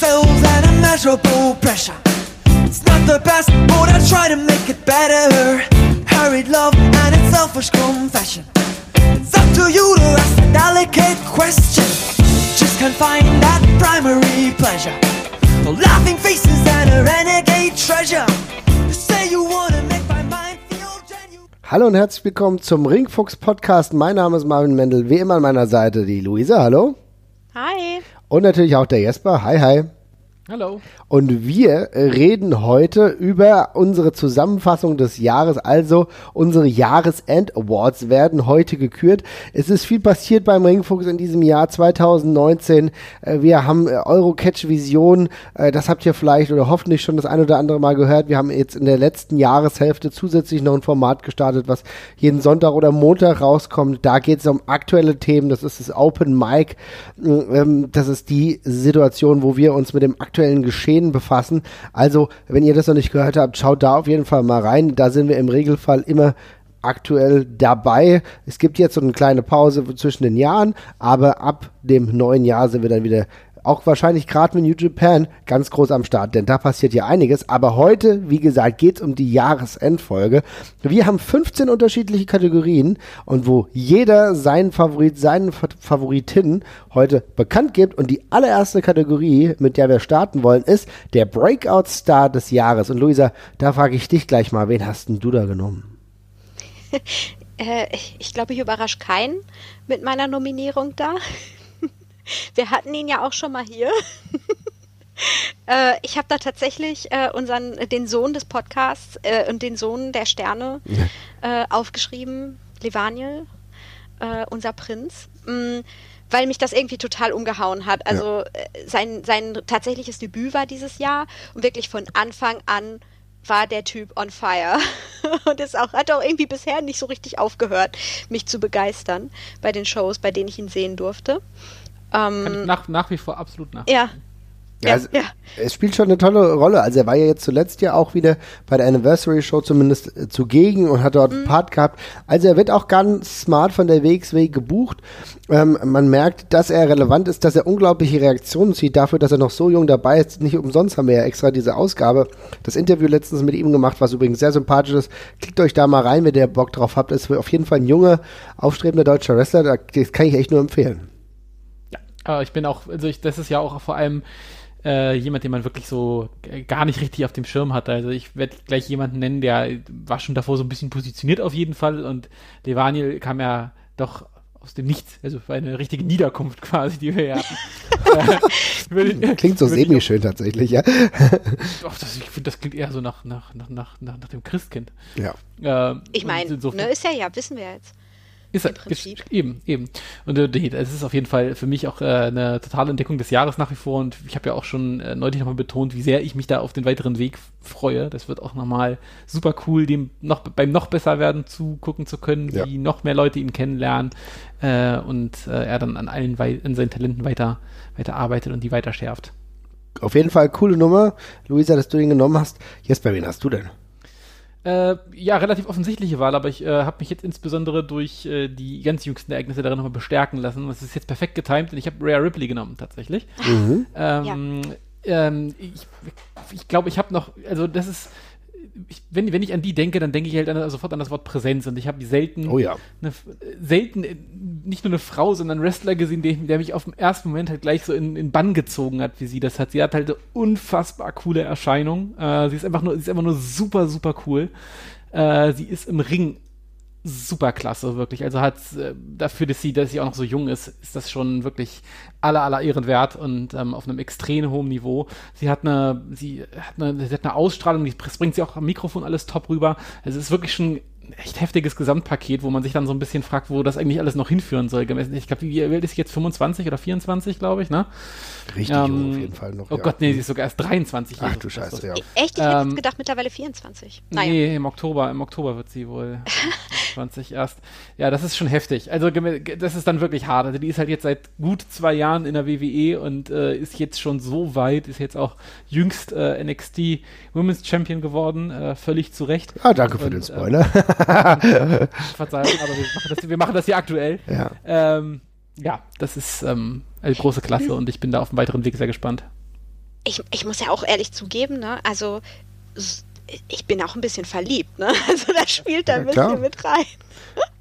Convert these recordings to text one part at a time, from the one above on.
cells and immeasurable pressure. It's not the best, but I try to make it better. Hurried love and its selfish confession. It's up to you to ask a delicate question. Just can't find that primary pleasure. The laughing faces and a renegade treasure. You say you wanna make my mind feel genuine. Hallo und herzlich willkommen zum Ringfuchs Podcast. Mein Name ist Marvin Mendel, wie immer an meiner Seite die Luisa, hallo. Hi. Und natürlich auch der Jesper, hi hi. Hallo. Und wir reden heute über unsere Zusammenfassung des Jahres, also unsere Jahresend Awards werden heute gekürt. Es ist viel passiert beim Ringfuchs in diesem Jahr 2019. Äh, Wir haben äh, Eurocatch Vision, äh, das habt ihr vielleicht oder hoffentlich schon das ein oder andere Mal gehört. Wir haben jetzt in der letzten Jahreshälfte zusätzlich noch ein Format gestartet, was jeden Sonntag oder Montag rauskommt. Da geht es um aktuelle Themen. Das ist das Open Mic. Ähm, Das ist die Situation, wo wir uns mit dem aktuellen Geschehen befassen. Also, wenn ihr das noch nicht gehört habt, schaut da auf jeden Fall mal rein. Da sind wir im Regelfall immer aktuell dabei. Es gibt jetzt so eine kleine Pause zwischen den Jahren, aber ab dem neuen Jahr sind wir dann wieder auch wahrscheinlich gerade mit New Japan ganz groß am Start, denn da passiert ja einiges. Aber heute, wie gesagt, geht's um die Jahresendfolge. Wir haben 15 unterschiedliche Kategorien und wo jeder seinen Favorit, seinen Fa- Favoritinnen heute bekannt gibt. Und die allererste Kategorie, mit der wir starten wollen, ist der Breakout-Star des Jahres. Und Luisa, da frage ich dich gleich mal, wen hast denn du da genommen? Äh, ich glaube, ich überrasche keinen mit meiner Nominierung da. Wir hatten ihn ja auch schon mal hier. äh, ich habe da tatsächlich äh, unseren, den Sohn des Podcasts äh, und den Sohn der Sterne aufgeschrieben, Levaniel, unser Prinz. Mm, weil mich das irgendwie total umgehauen hat. Also äh, sein, sein tatsächliches Debüt war dieses Jahr und wirklich von Anfang an war der Typ on fire. Und es auch, hat auch irgendwie bisher nicht so richtig aufgehört, mich zu begeistern bei den Shows, bei denen ich ihn sehen durfte. Kann Ähm, ich nach, nach wie vor absolut nach. ja. Ja, also, ja. Es spielt schon eine tolle Rolle. Also er war ja jetzt zuletzt ja auch wieder bei der Anniversary Show zumindest äh, zugegen und hat dort einen Part gehabt. Also er wird auch ganz smart von der WXW gebucht. Ähm, man merkt, dass er relevant ist, dass er unglaubliche Reaktionen zieht dafür, dass er noch so jung dabei ist. Nicht umsonst haben wir ja extra diese Ausgabe, das Interview letztens mit ihm gemacht, was übrigens sehr sympathisch ist. Klickt euch da mal rein, wenn ihr Bock drauf habt. Ist auf jeden Fall ein junger, aufstrebender deutscher Wrestler. Da- Das kann ich echt nur empfehlen. Aber ich bin auch, also ich, das ist ja auch vor allem äh, jemand, den man wirklich so gar nicht richtig auf dem Schirm hatte. Also ich werde gleich jemanden nennen, der war schon davor so ein bisschen positioniert auf jeden Fall und Levaniel kam ja doch aus dem Nichts, also eine richtige Niederkunft quasi, die wir ja hatten. Äh, Klingt so semi-schön tatsächlich, ja. Doch, das, ich finde, das klingt eher so nach, nach, nach, nach, nach, nach dem Christkind. Ja. Ähm, Ich meine, ne, ist ja ja, wissen wir jetzt. Ist er, Im Prinzip. gesch- eben, eben. Und äh, nee, es ist auf jeden Fall für mich auch äh, eine totale Entdeckung des Jahres nach wie vor. Und ich habe ja auch schon äh, neulich nochmal betont, wie sehr ich mich da auf den weiteren Weg freue. Das wird auch nochmal super cool, dem noch beim noch besser werden zugucken zu können, Ja. wie noch mehr Leute ihn kennenlernen äh, und äh, er dann an allen wei an seinen Talenten weiter, weiter arbeitet und die weiter schärft. Auf jeden Fall coole Nummer. Luisa, dass du den genommen hast. Jesper, wen hast du denn? Äh, ja, relativ offensichtliche Wahl, aber ich äh, habe mich jetzt insbesondere durch äh, die ganz jüngsten Ereignisse darin nochmal bestärken lassen. Es ist jetzt perfekt getimt und ich habe Rare Ripley genommen tatsächlich. Ähm, ähm, ich ich glaube, ich habe noch, also das ist, ich, wenn, wenn ich an die denke, dann denke ich halt an, sofort an das Wort Präsenz und ich habe selten, Oh ja. eine, selten äh, nicht nur eine Frau, sondern einen Wrestler gesehen, der, der mich auf den ersten Moment halt gleich so in, in Bann gezogen hat, wie sie das hat. Sie hat halt eine unfassbar coole Erscheinung. Äh, sie ist einfach nur, sie ist einfach nur super, super cool. Äh, sie ist im Ring super klasse, wirklich. Also hat äh, dafür, dass sie, dass sie auch noch so jung ist, ist das schon wirklich aller, aller Ehren wert und ähm, auf einem extrem hohen Niveau. Sie hat eine, sie hat eine, sie hat eine Ausstrahlung, die bringt sie auch am Mikrofon alles top rüber. Also es ist wirklich schon echt heftiges Gesamtpaket, wo man sich dann so ein bisschen fragt, wo das eigentlich alles noch hinführen soll. Ich glaube, wie wie alt ist sie jetzt? 25 oder 24, glaube ich, ne? Richtig Ähm, jung auf jeden Fall noch. Oh ja. Gott, nee, sie ist sogar erst 23. Ach du Scheiße, ja. Echt? Ich hätte Ähm, jetzt gedacht, mittlerweile 24. Naja. Nee, im Oktober, im Oktober wird sie wohl 20 erst. Ja, das ist schon heftig. Also das ist dann wirklich hart. Also die ist halt jetzt seit gut zwei Jahren in der WWE und äh, ist jetzt schon so weit, ist jetzt auch jüngst äh, NXT Women's Champion geworden, äh, völlig zu Recht. Ah, danke für Und, den äh, Spoiler. Verzeihung, aber wir machen das, wir machen das hier aktuell. ja. Ähm, ja, das ist ähm, eine große Klasse und ich bin da auf dem weiteren Weg sehr gespannt. ich, ich muss ja auch ehrlich zugeben, ne? Also ich bin auch ein bisschen verliebt, ne? Also da spielt da ein ja, bisschen mit rein.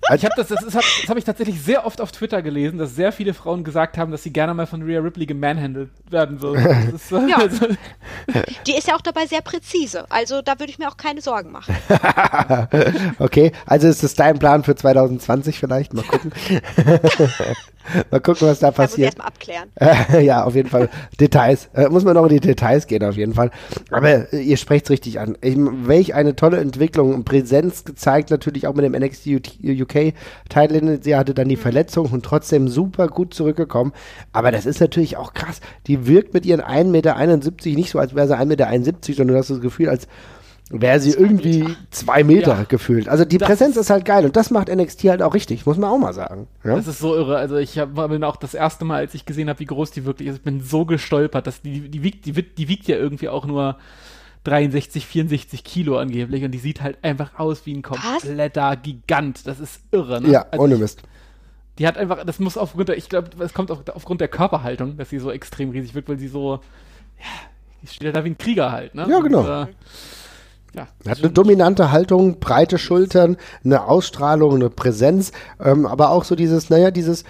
Also ich habe das, das, das habe hab ich tatsächlich sehr oft auf Twitter gelesen, dass sehr viele Frauen gesagt haben, dass sie gerne mal von Rhea Ripley gemanhandelt werden würden. Ist, ja. Also Die ist ja auch dabei sehr präzise, also da würde ich mir auch keine Sorgen machen. okay, also ist das dein Plan für 2020 vielleicht? Mal gucken. mal gucken, was da passiert. Da muss ich erstmal abklären. ja, auf jeden Fall. Details. Äh, muss man noch in die Details gehen, auf jeden Fall. Aber äh, ihr sprecht es richtig an. Ich, welch eine tolle Entwicklung und Präsenz gezeigt, natürlich auch mit dem NXT UK-Title. Sie hatte dann die mhm. Verletzung und trotzdem super gut zurückgekommen. Aber das ist natürlich auch krass. Die wirkt mit ihren 1,71 Meter nicht so, als wäre sie 1,71 Meter, sondern du hast das Gefühl, als wäre sie irgendwie Meter. zwei Meter ja. gefühlt. Also die das Präsenz ist halt geil und das macht NXT halt auch richtig, muss man auch mal sagen. Ja? Das ist so irre. Also ich hab, war auch das erste Mal, als ich gesehen habe, wie groß die wirklich ist, ich bin so gestolpert, dass die, die, wiegt, die, die wiegt ja irgendwie auch nur 63, 64 Kilo angeblich und die sieht halt einfach aus wie ein kompletter Was? Gigant. Das ist irre, ne? Ja, also ohne Mist. Die hat einfach, das muss aufgrund der, ich glaube, es kommt auch aufgrund der Körperhaltung, dass sie so extrem riesig wird, weil sie so, ja, die steht ja da wie ein Krieger halt, ne? Ja, genau. Und, äh, ja, hat eine dominante Haltung, breite Schultern, eine Ausstrahlung, eine Präsenz, ähm, aber auch so dieses, naja, dieses,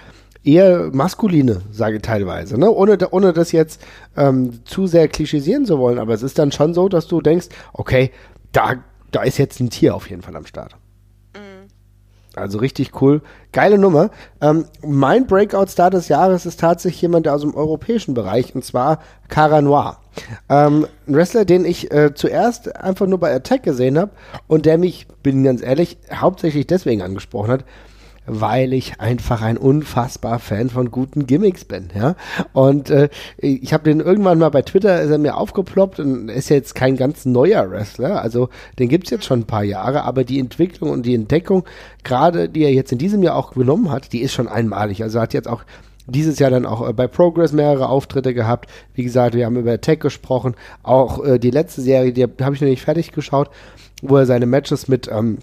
eher maskuline, sage ich teilweise, ne? ohne, ohne das jetzt ähm, zu sehr klischisieren zu wollen, aber es ist dann schon so, dass du denkst, okay, da, da ist jetzt ein Tier auf jeden Fall am Start. Mhm. Also richtig cool. Geile Nummer. Ähm, mein Breakout-Star des Jahres ist tatsächlich jemand aus dem europäischen Bereich und zwar Cara Noir. Ähm, ein Wrestler, den ich äh, zuerst einfach nur bei Attack gesehen habe und der mich, bin ganz ehrlich, hauptsächlich deswegen angesprochen hat, weil ich einfach ein unfassbar Fan von guten Gimmicks bin, ja. Und äh, ich habe den irgendwann mal bei Twitter, ist er mir aufgeploppt und ist jetzt kein ganz neuer Wrestler, also den gibt's jetzt schon ein paar Jahre, aber die Entwicklung und die Entdeckung, gerade die er jetzt in diesem Jahr auch genommen hat, die ist schon einmalig. Also er hat jetzt auch dieses Jahr dann auch äh, bei Progress mehrere Auftritte gehabt. Wie gesagt, wir haben über Tech gesprochen. Auch äh, die letzte Serie, die habe ich noch nicht fertig geschaut, wo er seine Matches mit ähm,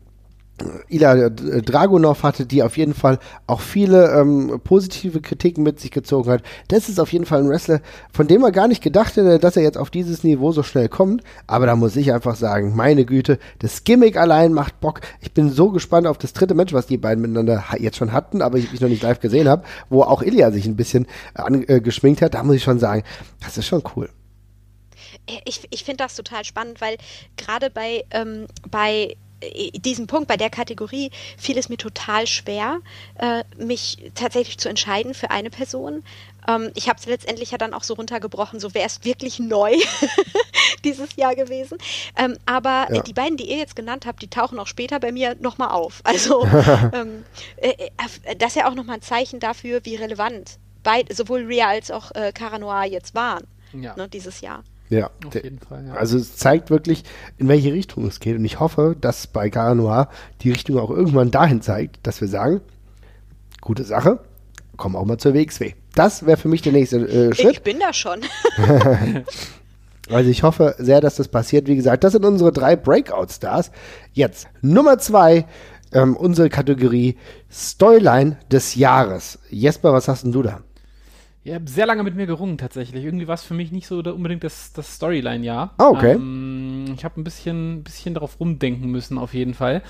Ila Dragunov hatte, die auf jeden Fall auch viele ähm, positive Kritiken mit sich gezogen hat. Das ist auf jeden Fall ein Wrestler, von dem man gar nicht gedacht hätte, dass er jetzt auf dieses Niveau so schnell kommt. Aber da muss ich einfach sagen, meine Güte, das Gimmick allein macht Bock. Ich bin so gespannt auf das dritte Match, was die beiden miteinander jetzt schon hatten, aber ich, ich noch nicht live gesehen habe, wo auch Ilya sich ein bisschen angeschminkt äh, hat. Da muss ich schon sagen, das ist schon cool. Ich, ich finde das total spannend, weil gerade bei, ähm, bei äh, diesen Punkt bei der Kategorie fiel es mir total schwer, äh, mich tatsächlich zu entscheiden für eine Person. Ähm, ich habe es letztendlich ja dann auch so runtergebrochen, so wäre es wirklich neu dieses Jahr gewesen. Ähm, aber ja. die beiden, die ihr jetzt genannt habt, die tauchen auch später bei mir nochmal auf. Also ähm, äh, äh, das ist ja auch nochmal ein Zeichen dafür, wie relevant beid, sowohl Ria als auch äh, Cara Noir jetzt waren ja. ne, dieses Jahr. Ja, auf jeden Fall. Ja. Also es zeigt wirklich, in welche Richtung es geht. Und ich hoffe, dass bei Gara Noir die Richtung auch irgendwann dahin zeigt, dass wir sagen, gute Sache, komm auch mal zur WXW. Das wäre für mich der nächste äh, Schritt. Ich bin da schon. also ich hoffe sehr, dass das passiert. Wie gesagt, das sind unsere drei Breakout-Stars. Jetzt Nummer zwei, ähm, unsere Kategorie Storyline des Jahres. Jesper, was hast denn du da? Ja, sehr lange mit mir gerungen tatsächlich. Irgendwie war es für mich nicht so unbedingt das, das Storyline-Jahr. Ah, okay. Ähm, ich habe ein bisschen, bisschen darauf rumdenken müssen, auf jeden Fall.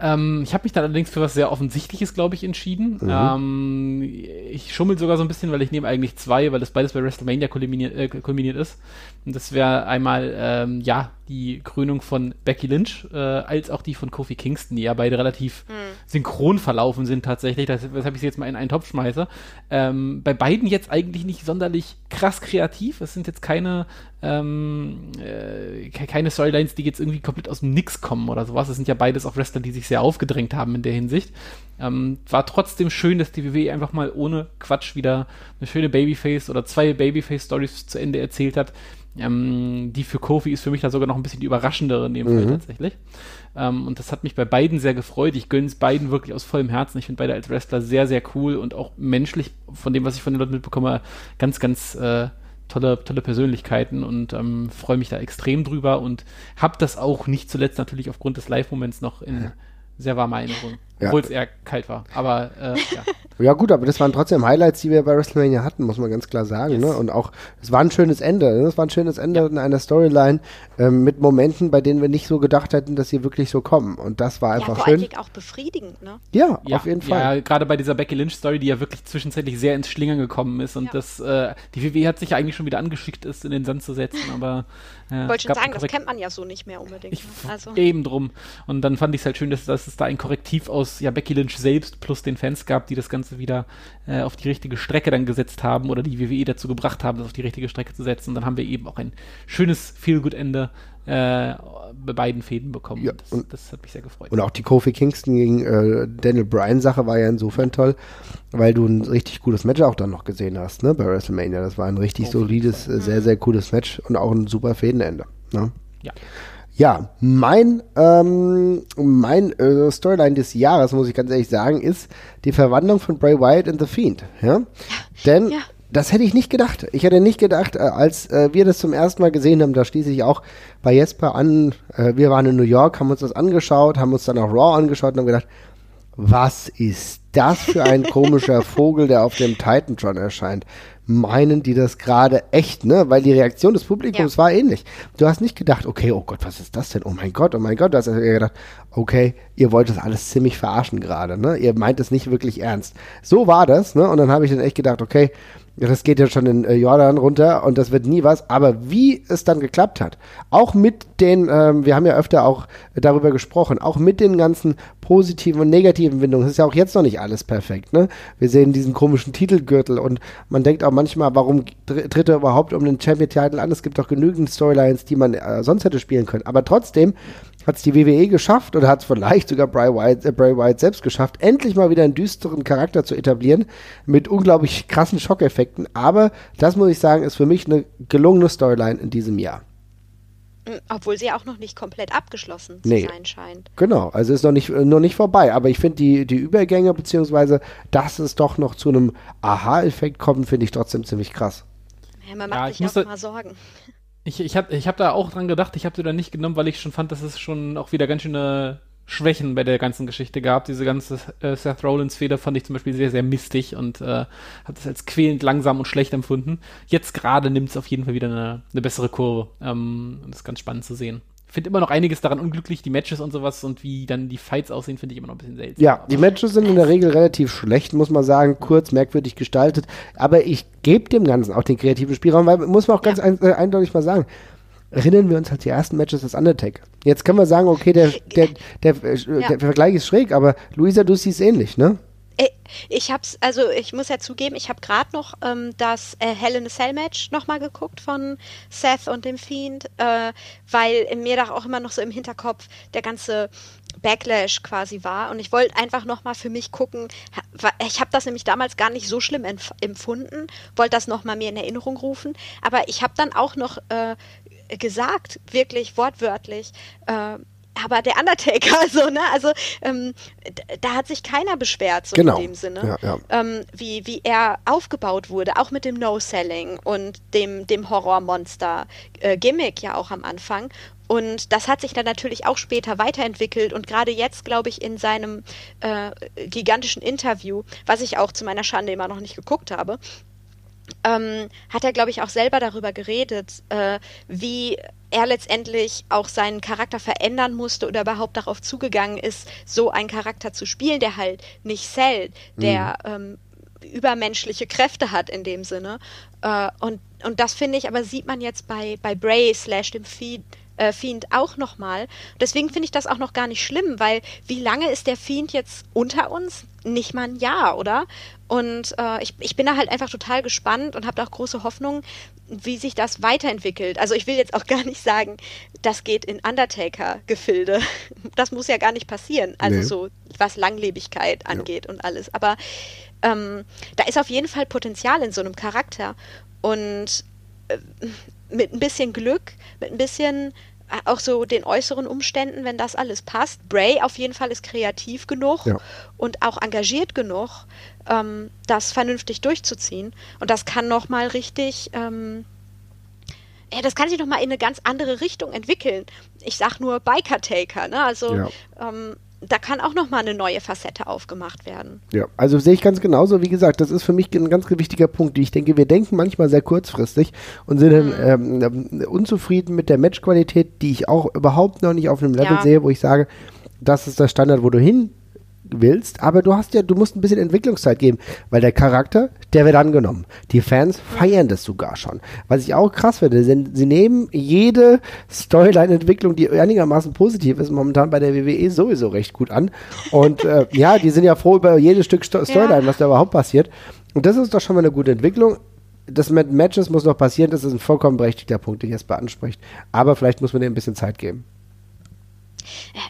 Ähm, ich habe mich dann allerdings für was sehr Offensichtliches, glaube ich, entschieden. Mhm. Ähm, ich schummel sogar so ein bisschen, weil ich nehme eigentlich zwei, weil das beides bei WrestleMania kulminiert, äh, kulminiert ist. Und das wäre einmal, ähm, ja, die Krönung von Becky Lynch, äh, als auch die von Kofi Kingston, die ja beide relativ mhm. synchron verlaufen sind tatsächlich, das, weshalb ich sie jetzt mal in einen Topf schmeiße. Ähm, bei beiden jetzt eigentlich nicht sonderlich krass kreativ. Es sind jetzt keine, ähm, äh, keine Storylines, die jetzt irgendwie komplett aus dem Nix kommen oder sowas. Es sind ja beides auch Wrestler, die sich sehr aufgedrängt haben in der Hinsicht. Ähm, war trotzdem schön, dass die WWE einfach mal ohne Quatsch wieder eine schöne Babyface oder zwei Babyface-Stories zu Ende erzählt hat ähm, die für Kofi ist für mich da sogar noch ein bisschen die überraschendere in dem mhm. Fall tatsächlich. Ähm, und das hat mich bei beiden sehr gefreut. Ich gönne es beiden wirklich aus vollem Herzen. Ich finde beide als Wrestler sehr, sehr cool und auch menschlich, von dem, was ich von den Leuten mitbekomme, ganz, ganz äh, tolle, tolle Persönlichkeiten und ähm, freue mich da extrem drüber und habe das auch nicht zuletzt natürlich aufgrund des Live-Moments noch in sehr warmer Erinnerung. Ja. Obwohl es eher kalt war. Aber äh, ja. Ja gut, aber das waren trotzdem Highlights, die wir bei WrestleMania hatten, muss man ganz klar sagen. Yes. Ne? Und auch, es war ein schönes Ende. Ne? Es war ein schönes Ende in einer Storyline ähm, mit Momenten, bei denen wir nicht so gedacht hätten, dass sie wirklich so kommen. Und das war Ja, einfach vor allen schön. Dingen auch befriedigend, ne? Ja, Ja, auf jeden Fall. Ja, gerade bei dieser Becky Lynch Story, die ja wirklich zwischenzeitlich sehr ins Schlingern gekommen ist und Ja. das, äh, die WWE hat sich ja eigentlich schon wieder angeschickt, ist in den Sand zu setzen, aber äh, Ich wollte es schon sagen, das kennt man ja so nicht mehr unbedingt. ich, ne? Also, Eben drum. Und dann fand ich es halt schön, dass, dass es da ein Korrektiv aus ja, Becky Lynch selbst plus den Fans gab, die das Ganze wieder äh, auf die richtige Strecke dann gesetzt haben oder die WWE dazu gebracht haben, das auf die richtige Strecke zu setzen. Und dann haben wir eben auch ein schönes Feel-Good-Ende äh, bei beiden Fäden bekommen. Ja, Und das, und- das hat mich sehr gefreut. Und auch die Kofi Kingston gegen äh, Daniel Bryan Sache war ja insofern toll, weil du ein richtig gutes Match auch dann noch gesehen hast, ne, bei WrestleMania. Das war ein richtig jeden solides, äh, sehr, sehr cooles Match und auch ein super Fädenende. Ne? ja. Ja, mein, ähm, mein äh, Storyline des Jahres, muss ich ganz ehrlich sagen, ist die Verwandlung von Bray Wyatt in The Fiend. Ja? Denn Ja. das hätte ich nicht gedacht. Ich hätte nicht gedacht, äh, als äh, wir das zum ersten Mal gesehen haben, da schließe ich auch bei Jesper an, äh, wir waren in New York, haben uns das angeschaut, haben uns dann auch Raw angeschaut und haben gedacht, was ist das für ein komischer Vogel, der auf dem Titantron erscheint? Meinen die das gerade echt, ne? Weil die Reaktion des Publikums Ja. war ähnlich. Du hast nicht gedacht, okay, oh Gott, was ist das denn? Oh mein Gott, oh mein Gott. Du hast eher gedacht, okay, ihr wollt das alles ziemlich verarschen gerade, ne? Ihr meint es nicht wirklich ernst. So war das, ne? Und dann habe ich dann echt gedacht, okay, das geht ja schon in äh, Jordan runter und das wird nie was. Aber wie es dann geklappt hat, auch mit den, ähm, wir haben ja öfter auch darüber gesprochen, auch mit den ganzen positiven und negativen Windungen, ist ja auch jetzt noch nicht alles perfekt. Ne? Wir sehen diesen komischen Titelgürtel und man denkt auch manchmal, warum tr- tritt er überhaupt um den Champion-Titel an? Es gibt doch genügend Storylines, die man äh, sonst hätte spielen können. Aber trotzdem hat es die WWE geschafft oder hat es vielleicht sogar Bray Wyatt, äh, Bray Wyatt selbst geschafft, endlich mal wieder einen düsteren Charakter zu etablieren mit unglaublich krassen Schockeffekten. Aber das muss ich sagen, ist für mich eine gelungene Storyline in diesem Jahr. m, obwohl sie auch noch nicht komplett abgeschlossen Nee. zu sein scheint. Genau, also ist noch nicht, äh, noch nicht vorbei. Aber ich finde die, die Übergänge, beziehungsweise dass es doch noch zu einem Aha-Effekt kommt, finde ich trotzdem ziemlich krass. Ja, man Ja, macht ich sich auch mal Sorgen. Ich, ich habe ich hab da auch dran gedacht, ich habe sie da nicht genommen, weil ich schon fand, dass es schon auch wieder ganz schöne Schwächen bei der ganzen Geschichte gab. Diese ganze äh, Seth Rollins-Feder fand ich zum Beispiel sehr, sehr mistig und äh, habe das als quälend langsam und schlecht empfunden. Jetzt gerade nimmt es auf jeden Fall wieder eine, eine bessere Kurve. Ähm, das ist ganz spannend zu sehen. Ich finde immer noch einiges daran unglücklich, die Matches und sowas und wie dann die Fights aussehen, finde ich immer noch ein bisschen seltsam. Ja, die Matches sind in der Regel relativ schlecht, muss man sagen, kurz, merkwürdig gestaltet. Aber ich gebe dem Ganzen auch den kreativen Spielraum, weil muss man auch ganz ein, äh, eindeutig mal sagen. Erinnern wir uns halt die ersten Matches des Undertaker. Jetzt können wir sagen, okay, der, der, der, äh, Ja. der Vergleich ist schräg, aber Luisa, du siehst ähnlich, ne? Äh, Ich hab's, also ich muss ja zugeben, ich habe gerade noch ähm, das äh, Hell in a Cell Match nochmal geguckt von Seth und dem Fiend, äh, weil mir da auch immer noch so im Hinterkopf der ganze Backlash quasi war. Und ich wollte einfach nochmal für mich gucken, ich habe das nämlich damals gar nicht so schlimm empf empfunden, wollte das nochmal mir in Erinnerung rufen, aber ich habe dann auch noch äh, gesagt, wirklich wortwörtlich, äh, aber der Undertaker, so, ne? Also ähm, da hat sich keiner beschwert, so Genau. in dem Sinne. Ja, ja. Ähm, wie, wie er aufgebaut wurde, auch mit dem No-Selling und dem, dem Horrormonster-Gimmick ja auch am Anfang. Und das hat sich dann natürlich auch später weiterentwickelt und gerade jetzt, glaube ich, in seinem äh, gigantischen Interview, was ich auch zu meiner Schande immer noch nicht geguckt habe, ähm, hat er, glaube ich, auch selber darüber geredet, äh, wie er letztendlich auch seinen Charakter verändern musste oder überhaupt darauf zugegangen ist, so einen Charakter zu spielen, der halt nicht zählt, der ähm, übermenschliche Kräfte hat in dem Sinne. Äh, und, und das finde ich, aber sieht man jetzt bei, bei Bray slash dem Fiend, äh, Fiend auch nochmal. Deswegen finde ich das auch noch gar nicht schlimm, weil wie lange ist der Fiend jetzt unter uns? Nicht mal ein Jahr, oder? Und äh, ich, ich bin da halt einfach total gespannt und habe da auch große Hoffnung, wie sich das weiterentwickelt. Also ich will jetzt auch gar nicht sagen, das geht in Undertaker-Gefilde. Das muss ja gar nicht passieren. Also Nee. so, was Langlebigkeit angeht und alles. Aber ähm, da ist auf jeden Fall Potenzial in so einem Charakter. Und äh, mit ein bisschen Glück, mit ein bisschen äh, auch so den äußeren Umständen, wenn das alles passt. Bray auf jeden Fall ist kreativ genug Ja. und auch engagiert genug, ähm, das vernünftig durchzuziehen. Und das kann nochmal richtig, ähm, ja, das kann sich nochmal in eine ganz andere Richtung entwickeln. Ich sag nur Biker-Taker, ne? Also Ja. ähm, da kann auch noch mal eine neue Facette aufgemacht werden. Ja, also sehe ich ganz genauso. Wie gesagt, das ist für mich ein ganz wichtiger Punkt. Ich denke, wir denken manchmal sehr kurzfristig und sind dann Mhm. ähm, unzufrieden mit der Matchqualität, die ich auch überhaupt noch nicht auf einem Level Ja. sehe, wo ich sage, das ist der Standard, wo du hin willst, aber du hast ja, du musst ein bisschen Entwicklungszeit geben, weil der Charakter, der wird angenommen. Die Fans feiern das sogar schon. Was ich auch krass finde, sind, sie nehmen jede Storyline-Entwicklung, die einigermaßen positiv ist, momentan bei der WWE sowieso recht gut an. Und äh, ja, die sind ja froh über jedes Stück Sto Storyline, was da überhaupt passiert. Und das ist doch schon mal eine gute Entwicklung. Das mit Matches muss noch passieren, das ist ein vollkommen berechtigter Punkt, den Jesper anspricht. Aber vielleicht muss man dem ein bisschen Zeit geben.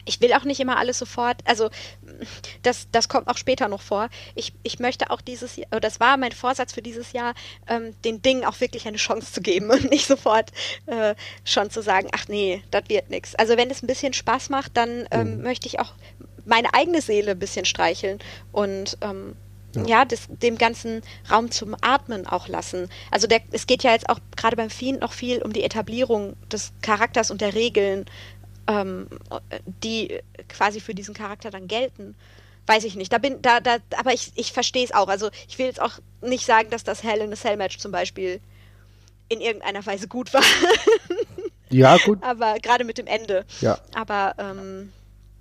Ich will auch nicht immer alles sofort, also das, das kommt auch später noch vor. Ich, ich möchte auch dieses Jahr, oder das war mein Vorsatz für dieses Jahr, ähm, den Dingen auch wirklich eine Chance zu geben und nicht sofort äh, schon zu sagen, ach nee, das wird nichts. Also wenn es ein bisschen Spaß macht, dann ähm, möchte ich auch meine eigene Seele ein bisschen streicheln und ähm, ja, das, dem ganzen Raum zum Atmen auch lassen. Also der, es geht ja jetzt auch gerade beim Fiend noch viel um die Etablierung des Charakters und der Regeln, ähm, die quasi für diesen Charakter dann gelten. Weiß ich nicht. Da bin, da, da, aber ich, ich verstehe es auch. Also ich will jetzt auch nicht sagen, dass das Hell in a Cell Match zum Beispiel in irgendeiner Weise gut war. Ja, gut. aber gerade mit dem Ende. Ja. Aber ähm,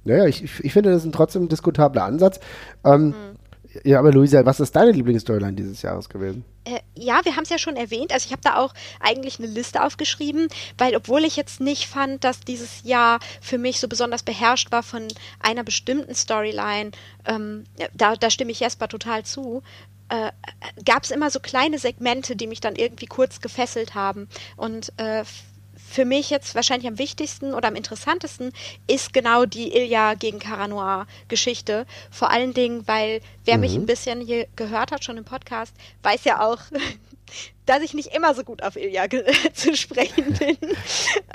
Naja, ich, ich finde, das ist ein trotzdem diskutabler Ansatz. Ähm, Mhm. Ja, aber Luisa, was ist deine Lieblingsstoryline dieses Jahres gewesen? Äh, ja, wir haben es ja schon erwähnt. Also ich habe da auch eigentlich eine Liste aufgeschrieben, weil obwohl ich jetzt nicht fand, dass dieses Jahr für mich so besonders beherrscht war von einer bestimmten Storyline, ähm, da, da stimme ich Jesper total zu. Äh, gab es immer so kleine Segmente, die mich dann irgendwie kurz gefesselt haben. Und äh, für mich jetzt wahrscheinlich am wichtigsten oder am interessantesten ist genau die Ilya gegen Caranoir Geschichte. Vor allen Dingen, weil wer mich ein bisschen hier gehört hat, schon im Podcast, weiß ja auch, dass ich nicht immer so gut auf Ilya ge- zu sprechen bin.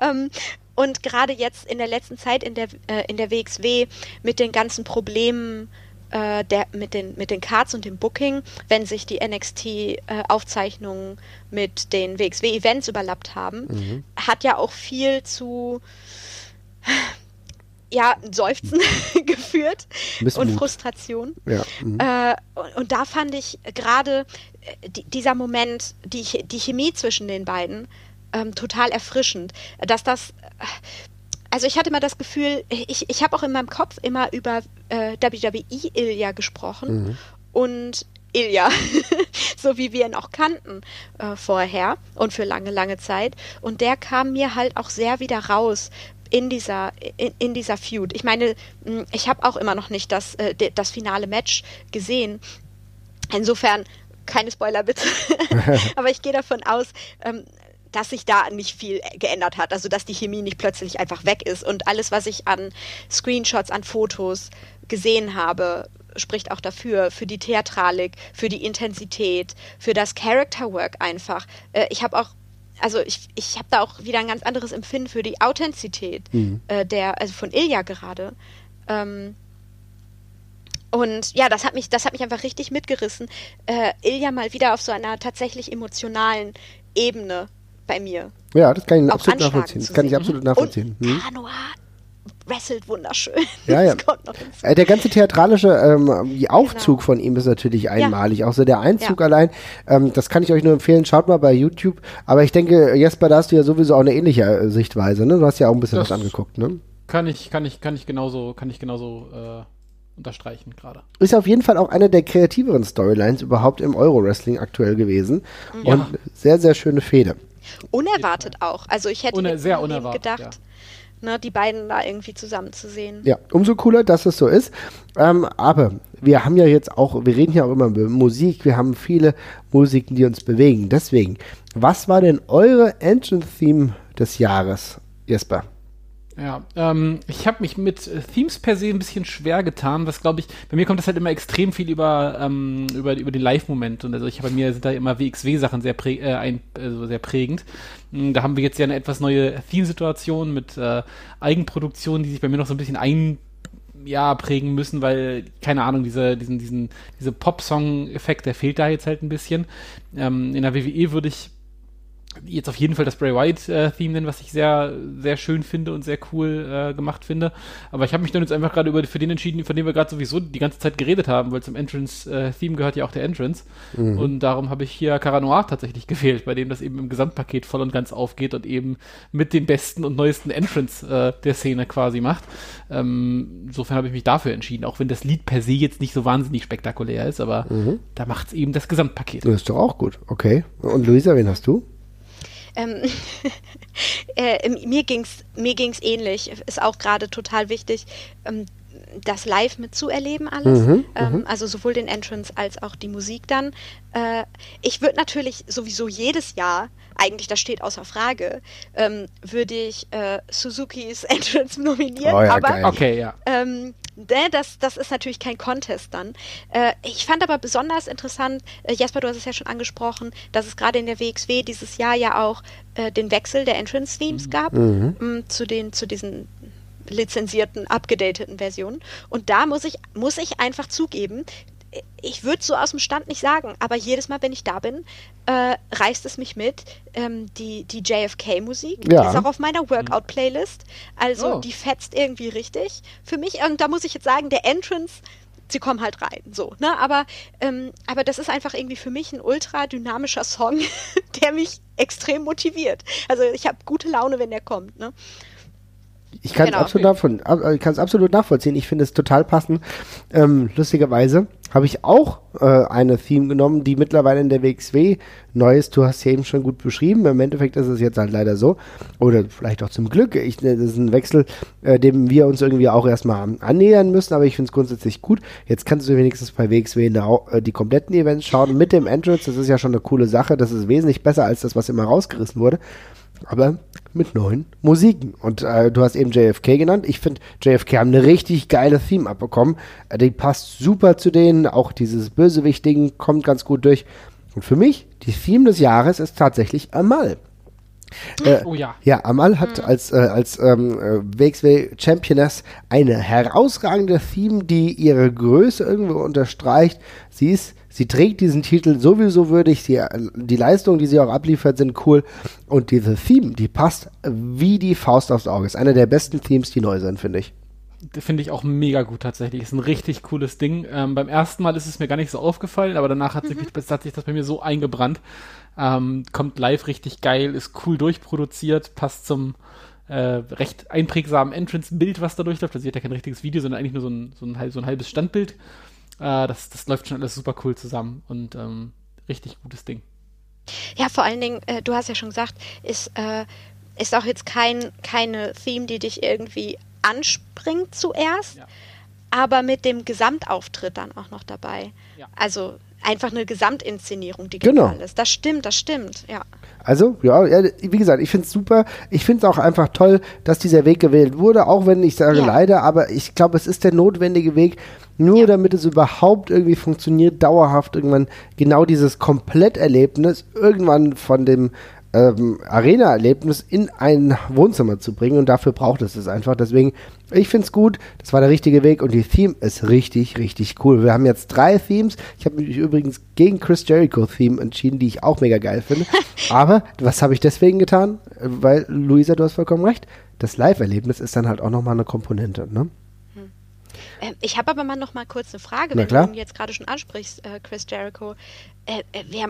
ähm, und gerade jetzt in der letzten Zeit in der, äh, in der WXW mit den ganzen Problemen äh, der, mit, den, mit den Cards und dem Booking, wenn sich die NXT-Aufzeichnungen mit den WXW-Events überlappt haben, hat ja auch viel zu ja, Seufzen geführt Missmut. und Frustration. Ja. Mhm. Äh, und, und da fand ich gerade äh, die, dieser Moment, die, die Chemie zwischen den beiden, ähm, total erfrischend. Dass das. Also ich hatte immer das Gefühl, ich, ich habe auch in meinem Kopf immer über äh, WWE Ilya gesprochen und Ilya, so wie wir ihn auch kannten äh, vorher und für lange, lange Zeit. Und der kam mir halt auch sehr wieder raus in dieser, in, in dieser Feud. Ich meine, ich habe auch immer noch nicht das, äh, das finale Match gesehen. Insofern, keine Spoiler bitte. Aber ich gehe davon aus, ähm, dass sich da nicht viel geändert hat. Also, dass die Chemie nicht plötzlich einfach weg ist. Und alles, was ich an Screenshots, an Fotos gesehen habe, spricht auch dafür, für die Theatralik, für die Intensität, für das Character Work einfach. Äh, ich habe auch also ich, ich habe da auch wieder ein ganz anderes Empfinden für die Authentizität äh, der, also von Ilja gerade. Ähm, und ja, das hat mich, das hat mich einfach richtig mitgerissen. Äh, Ilja mal wieder auf so einer tatsächlich emotionalen Ebene bei mir. Ja, das kann ich absolut anschlagen nachvollziehen. Das kann ich absolut nachvollziehen. Und Hm? Canoa wrestelt wunderschön. Ja, ja. Äh, Der ganze theatralische ähm, die Aufzug Genau. von ihm ist natürlich einmalig. Auch so der Einzug Ja. allein, ähm, das kann ich euch nur empfehlen. Schaut mal bei YouTube. Aber ich denke, Jesper, da hast du ja sowieso auch eine ähnliche äh, Sichtweise. Ne? Du hast ja auch ein bisschen Das- was angeguckt. Ne? Kann ich, kann ich, kann ich genauso, kann ich genauso äh, unterstreichen gerade. Ist auf jeden Fall auch eine der kreativeren Storylines überhaupt im Euro-Wrestling aktuell gewesen. Mhm. Und sehr, sehr schöne Fehde. Unerwartet auch. Also ich hätte Uner- jetzt sehr unerwartet, gedacht, ne, die beiden da irgendwie zusammenzusehen. Ja, umso cooler, dass es so ist. Ähm, aber wir haben ja jetzt auch, wir reden ja auch immer über Musik, wir haben viele Musiken, die uns bewegen. Deswegen, was war denn eure Engine-Theme des Jahres, Jesper? Ja, ähm, ich habe mich mit äh, Themes per se ein bisschen schwer getan, was glaube ich, bei mir kommt das halt immer extrem viel über, ähm, über, über den Live-Moment und also ich bei mir sind da immer WXW-Sachen sehr, prä äh, ein, also sehr prägend. Mm, Da haben wir jetzt ja eine etwas neue Theme-Situation mit äh, Eigenproduktionen, die sich bei mir noch so ein bisschen ein ja, prägen müssen, weil, keine Ahnung, diese, diesen, diesen, diese Pop-Song-Effekt, der fehlt da jetzt halt ein bisschen. Ähm, in der WWE würde ich jetzt auf jeden Fall das Bray Wyatt-Theme nennen, was ich sehr, sehr schön finde und sehr cool äh, gemacht finde. Aber ich habe mich dann jetzt einfach gerade über für den entschieden, von dem wir gerade sowieso die ganze Zeit geredet haben, weil zum Entrance-Theme gehört ja auch der Entrance. Mhm. Und darum habe ich hier Cara Noir tatsächlich gewählt, bei dem das eben im Gesamtpaket voll und ganz aufgeht und eben mit den besten und neuesten Entrance äh, der Szene quasi macht. Ähm, insofern habe ich mich dafür entschieden, auch wenn das Lied per se jetzt nicht so wahnsinnig spektakulär ist, aber mhm. da macht es eben das Gesamtpaket. Das ist doch auch gut, okay. Und Luisa, wen hast du? Ähm, äh, mir ging's mir ging's ähnlich. Ist auch gerade total wichtig, ähm, das live mitzuerleben alles. Mhm, ähm, mhm. also sowohl den Entrance als auch die Musik dann. Äh, ich würde natürlich sowieso jedes Jahr, eigentlich das steht außer Frage, ähm, würde ich äh, Suzukis Entrance nominieren. Oh ja, aber geil. okay, ja. Ähm, ne, das, das ist natürlich kein Contest dann. Äh, ich fand aber besonders interessant, äh, Jasper, du hast es ja schon angesprochen, dass es gerade in der WXW dieses Jahr ja auch äh, den Wechsel der Entrance-Themes mhm. gab mhm. Mm, zu, den, zu diesen lizenzierten, abgedateten Versionen. Und da muss ich, muss ich einfach zugeben, ich würde so aus dem Stand nicht sagen, aber jedes Mal, wenn ich da bin, äh, reißt es mich mit. Ähm, die die JFK-Musik ja. ist auch auf meiner Workout-Playlist. Also oh. die fetzt irgendwie richtig. Für mich, und da muss ich jetzt sagen, der Entrance, sie kommen halt rein, so, ne? Aber, ähm, aber das ist einfach irgendwie für mich ein ultra dynamischer Song, der mich extrem motiviert. Also ich habe gute Laune, wenn der kommt, ne? Ich kann es genau. absolut, äh, absolut nachvollziehen. Ich finde es total passend. Ähm, lustigerweise habe ich auch äh, eine Theme genommen, die mittlerweile in der WXW neu ist. Du hast ja eben schon gut beschrieben. Im Endeffekt ist es jetzt halt leider so. Oder vielleicht auch zum Glück. Ich, das ist ein Wechsel, äh, dem wir uns irgendwie auch erstmal annähern müssen. Aber ich finde es grundsätzlich gut. Jetzt kannst du wenigstens bei WXW der, äh, die kompletten Events schauen. Mit dem Entrance, das ist ja schon eine coole Sache. Das ist wesentlich besser als das, was immer rausgerissen wurde aber mit neuen Musiken. Und äh, du hast eben JFK genannt. Ich finde, JFK haben eine richtig geile Theme abbekommen. Äh, die passt super zu denen. Auch dieses Bösewichtigen kommt ganz gut durch. Und für mich, die Theme des Jahres ist tatsächlich Amal. Äh, oh ja. Ja, Amal hat mhm. als, äh, als ähm, äh, WXW Championess eine herausragende Theme, die ihre Größe irgendwo unterstreicht. Sie ist Sie trägt diesen Titel sowieso würdig. Sie, die Leistungen, die sie auch abliefert, sind cool. Und diese Theme, die passt wie die Faust aufs Auge. Ist einer der besten Themes, die neu sind, finde ich. Finde ich auch mega gut tatsächlich. Ist ein richtig cooles Ding. Ähm, beim ersten Mal ist es mir gar nicht so aufgefallen, aber danach hat, mhm. sich, hat sich das bei mir so eingebrannt. Ähm, kommt live richtig geil, ist cool durchproduziert, passt zum äh, recht einprägsamen Entrance-Bild, was da durchläuft. Also sie hat ja kein richtiges Video, sondern eigentlich nur so ein, so ein, so ein halbes Standbild. Äh, das, das läuft schon alles super cool zusammen und ähm, richtig gutes Ding. Ja, vor allen Dingen, äh, du hast ja schon gesagt, ist, äh, ist auch jetzt kein, keine Theme, die dich irgendwie anspringt zuerst, ja. aber mit dem Gesamtauftritt dann auch noch dabei. Ja. Also einfach eine Gesamtinszenierung, die genau. ist. Das stimmt, das stimmt, ja. Also, ja, wie gesagt, ich finde es super. Ich finde es auch einfach toll, dass dieser Weg gewählt wurde, auch wenn ich sage ja. leider, aber ich glaube, es ist der notwendige Weg, nur ja. damit es überhaupt irgendwie funktioniert, dauerhaft irgendwann genau dieses Kompletterlebnis irgendwann von dem ähm, Arena-Erlebnis in ein Wohnzimmer zu bringen und dafür braucht es es einfach. Deswegen, ich finde es gut, das war der richtige Weg und die Theme ist richtig, richtig cool. Wir haben jetzt drei Themes. Ich habe mich übrigens gegen Chris Jericho-Theme entschieden, die ich auch mega geil finde. Aber was habe ich deswegen getan? Weil, Luisa, du hast vollkommen recht, das Live-Erlebnis ist dann halt auch nochmal eine Komponente, ne? Ähm, ich habe aber mal noch mal kurz eine Frage, wenn du ihn jetzt gerade schon ansprichst, äh, Chris Jericho. Äh, äh, wer,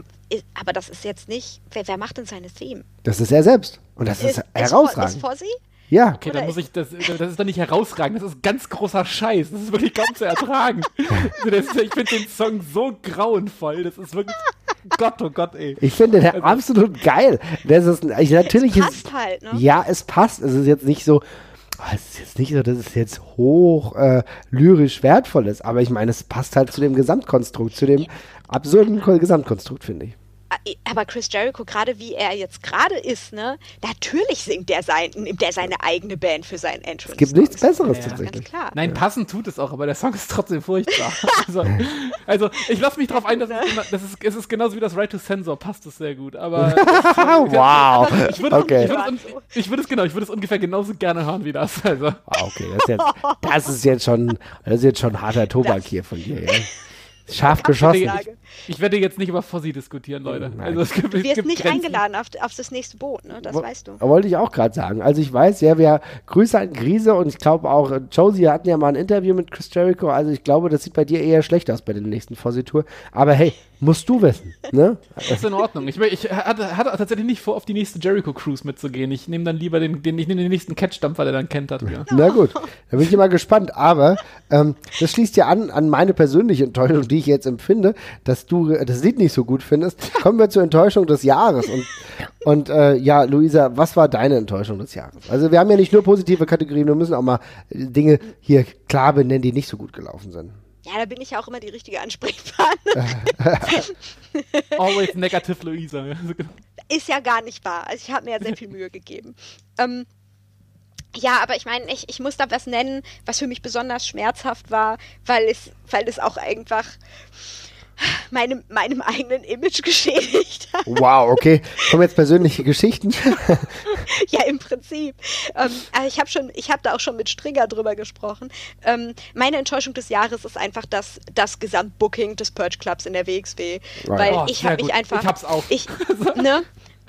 aber das ist jetzt nicht, wer, wer, macht denn seine Theme? Das ist er selbst. Und das ist, ist herausragend. Ist Fossi? Ja. Okay, dann muss ich, das, das ist doch nicht herausragend, das ist ganz großer Scheiß. Das ist wirklich kaum zu ertragen. also ich finde den Song so grauenvoll, das ist wirklich. Gott, oh Gott, ey. Ich finde den also, absolut geil. Das ist, natürlich es passt ist, halt, ne? Ja, es passt. Es ist jetzt nicht so, es ist jetzt nicht so, dass es jetzt hoch äh, lyrisch wertvoll ist, aber ich meine, es passt halt zu dem Gesamtkonstrukt, zu dem absurden Gesamtkonstrukt, finde ich. Aber Chris Jericho, gerade wie er jetzt gerade ist, ne, natürlich singt der, sein, der seine eigene Band für seinen Entrance. Es gibt nichts Besseres ja, tatsächlich. klar. Nein, passend tut es auch, aber der Song ist trotzdem furchtbar. also, also, ich lasse mich darauf ein, dass es, das ist, es ist genauso wie das Right to Sensor, passt es sehr gut. Aber wow. Ich würde, okay. ich, würde es, ich würde es genau, ich würde es ungefähr genauso gerne hören wie das. Also. Ah, okay, das ist, jetzt, das ist jetzt schon, das ist jetzt schon harter Tobak das, hier von dir. Ja. Scharf geschossen. sage. Ich werde jetzt nicht über Fossi diskutieren, Leute. Also es gibt, Du es wirst gibt nicht Grenzen. eingeladen auf, auf das nächste Boot, ne? Das Wo- weißt du. Wollte ich auch gerade sagen. Also ich weiß, ja, wir Grüße an Grise und ich glaube auch, äh, Josie hatten ja mal ein Interview mit Chris Jericho. Also ich glaube, das sieht bei dir eher schlecht aus bei der nächsten Fossi-Tour. Aber hey, musst du wissen. Ne? Das ist in Ordnung. Ich, ich hatte, hatte tatsächlich nicht vor, auf die nächste Jericho-Cruise mitzugehen. Ich nehme dann lieber den, den, ich nehme den nächsten Catch-Dampfer, der dann kennt hat. Ja. Na gut, da bin ich immer gespannt. Aber ähm, das schließt ja an an meine persönliche Enttäuschung, die ich jetzt empfinde, dass du das Lied nicht so gut findest. Kommen wir zur Enttäuschung des Jahres. Und, und äh, ja, Luisa, was war deine Enttäuschung des Jahres? Also wir haben ja nicht nur positive Kategorien, wir müssen auch mal Dinge hier klar benennen, die nicht so gut gelaufen sind. Ja, da bin ich ja auch immer die richtige Ansprechpartnerin. Always negative Luisa. Ist ja gar nicht wahr. Also ich habe mir ja sehr viel Mühe gegeben. Ähm, ja, aber ich meine, ich, ich muss da was nennen, was für mich besonders schmerzhaft war, weil es, weil es auch einfach meinem, meinem eigenen Image geschädigt hat. Wow, okay. Kommen jetzt persönliche Geschichten. ja, im Prinzip. Ähm, ich habe schon, ich habe da auch schon mit Strigger drüber gesprochen. Ähm, meine Enttäuschung des Jahres ist einfach das, das Gesamtbooking des Purge Clubs in der WXW, weil Oh, ich habe mich gut. einfach, Ich hab's auch. ich, ne?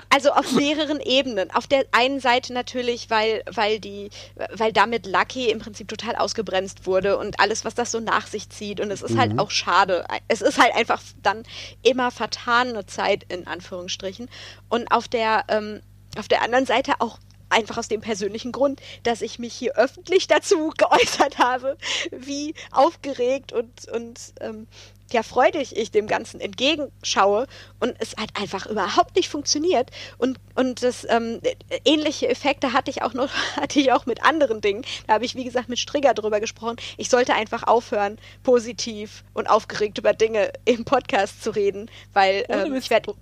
Also auf mehreren Ebenen. Auf der einen Seite natürlich, weil, weil die, weil damit Lucky im Prinzip total ausgebremst wurde und alles, was das so nach sich zieht. Und es ist halt auch schade. Es ist halt einfach dann immer vertane Zeit, in Anführungsstrichen. Und auf der, ähm, auf der anderen Seite auch einfach aus dem persönlichen Grund, dass ich mich hier öffentlich dazu geäußert habe, wie aufgeregt und, und ähm, ja, freudig ich dem Ganzen entgegenschaue und es hat einfach überhaupt nicht funktioniert. Und, und das ähm, ähnliche Effekte hatte ich auch noch, hatte ich auch mit anderen Dingen. Da habe ich, wie gesagt, mit Strigger drüber gesprochen. Ich sollte einfach aufhören, positiv und aufgeregt über Dinge im Podcast zu reden, weil ähm, ich werde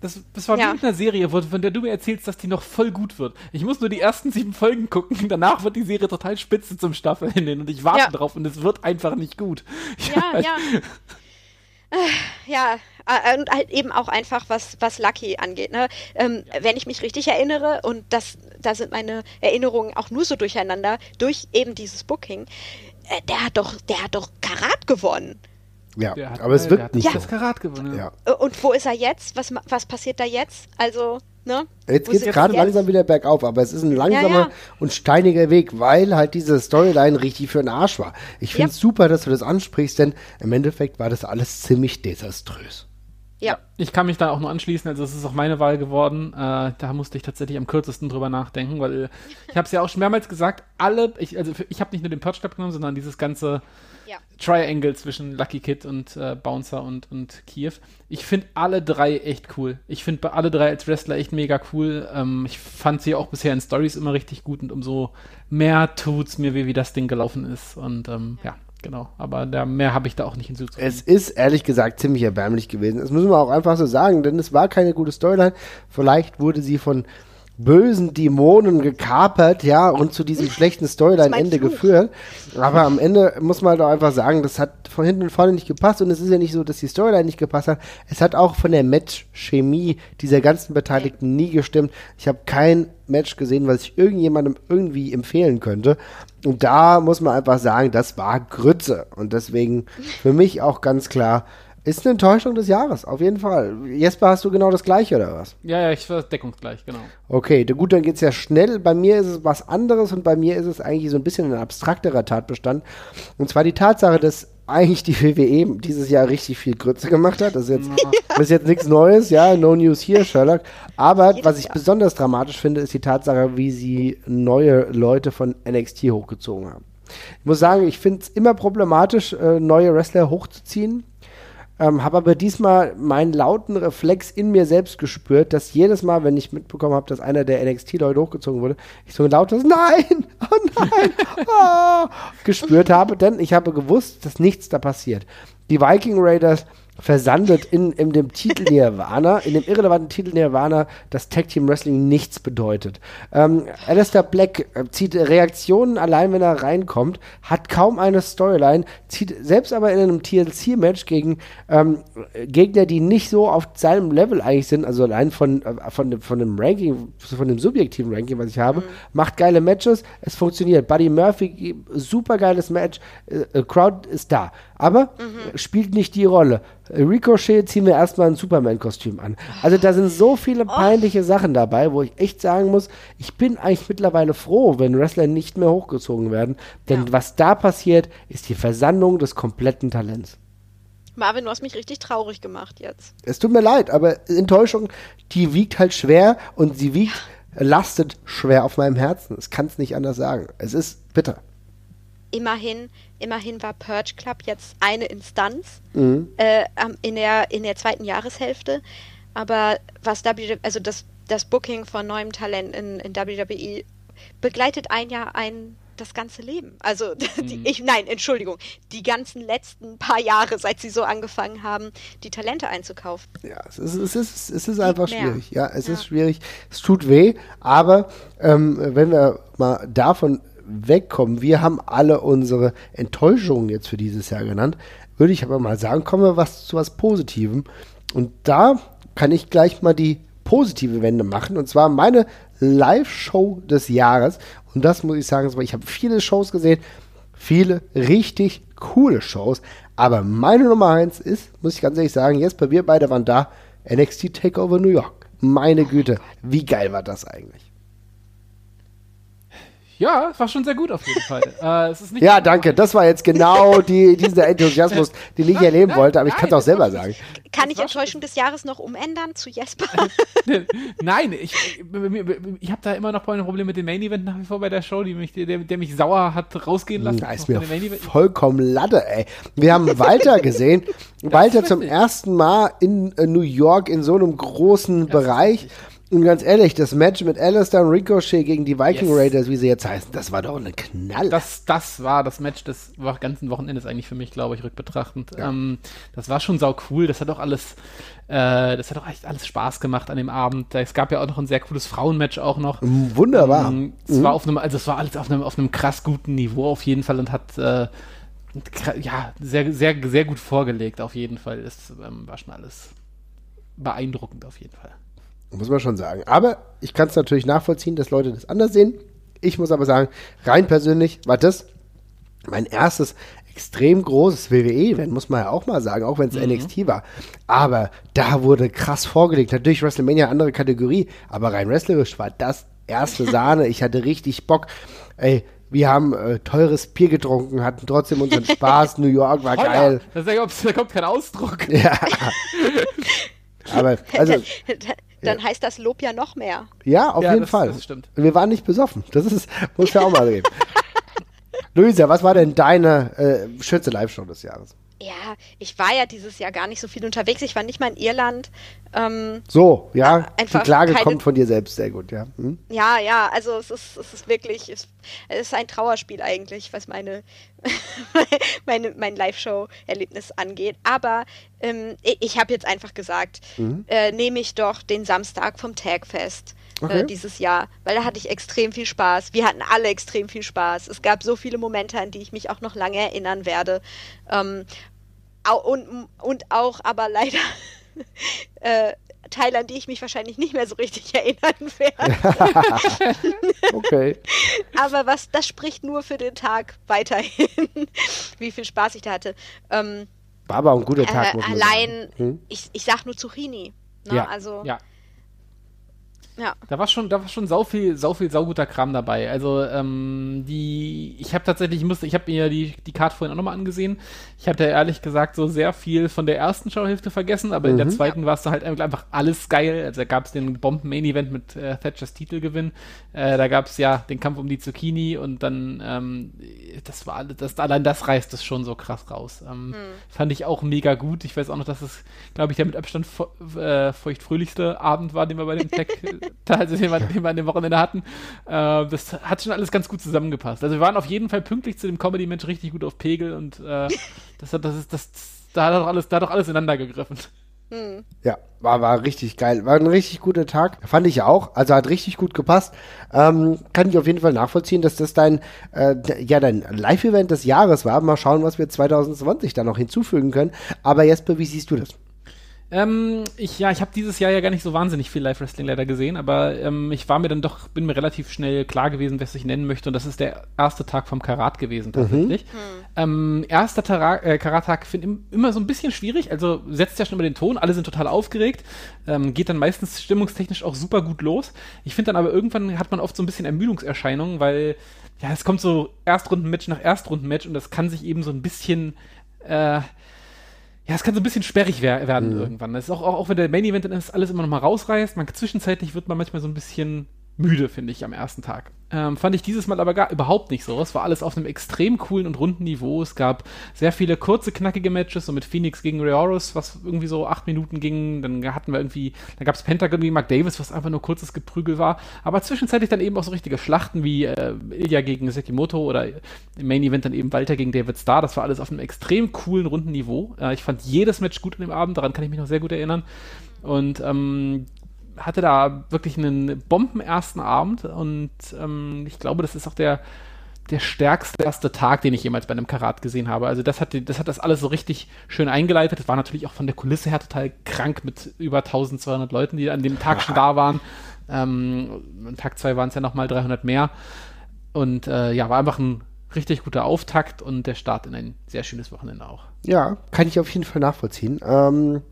das, das, war Ja. einer Serie, von der du mir erzählst, dass die noch voll gut wird. Ich muss nur die ersten sieben Folgen gucken, danach wird die Serie total spitze zum Staffelende und ich warte Ja. drauf und es wird einfach nicht gut. Ja, ja. Äh, Ja, äh, und halt eben auch einfach, was, was Lucky angeht. Ne? Ähm, Wenn ich mich richtig erinnere, und das, da sind meine Erinnerungen auch nur so durcheinander, durch eben dieses Booking, äh, der hat doch, der hat doch Karat gewonnen. Ja, Der hat- aber es der wirkt hat nicht das so. Karat gewonnen. Ja. Äh, Und wo ist er jetzt? Was, ma- was passiert da jetzt? Also, ne? Jetzt geht es gerade langsam wieder bergauf, aber es ist ein langsamer ja. und steiniger Weg, weil halt diese Storyline richtig für den Arsch war. Ich finde es Ja. super, dass du das ansprichst, denn im Endeffekt war das alles ziemlich desaströs. Ja. Ich kann mich da auch nur anschließen, also es ist auch meine Wahl geworden. Äh, da musste ich tatsächlich am kürzesten drüber nachdenken, weil ich habe es ja auch schon mehrmals gesagt, alle, ich, also ich habe nicht nur den Purge Club genommen, sondern dieses ganze Ja. Triangle zwischen Lucky Kid und äh, Bouncer und, und Kiew. Ich finde alle drei echt cool. Ich finde alle drei als Wrestler echt mega cool. Ähm, ich fand sie auch bisher in Stories immer richtig gut und umso mehr tut's mir weh, wie das Ding gelaufen ist. Und ähm, ja. Genau. Aber da, mehr habe ich da auch nicht hinzuzufügen. Es ist ehrlich gesagt ziemlich erbärmlich gewesen. Das müssen wir auch einfach so sagen, denn es war keine gute Storyline. Vielleicht wurde sie von bösen Dämonen gekapert, ja, und zu diesem schlechten Storyline-Ende geführt. Aber am Ende muss man doch einfach sagen, das hat von hinten und vorne nicht gepasst. Und es ist ja nicht so, dass die Storyline nicht gepasst hat. Es hat auch von der Match-Chemie dieser ganzen Beteiligten nie gestimmt. Ich habe kein Match gesehen, was ich irgendjemandem irgendwie empfehlen könnte. Und da muss man einfach sagen, das war Grütze. Und deswegen für mich auch ganz klar, ist eine Enttäuschung des Jahres, auf jeden Fall. Jesper, hast du genau das gleiche oder was? ja, ja, ich war deckungsgleich, genau. Okay, gut, dann geht's ja schnell. Bei mir ist es was anderes und bei mir ist es eigentlich so ein bisschen ein abstrakterer Tatbestand. Und zwar die Tatsache, dass eigentlich die WWE dieses Jahr richtig viel Grütze gemacht hat. Das ist jetzt, das ist jetzt nichts Neues, ja, no news hier, Sherlock. Aber Jedes was ich Jahr. besonders dramatisch finde, ist die Tatsache, wie sie neue Leute von NXT hochgezogen haben. Ich muss sagen, ich finde es immer problematisch, äh, neue Wrestler hochzuziehen. Ähm, habe aber diesmal meinen lauten Reflex in mir selbst gespürt, dass jedes Mal, wenn ich mitbekommen habe, dass einer der NXT-Leute hochgezogen wurde, ich so ein lautes Nein, oh nein, ah, gespürt habe, denn ich habe gewusst, dass nichts da passiert. Die Viking Raiders versandet in, in dem Titel Nirvana, in dem irrelevanten Titel Nirvana, dass Tag Team Wrestling nichts bedeutet. Ähm, Alistair Black äh, zieht Reaktionen allein, wenn er reinkommt, hat kaum eine Storyline, zieht selbst aber in einem TLC-Match gegen ähm, Gegner, die nicht so auf seinem Level eigentlich sind, also allein von, äh, von, dem, von dem Ranking, von dem subjektiven Ranking, was ich habe, macht geile Matches, es funktioniert. Buddy Murphy, super geiles Match, äh, äh, Crowd ist da. Aber spielt nicht die Rolle. Ricochet ziehen wir erstmal ein Superman-Kostüm an. Also da sind so viele peinliche Sachen dabei, wo ich echt sagen muss, ich bin eigentlich mittlerweile froh, wenn Wrestler nicht mehr hochgezogen werden. Denn Ja. was da passiert, ist die Versandung des kompletten Talents. Marvin, du hast mich richtig traurig gemacht jetzt. Es tut mir leid, aber Enttäuschung, die wiegt halt schwer und sie wiegt, lastet schwer auf meinem Herzen. Ich kann es nicht anders sagen. Es ist bitter. Immerhin, immerhin war Purge Club jetzt eine Instanz Mhm. äh, in, der, in der zweiten Jahreshälfte. Aber was WWE, also das, das Booking von neuem Talent in, in WWE begleitet ein Jahr ein das ganze Leben. Also die, ich, nein, Entschuldigung, die ganzen letzten paar Jahre, seit sie so angefangen haben, die Talente einzukaufen. Ja, es ist, es ist, es ist einfach mehr. schwierig. Ja, es Ja. ist schwierig. Es tut weh, aber ähm, wenn wir mal davon wegkommen, wir haben alle unsere Enttäuschungen jetzt für dieses Jahr genannt, würde ich aber mal sagen, kommen wir was zu was Positivem. Und da kann ich gleich mal die positive Wende machen. Und zwar meine Live-Show des Jahres. Und das muss ich sagen, ich habe viele Shows gesehen, viele richtig coole Shows. Aber meine Nummer eins ist, muss ich ganz ehrlich sagen, Jesper, wir beide waren da, NXT Takeover New York. Meine Güte, wie geil war das eigentlich? Ja, es war schon sehr gut auf jeden Fall. äh, es ist nicht Ja, danke. Das war jetzt genau die, dieser Enthusiasmus, den ich erleben wollte, aber ich kann es auch selber das sagen. Kann ich Enttäuschung des Jahres noch umändern zu Jesper? Nein, ich, ich, ich habe da immer noch ein Problem mit dem Main Event nach wie vor bei der Show, die mich, der, der mich sauer hat rausgehen lassen. Da ist mir vollkommen Latte, ey. Wir haben Walter gesehen. Walter zum richtig. ersten Mal in äh, New York in so einem großen Bereich. Und ganz ehrlich, das Match mit Alistair und Ricochet gegen die Viking Yes. Raiders, wie sie jetzt heißen, das war doch eine Knall. Das, das war das Match des ganzen Wochenendes eigentlich für mich, glaube ich, rückbetrachtend. Ähm, das war schon sau cool. Das hat auch alles, äh, das hat auch echt alles Spaß gemacht an dem Abend. Es gab ja auch noch ein sehr cooles Frauenmatch auch noch. Wunderbar. Ähm, Es war auf einem, also es war alles auf einem, auf einem krass guten Niveau auf jeden Fall und hat äh, ja sehr, sehr, sehr gut vorgelegt auf jeden Fall. Es ähm, war schon alles beeindruckend auf jeden Fall. Muss man schon sagen. Aber ich kann es natürlich nachvollziehen, dass Leute das anders sehen. Ich muss aber sagen, rein persönlich war das mein erstes extrem großes WWE-Event, muss man ja auch mal sagen, auch wenn es NXT war. Aber da wurde krass vorgelegt. Natürlich WrestleMania andere Kategorie, aber rein wrestlerisch war das erste Sahne. Ich hatte richtig Bock. Ey, wir haben äh, teures Bier getrunken, hatten trotzdem unseren Spaß. New York war geil. Das ja, da kommt kein Ausdruck. Ja. aber, also, Dann heißt das Lob ja noch mehr. ja, auf Ja, jeden das- Fall. das stimmt. Wir waren nicht besoffen. Das ist, muss ja auch mal reden. Luisa, was war denn deine äh, schönste Live-Show des Jahres? Ja, ich war ja dieses Jahr gar nicht so viel unterwegs. Ich war nicht mal in Irland. Ähm, So, ja, die einfach Klage keine- kommt von dir selbst, sehr gut, ja. Hm? ja, ja, also es ist, es ist wirklich, es, ist ein Trauerspiel eigentlich, was meine, meine mein Live-Show-Erlebnis angeht. Aber ähm, ich, habe jetzt einfach gesagt, Mhm. äh, nehme ich doch den Samstag vom Tagfest. Okay. Äh, dieses Jahr, weil da hatte ich extrem viel Spaß. Wir hatten alle extrem viel Spaß. Es gab so viele Momente, an die ich mich auch noch lange erinnern werde. Ähm, und, und auch aber leider äh, Teile, an die ich mich wahrscheinlich nicht mehr so richtig erinnern werde. Okay. aber was, das spricht nur für den Tag weiterhin, wie viel Spaß ich da hatte. Ähm, War aber ein guter Tag, äh, allein. Hm? ich, ich sag nur Zucchini. Ne? Ja. Also, Ja, ja. Da war schon, da war schon sau viel, sau viel sauguter Kram dabei. Also ähm, die, ich habe tatsächlich, ich musste, ich habe mir die die Card vorhin auch nochmal angesehen. Ich hatte ehrlich gesagt so sehr viel von der ersten Showhälfte vergessen, aber in der zweiten war es da halt einfach alles geil. Also da gab es den Bomben-Main-Event mit äh, Thatchers Titelgewinn. Äh, da gab es ja den Kampf um die Zucchini und dann, ähm, das war alles, das, allein das reißt es schon so krass raus. Ähm, Fand ich auch mega gut. Ich weiß auch noch, dass es, glaube ich, der mit Abstand äh, feuchtfröhlichste Abend war, den wir bei dem Tech, also den wir, den wir an dem Wochenende hatten. Äh, das hat schon alles ganz gut zusammengepasst. Also wir waren auf jeden Fall pünktlich zu dem Comedy-Match richtig gut auf Pegel und äh, das hat, das ist, das, da hat doch alles, da hat doch alles ineinander gegriffen. Ja, war, war richtig geil. War ein richtig guter Tag. Fand ich auch. Also hat richtig gut gepasst. Ähm, kann ich auf jeden Fall nachvollziehen, dass das dein, äh, ja, dein Live-Event des Jahres war. Mal schauen, was wir 2020 da noch hinzufügen können. Aber Jesper, wie siehst du das? Ähm, ich, ja, ich habe dieses Jahr ja gar nicht so wahnsinnig viel Live-Wrestling leider gesehen, aber ähm, ich war mir dann doch, bin mir relativ schnell klar gewesen, was ich nennen möchte und das ist der erste Tag vom Karat gewesen tatsächlich. Mhm. Ähm, erster Tara äh, Karat-Tag finde ich immer so ein bisschen schwierig, also setzt ja schon über den Ton, alle sind total aufgeregt, ähm, geht dann meistens stimmungstechnisch auch super gut los. Ich finde dann aber irgendwann hat man oft so ein bisschen Ermüdungserscheinungen, weil ja, es kommt so Erstrundenmatch nach Erstrundenmatch und das kann sich eben so ein bisschen äh, ja, es kann so ein bisschen sperrig wer werden mhm. irgendwann. Das ist auch, auch, auch wenn der Main Event dann ist, alles immer noch mal rausreißt. Man, zwischenzeitlich wird man manchmal so ein bisschen müde, finde ich, am ersten Tag. Ähm, fand ich dieses Mal aber gar überhaupt nicht so. Es war alles auf einem extrem coolen und runden Niveau. Es gab sehr viele kurze, knackige Matches, so mit Phoenix gegen Reoros, was irgendwie so acht Minuten ging. Dann hatten wir irgendwie, dann gab es Pentagon gegen Mark Davis, was einfach nur kurzes Geprügel war. Aber zwischenzeitlich dann eben auch so richtige Schlachten wie äh, Ilya gegen Sekimoto oder im Main Event dann eben Walter gegen David Starr. Das war alles auf einem extrem coolen, runden Niveau. Äh, ich fand jedes Match gut an dem Abend, daran kann ich mich noch sehr gut erinnern. Und ähm, hatte da wirklich einen bombenersten Abend und ähm, ich glaube, das ist auch der, der stärkste erste Tag, den ich jemals bei einem Karat gesehen habe. Also das hat, das hat das alles so richtig schön eingeleitet. Das war natürlich auch von der Kulisse her total krank mit über 1200 Leuten, die an dem Tag schon da waren. Ähm, Tag 2 waren es ja nochmal 300 mehr. Und äh, ja, war einfach ein richtig guter Auftakt und der Start in ein sehr schönes Wochenende auch. Ja, kann ich auf jeden Fall nachvollziehen. Ähm,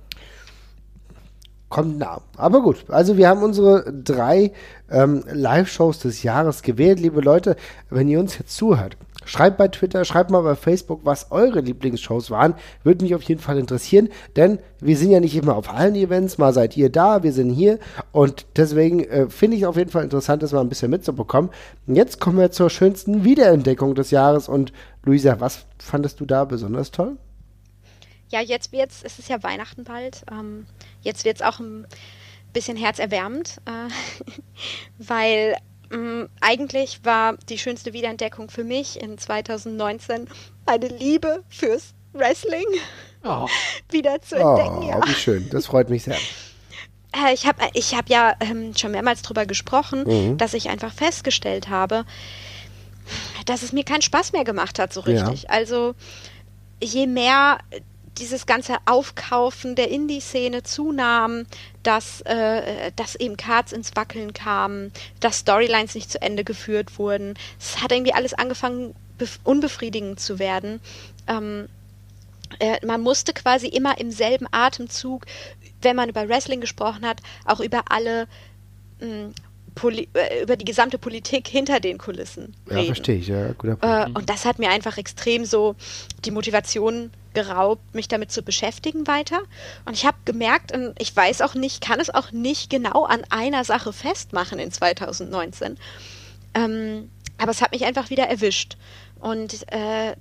kommt nah. Aber gut, also wir haben unsere drei ähm, Live-Shows des Jahres gewählt. Liebe Leute, wenn ihr uns jetzt zuhört, schreibt bei Twitter, schreibt mal bei Facebook, was eure Lieblingsshows waren. Würde mich auf jeden Fall interessieren, denn wir sind ja nicht immer auf allen Events. Mal seid ihr da, wir sind hier. Und deswegen äh, finde ich auf jeden Fall interessant, das mal ein bisschen mitzubekommen. Jetzt kommen wir zur schönsten Wiederentdeckung des Jahres. Und Luisa, was fandest du da besonders toll? Ja, jetzt wird's, es ist ja Weihnachten bald. Ähm, jetzt wird's auch ein bisschen herzerwärmend, äh, weil ähm, eigentlich war die schönste Wiederentdeckung für mich in 2019 eine Liebe fürs Wrestling oh. wieder zu entdecken. Oh, ja. wie schön, das freut mich sehr. Äh, ich habe ich hab ja ähm, schon mehrmals darüber gesprochen, mhm. dass ich einfach festgestellt habe, dass es mir keinen Spaß mehr gemacht hat, so richtig. Ja. Also je mehr dieses ganze Aufkaufen der Indie-Szene zunahm, dass, äh, dass eben Cards ins Wackeln kamen, dass Storylines nicht zu Ende geführt wurden. Es hat irgendwie alles angefangen, unbefriedigend zu werden. Ähm, äh, man musste quasi immer im selben Atemzug, wenn man über Wrestling gesprochen hat, auch über alle mh, hm, Poli äh, über die gesamte Politik hinter den Kulissen reden. Ja, verstehe ich, ja, guter Punkt. Äh, und das hat mir einfach extrem so die Motivation geraubt, mich damit zu beschäftigen weiter. Und ich habe gemerkt, und ich weiß auch nicht, kann es auch nicht genau an einer Sache festmachen in 2019. Ähm, aber es hat mich einfach wieder erwischt. Und äh,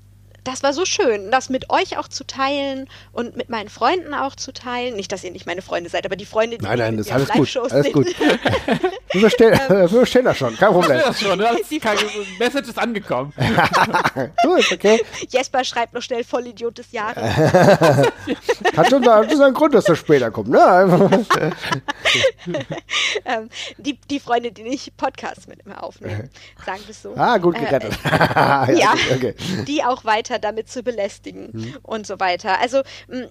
das war so schön, das mit euch auch zu teilen und mit meinen Freunden auch zu teilen. Nicht, dass ihr nicht meine Freunde seid, aber die Freunde, die Nein, nein, das ist alles gut. Alles gut. wir verstehen, ähm, wir verstehen das schon, kein Problem. Das schon, das kein, Message ist angekommen. gut, okay. Jesper schreibt noch schnell Vollidiot des Jahres. Hat schon hat einen Grund, dass er später kommt, ne? ähm, die, die Freunde, die nicht Podcasts mit immer aufnehmen, sagen wir es so. Ah, gut gerettet. Äh, ja, okay. die auch weiter weiter damit zu belästigen mhm. und so weiter. Also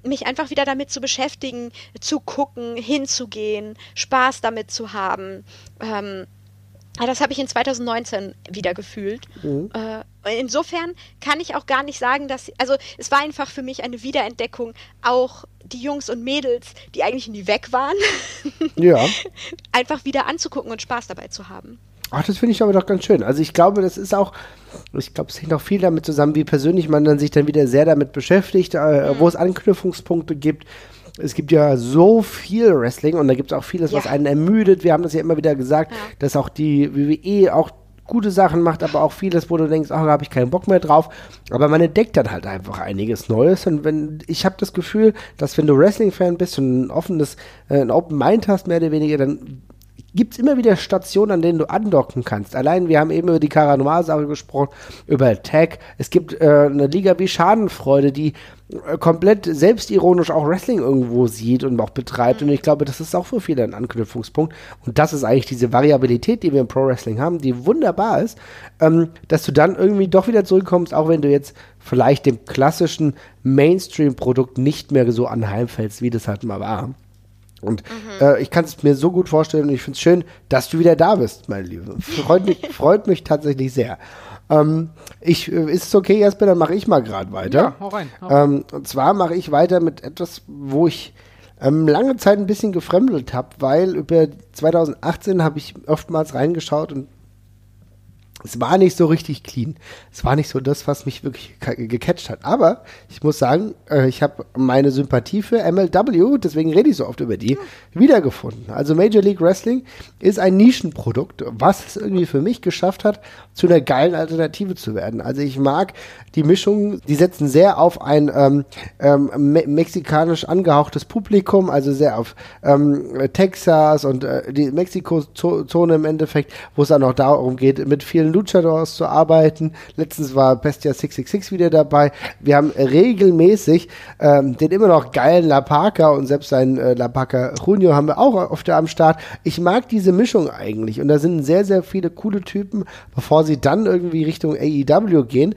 mich einfach wieder damit zu beschäftigen, zu gucken, hinzugehen, Spaß damit zu haben. Ähm, das habe ich in 2019 wieder gefühlt. Mhm. Äh, insofern kann ich auch gar nicht sagen, dass, also es war einfach für mich eine Wiederentdeckung, auch die Jungs und Mädels, die eigentlich nie weg waren, ja. einfach wieder anzugucken und Spaß dabei zu haben. Ach, das finde ich aber doch ganz schön. Also ich glaube, das ist auch, ich glaube, es hängt auch viel damit zusammen, wie persönlich man dann sich dann wieder sehr damit beschäftigt, äh, mhm. wo es Anknüpfungspunkte gibt. Es gibt ja so viel Wrestling und da gibt es auch vieles, ja. was einen ermüdet. Wir haben das ja immer wieder gesagt, ja. dass auch die WWE auch gute Sachen macht, aber auch vieles, wo du denkst, ach, da habe ich keinen Bock mehr drauf. Aber man entdeckt dann halt einfach einiges Neues. Und wenn ich habe das Gefühl, dass wenn du Wrestling-Fan bist und ein offenes, äh, ein Open Mind hast, mehr oder weniger, dann gibt es immer wieder Stationen, an denen du andocken kannst. Allein, wir haben eben über die Caranoir-Sache gesprochen, über Tag. Es gibt äh, eine Liga wie Schadenfreude, die äh, komplett selbstironisch auch Wrestling irgendwo sieht und auch betreibt. Und ich glaube, das ist auch für viele ein Anknüpfungspunkt. Und das ist eigentlich diese Variabilität, die wir im Pro Wrestling haben, die wunderbar ist, ähm, dass du dann irgendwie doch wieder zurückkommst, auch wenn du jetzt vielleicht dem klassischen Mainstream-Produkt nicht mehr so anheimfällst, wie das halt mal war. Und mhm. äh, ich kann es mir so gut vorstellen und ich finde es schön, dass du wieder da bist, meine Liebe. Freut mich, freut mich tatsächlich sehr. Ähm, ich, äh, ist es okay, Jasper, dann mache ich mal gerade weiter. Ja, hau rein. Hau ähm, und zwar mache ich weiter mit etwas, wo ich ähm, lange Zeit ein bisschen gefremdelt habe, weil über 2018 habe ich oftmals reingeschaut und es war nicht so richtig clean. Es war nicht so das, was mich wirklich gecatcht hat. Aber ich muss sagen, äh, ich habe meine Sympathie für MLW, deswegen rede ich so oft über die, wiedergefunden. Also Major League Wrestling ist ein Nischenprodukt, was es irgendwie für mich geschafft hat, zu einer geilen Alternative zu werden. Also ich mag die Mischung, die setzen sehr auf ein ähm, ähm, me mexikanisch angehauchtes Publikum, also sehr auf ähm, Texas und äh, die Mexiko-Zone im Endeffekt, wo es dann auch darum geht, mit vielen Luchadors zu arbeiten. Letztens war Bestia 666 wieder dabei. Wir haben regelmäßig ähm, den immer noch geilen La Parca und selbst seinen äh, La Parca Junio haben wir auch oft am Start. Ich mag diese Mischung eigentlich und da sind sehr, sehr viele coole Typen, bevor sie dann irgendwie Richtung AEW gehen.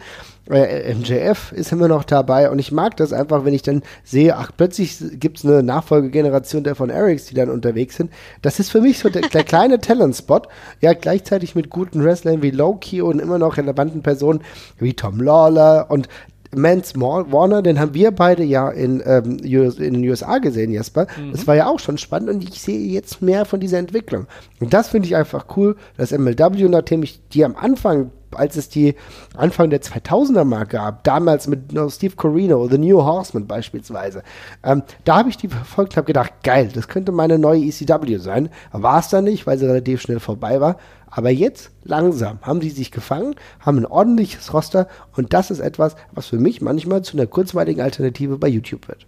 Äh, MJF ist immer noch dabei und ich mag das einfach, wenn ich dann sehe, ach, plötzlich gibt es eine Nachfolgegeneration der von Erics, die dann unterwegs sind. Das ist für mich so der, der kleine Talent-Spot. Ja, gleichzeitig mit guten Wrestlern wie Loki und immer noch relevanten Personen wie Tom Lawler und Mans Warner, den haben wir beide ja in, ähm, in den USA gesehen, Jesper. Mhm. Das war ja auch schon spannend und ich sehe jetzt mehr von dieser Entwicklung. Und das finde ich einfach cool, dass MLW, nachdem ich die am Anfang als es die Anfang der 2000er mal gab, damals mit no, Steve Corino, The New Horseman beispielsweise, ähm, da habe ich die verfolgt und habe gedacht, geil, das könnte meine neue ECW sein. War es dann nicht, weil sie relativ schnell vorbei war. Aber jetzt langsam haben die sich gefangen, haben ein ordentliches Roster und das ist etwas, was für mich manchmal zu einer kurzweiligen Alternative bei YouTube wird.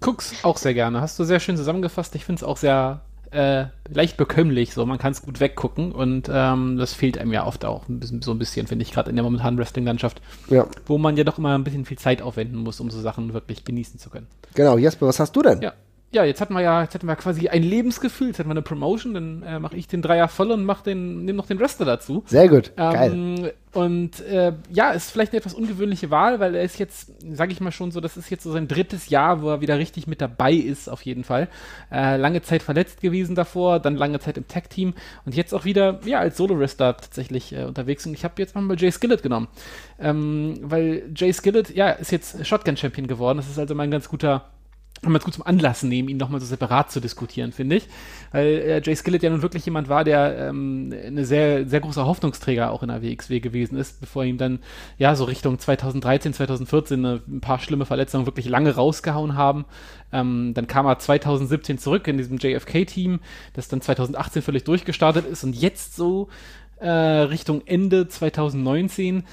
Guck's auch sehr gerne. Hast du sehr schön zusammengefasst. Ich finde es auch sehr äh, leicht bekömmlich. So, man kann es gut weggucken und ähm, das fehlt einem ja oft auch ein bisschen, so ein bisschen, finde ich, gerade in der momentanen Wrestling-Landschaft, ja. wo man ja doch immer ein bisschen viel Zeit aufwenden muss, um so Sachen wirklich genießen zu können. Genau, Jesper, was hast du denn? Ja, ja, jetzt hatten wir ja, jetzt hatten wir quasi ein Lebensgefühl, jetzt hatten wir eine Promotion, dann äh, mache ich den Dreier voll und mach den, nehme noch den Wrestler dazu. Sehr gut, ähm, geil. Und äh, ja, ist vielleicht eine etwas ungewöhnliche Wahl, weil er ist jetzt, sage ich mal schon so, das ist jetzt so sein drittes Jahr, wo er wieder richtig mit dabei ist, auf jeden Fall. Äh, lange Zeit verletzt gewesen davor, dann lange Zeit im Tag-Team und jetzt auch wieder, ja, als Solo-Wrestler tatsächlich äh, unterwegs. Und ich habe jetzt mal Jay Skillett genommen, ähm, weil Jay Skillett, ja, ist jetzt Shotgun-Champion geworden. Das ist also mein ganz guter kann man es gut zum Anlass nehmen, ihn nochmal so separat zu diskutieren, finde ich. Weil äh, Jay Skillett ja nun wirklich jemand war, der ähm, eine sehr, sehr großer Hoffnungsträger auch in der WXW gewesen ist, bevor ihm dann ja so Richtung 2013, 2014 äh, ein paar schlimme Verletzungen wirklich lange rausgehauen haben. Ähm, dann kam er 2017 zurück in diesem JFK-Team, das dann 2018 völlig durchgestartet ist und jetzt so äh, Richtung Ende 2019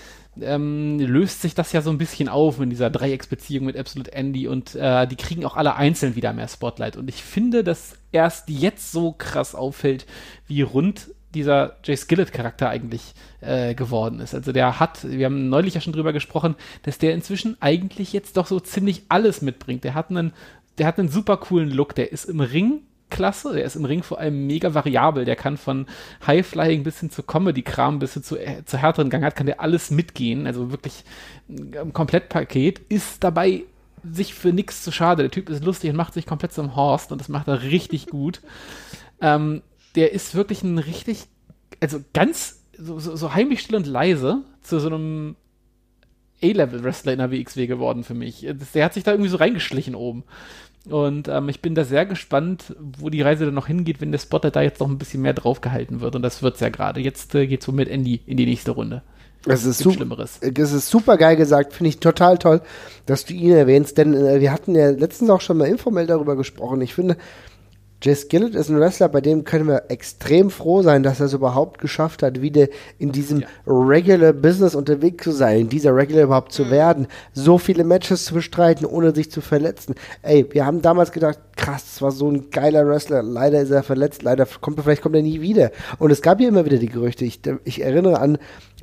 ähm, löst sich das ja so ein bisschen auf in dieser Dreiecksbeziehung mit Absolute Andy und äh, die kriegen auch alle einzeln wieder mehr Spotlight. Und ich finde, dass erst jetzt so krass auffällt, wie rund dieser Jay Skillett-Charakter eigentlich äh, geworden ist. Also der hat, wir haben neulich ja schon drüber gesprochen, dass der inzwischen eigentlich jetzt doch so ziemlich alles mitbringt. Der hat einen, der hat einen super coolen Look, der ist im Ring klasse. Der ist im Ring vor allem mega variabel. Der kann von High-Flying bis hin zu Comedy-Kram bis hin zu, äh, zu härteren Gangart, kann der alles mitgehen. Also wirklich ein Komplettpaket. Ist dabei sich für nichts zu schade. Der Typ ist lustig und macht sich komplett zum Horst und das macht er richtig gut. Ähm, der ist wirklich ein richtig, also ganz so, so, so heimlich still und leise zu so einem A-Level-Wrestler in der WXW geworden für mich. Der hat sich da irgendwie so reingeschlichen oben. Und ähm, ich bin da sehr gespannt, wo die Reise dann noch hingeht, wenn der Spotter da jetzt noch ein bisschen mehr draufgehalten wird. Und das wird es ja gerade. Jetzt äh, geht es so mit Andy in die nächste Runde. Es ist, su es ist super geil gesagt, finde ich total toll, dass du ihn erwähnst, denn äh, wir hatten ja letztens auch schon mal informell darüber gesprochen. Ich finde, Jay Skillett ist ein Wrestler, bei dem können wir extrem froh sein, dass er es überhaupt geschafft hat, wieder in diesem ja. Regular Business unterwegs zu sein, in dieser Regular überhaupt zu mhm. werden, so viele Matches zu bestreiten, ohne sich zu verletzen. Ey, wir haben damals gedacht, krass, das war so ein geiler Wrestler, leider ist er verletzt, leider kommt er, vielleicht kommt er nie wieder. Und es gab ja immer wieder die Gerüchte. Ich, ich erinnere an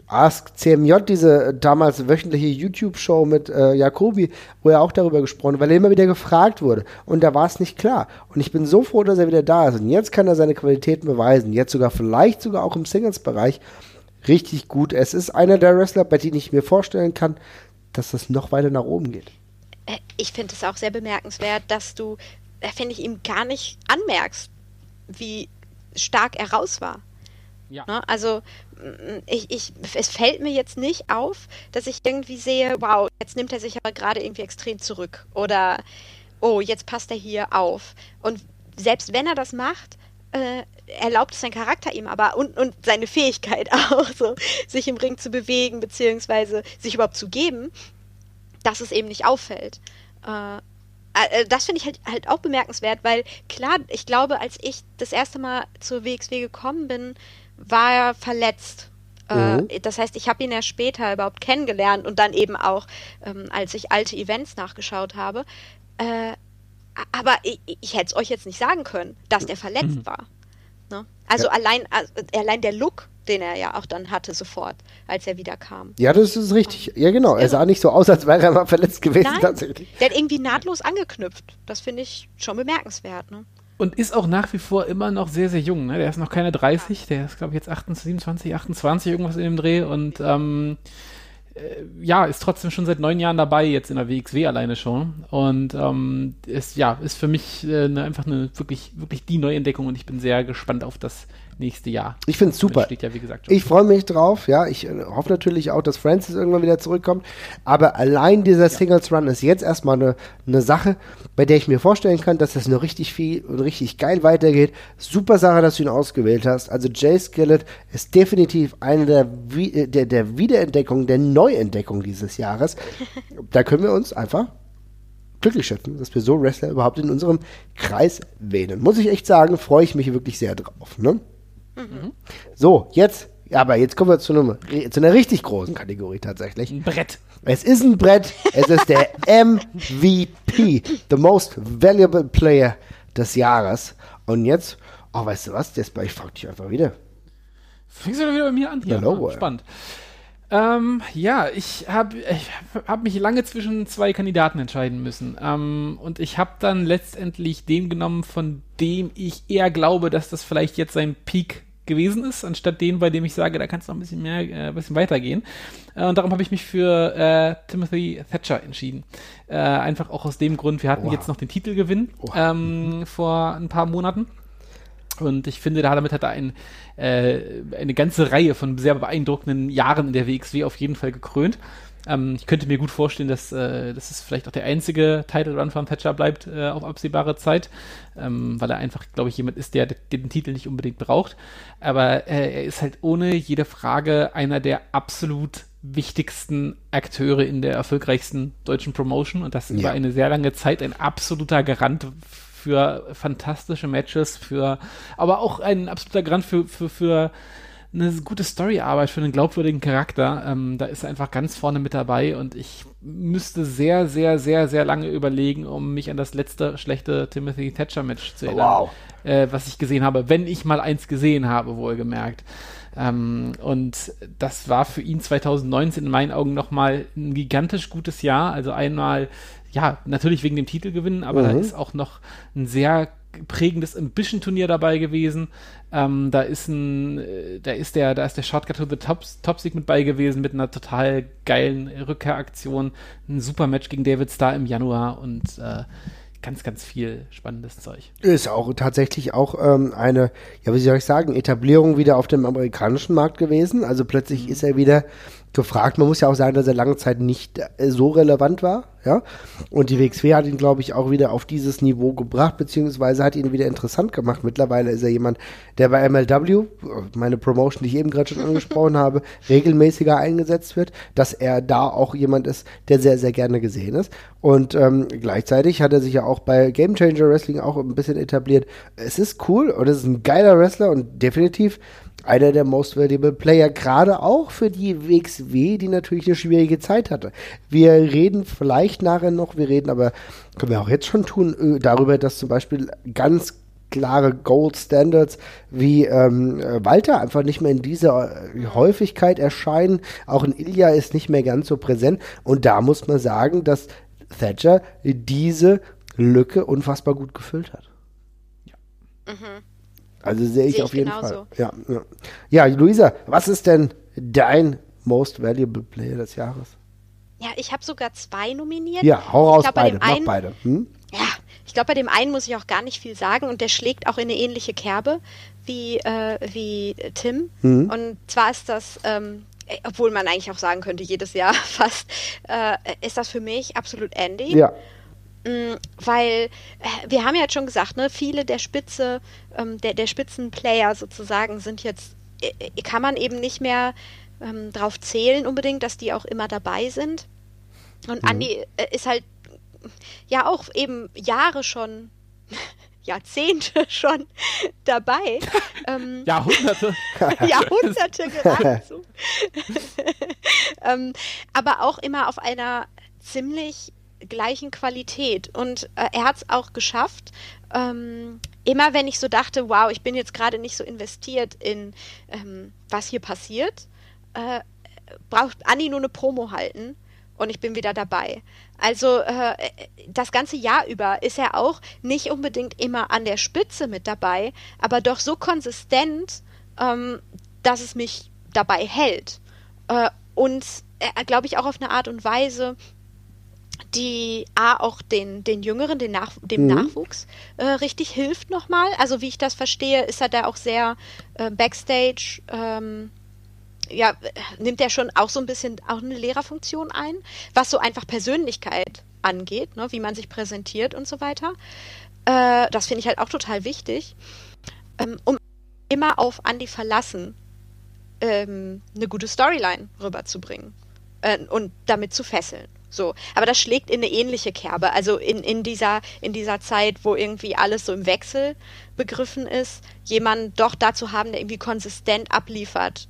Ask CMJ, diese damals wöchentliche YouTube-Show mit äh, Jacobi, wo er auch darüber gesprochen hat, weil er immer wieder gefragt wurde. Und da war es nicht klar. Und ich bin so froh, dass er wieder da ist. Und jetzt kann er seine Qualitäten beweisen. Jetzt sogar, vielleicht sogar auch im Singles-Bereich richtig gut. Es ist einer der Wrestler, bei denen ich mir vorstellen kann, dass das noch weiter nach oben geht. Äh, ich finde es auch sehr bemerkenswert, dass du, äh, finde ich, ihm gar nicht anmerkst, wie stark er raus war. Ja. Ne? Also ich, ich, es fällt mir jetzt nicht auf, dass ich irgendwie sehe, wow, jetzt nimmt er sich aber gerade irgendwie extrem zurück. Oder, oh, jetzt passt er hier auf. Und selbst wenn er das macht, äh, erlaubt es sein Charakter ihm aber und, und seine Fähigkeit auch, so, sich im Ring zu bewegen, beziehungsweise sich überhaupt zu geben, dass es eben nicht auffällt. Äh, äh das finde ich halt, halt auch bemerkenswert, weil klar, ich glaube, als ich das erste Mal zur WXW gekommen bin, war er verletzt. Äh, mhm. Äh, das heißt, ich habe ihn ja später überhaupt kennengelernt und dann eben auch, ähm, als ich alte Events nachgeschaut habe. Äh, aber ich, ich hätte es euch jetzt nicht sagen können, dass der verletzt mhm. war. Ne? Also ja. allein, also allein der Look, den er ja auch dann hatte sofort, als er wieder kam. Ja, das ist richtig. Ja, genau. Er sah nicht so aus, als wäre er mal verletzt gewesen Nein, tatsächlich. Der hat irgendwie nahtlos angeknüpft. Das finde ich schon bemerkenswert. Ne? Und ist auch nach wie vor immer noch sehr, sehr jung. Ne? Der ist noch keine 30, der ist, glaube ich, jetzt 28, 27, 28, irgendwas in dem Dreh. Und ähm, äh, ja, ist trotzdem schon seit neun Jahren dabei, jetzt in der WXW alleine schon. Und ähm, ist, ja, ist für mich äh, ne, einfach eine wirklich, wirklich die Neuentdeckung und ich bin sehr gespannt auf das nächste Jahr. Ich finde es super. Ja, ich freue mich drauf, ja. Ich äh, hoffe natürlich auch, dass Francis irgendwann wieder zurückkommt. Aber allein dieser ja. Singles Run ist jetzt erstmal eine, eine Sache, bei der ich mir vorstellen kann, dass das nur richtig viel und richtig geil weitergeht. Super Sache, dass du ihn ausgewählt hast. Also Jay Skillett ist definitiv eine der, äh, der, der Wiederentdeckung, der Neuentdeckung dieses Jahres. da können wir uns einfach glücklich schätzen, dass wir so Wrestler überhaupt in unserem Kreis wählen. Muss ich echt sagen, freue ich mich wirklich sehr drauf. Ne? Mhm. So, jetzt, aber jetzt kommen wir zu, einem, zu einer richtig großen Kategorie tatsächlich. Ein Brett. Es ist ein Brett. Es ist der MVP, the most valuable player des Jahres. Und jetzt, oh, weißt du was? Jetzt, ich frag dich einfach wieder. Fängst du wieder bei mir an? Ja, no, spannend. Ähm, ja, ich habe ich hab mich lange zwischen zwei Kandidaten entscheiden müssen. Ähm, und ich habe dann letztendlich den genommen, von dem ich eher glaube, dass das vielleicht jetzt sein Peak gewesen ist, anstatt den, bei dem ich sage, da kann es noch ein bisschen mehr, äh, ein bisschen weitergehen. Äh, und darum habe ich mich für äh, Timothy Thatcher entschieden. Äh, einfach auch aus dem Grund, wir hatten wow. jetzt noch den Titelgewinn ähm, vor ein paar Monaten. Und ich finde, damit hat er ein, äh, eine ganze Reihe von sehr beeindruckenden Jahren in der WXW auf jeden Fall gekrönt. Ähm, ich könnte mir gut vorstellen, dass, äh, dass es vielleicht auch der einzige Title Run von Thatcher bleibt äh, auf absehbare Zeit, ähm, weil er einfach, glaube ich, jemand ist, der, der, den Titel nicht unbedingt braucht. Aber äh, er ist halt ohne jede Frage einer der absolut wichtigsten Akteure in der erfolgreichsten deutschen Promotion und das ja. über eine sehr lange Zeit ein absoluter Garant für fantastische Matches, für aber auch ein absoluter Garant für, für, für eine gute Storyarbeit für einen glaubwürdigen Charakter. Ähm, da ist er einfach ganz vorne mit dabei und ich müsste sehr, sehr, sehr, sehr lange überlegen, um mich an das letzte schlechte Timothy Thatcher Match zu erinnern, wow. äh, was ich gesehen habe, wenn ich mal eins gesehen habe, wohlgemerkt. Ähm, und das war für ihn 2019 in meinen Augen nochmal ein gigantisch gutes Jahr. Also einmal, ja, natürlich wegen dem Titelgewinn, aber mhm. da ist auch noch ein sehr prägendes Ambition-Turnier dabei gewesen. Ähm, da ist ein, äh, da ist der, da ist der Shortcut to the Top, Top Sieg mit bei gewesen mit einer total geilen Rückkehraktion. Ein super Match gegen David Starr im Januar und äh, ganz, ganz viel spannendes Zeug. Ist auch tatsächlich auch ähm, eine, ja, wie soll ich sagen, Etablierung wieder auf dem amerikanischen Markt gewesen. Also plötzlich mhm. ist er wieder gefragt. Man muss ja auch sagen, dass er lange Zeit nicht äh, so relevant war. Ja? Und die WXW hat ihn, glaube ich, auch wieder auf dieses Niveau gebracht, beziehungsweise hat ihn wieder interessant gemacht. Mittlerweile ist er jemand, der bei MLW, meine Promotion, die ich eben gerade schon angesprochen habe, regelmäßiger eingesetzt wird, dass er da auch jemand ist, der sehr, sehr gerne gesehen ist. Und ähm, gleichzeitig hat er sich ja auch bei Game Changer Wrestling auch ein bisschen etabliert. Es ist cool und es ist ein geiler Wrestler und definitiv einer der Most Valuable Player, gerade auch für die WXW, die natürlich eine schwierige Zeit hatte. Wir reden vielleicht nachher noch, wir reden aber, können wir auch jetzt schon tun, äh, darüber, dass zum Beispiel ganz klare Gold Standards wie ähm, Walter einfach nicht mehr in dieser äh, Häufigkeit erscheinen. Auch in Ilya ist nicht mehr ganz so präsent. Und da muss man sagen, dass Thatcher diese Lücke unfassbar gut gefüllt hat. Ja. Mhm. Also sehe ich, seh auf jeden genauso. Fall. Ja, ja. ja, Luisa, was ist denn dein Most Valuable Player des Jahres? Ja, ich habe sogar zwei nominiert. Ja, hau raus glaub, beide, einen, beide. Hm? Ja, ich glaube, bei dem einen muss ich auch gar nicht viel sagen und der schlägt auch in eine ähnliche Kerbe wie, äh, wie Tim. Mhm. Und zwar ist das, ähm, obwohl man eigentlich auch sagen könnte, jedes Jahr fast, äh, ist das für mich absolut Andy. Ja. Mm, weil äh, wir haben ja jetzt schon gesagt, ne, viele der Spitze, ähm, der, der Spitzenplayer sozusagen sind jetzt, äh, äh, kann man eben nicht mehr ähm, drauf zählen unbedingt, dass die auch immer dabei sind. Und mhm. Andi ist halt ja auch eben Jahre schon, Jahrzehnte schon dabei. ähm, Jahrhunderte. Jahrhunderte geradezu. ähm, aber auch immer auf einer ziemlich gleichen Qualität. Und äh, er hat es auch geschafft. Ähm, immer wenn ich so dachte, wow, ich bin jetzt gerade nicht so investiert in ähm, was hier passiert, äh, braucht Anni nur eine Promo halten und ich bin wieder dabei. Also äh, das ganze Jahr über ist er auch nicht unbedingt immer an der Spitze mit dabei, aber doch so konsistent, ähm, dass es mich dabei hält. Äh, und äh, glaube ich auch auf eine Art und Weise, die A auch den, den Jüngeren, den Nach dem mhm. Nachwuchs äh, richtig hilft nochmal. Also wie ich das verstehe, ist er da auch sehr äh, Backstage, ähm, ja, nimmt er schon auch so ein bisschen auch eine Lehrerfunktion ein, was so einfach Persönlichkeit angeht, ne, wie man sich präsentiert und so weiter. Äh, das finde ich halt auch total wichtig, ähm, um immer auf Andy verlassen, ähm, eine gute Storyline rüberzubringen äh, und damit zu fesseln. So, aber das schlägt in eine ähnliche Kerbe. Also in, in, dieser, in dieser Zeit, wo irgendwie alles so im Wechsel begriffen ist, jemanden doch dazu haben, der irgendwie konsistent abliefert.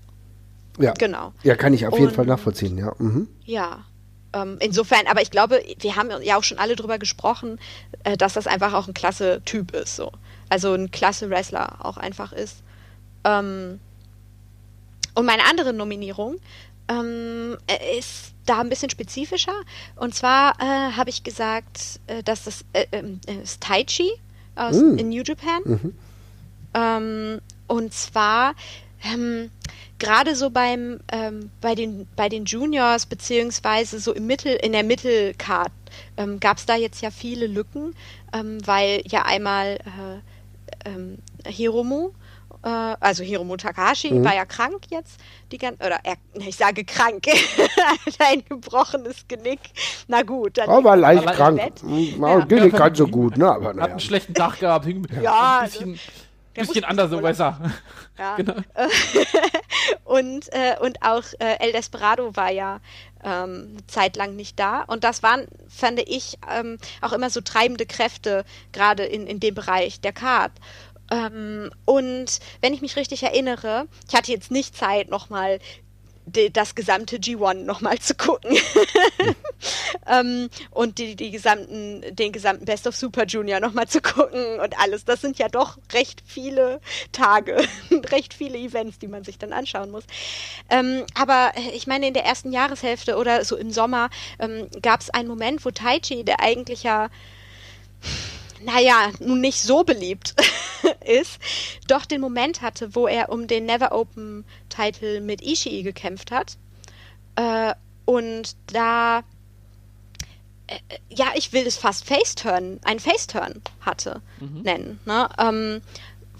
Ja. Genau. Ja, kann ich auf jeden Und, Fall nachvollziehen, ja. Mhm. Ja. Ähm, insofern, aber ich glaube, wir haben ja auch schon alle drüber gesprochen, äh, dass das einfach auch ein klasse Typ ist. So. Also ein klasse Wrestler auch einfach ist. Ähm, und meine andere Nominierung ähm, ist da ein bisschen spezifischer. Und zwar äh, habe ich gesagt, äh, dass das äh, ähm, äh, ist Tai Chi aus mm. in New Japan. Mhm. Ähm, und zwar ähm, gerade so beim ähm, bei den bei den Juniors beziehungsweise so im Mittel in der Mittelcard ähm, gab es da jetzt ja viele Lücken, ähm, weil ja einmal äh, Hiromu äh, also Hiromu Takahashi mhm. war ja krank jetzt, die ganze, oder er, ich sage krank, ein gebrochenes Genick. Na gut, dann. Aber leicht krank. Ja. Ging nicht ganz so gut, ne? Aber, naja. Hat einen schlechten Tag gehabt, hing ja, ein bisschen, also, bisschen anders so besser. Ja. genau. und, äh, und auch äh, El Desperado war ja ähm, eine Zeit lang nicht da. Und das waren, fand ich, ähm, auch immer so treibende Kräfte, gerade in, in dem Bereich der Card. Ähm, und wenn ich mich richtig erinnere, ich hatte jetzt nicht Zeit, nochmal das gesamte G1 nochmal zu gucken. ähm, und die, die gesamten, den gesamten Best of Super Junior nochmal zu gucken und alles. Das sind ja doch recht viele Tage, recht viele Events, die man sich dann anschauen muss. Ähm, aber ich meine, in der ersten Jahreshälfte oder so im Sommer ähm, gab es einen Moment, wo Taichi, der eigentlich ja naja, nun nicht so beliebt ist, doch den Moment hatte, wo er um den Never Open Title mit Ishii gekämpft hat. Äh, und da, äh, ja, ich will es fast Faceturn, ein Faceturn hatte, mhm. nennen. Ne? Ähm,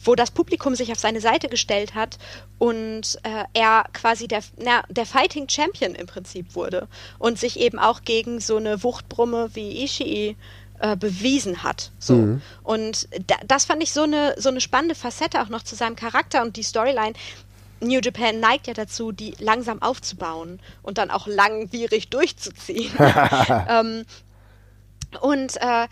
wo das Publikum sich auf seine Seite gestellt hat und äh, er quasi der, na, der Fighting Champion im Prinzip wurde und sich eben auch gegen so eine Wuchtbrumme wie Ishii äh, bewiesen hat. So. Mhm. Und da, das fand ich so eine, so eine spannende Facette auch noch zu seinem Charakter und die Storyline. New Japan neigt ja dazu, die langsam aufzubauen und dann auch langwierig durchzuziehen. ähm, und äh,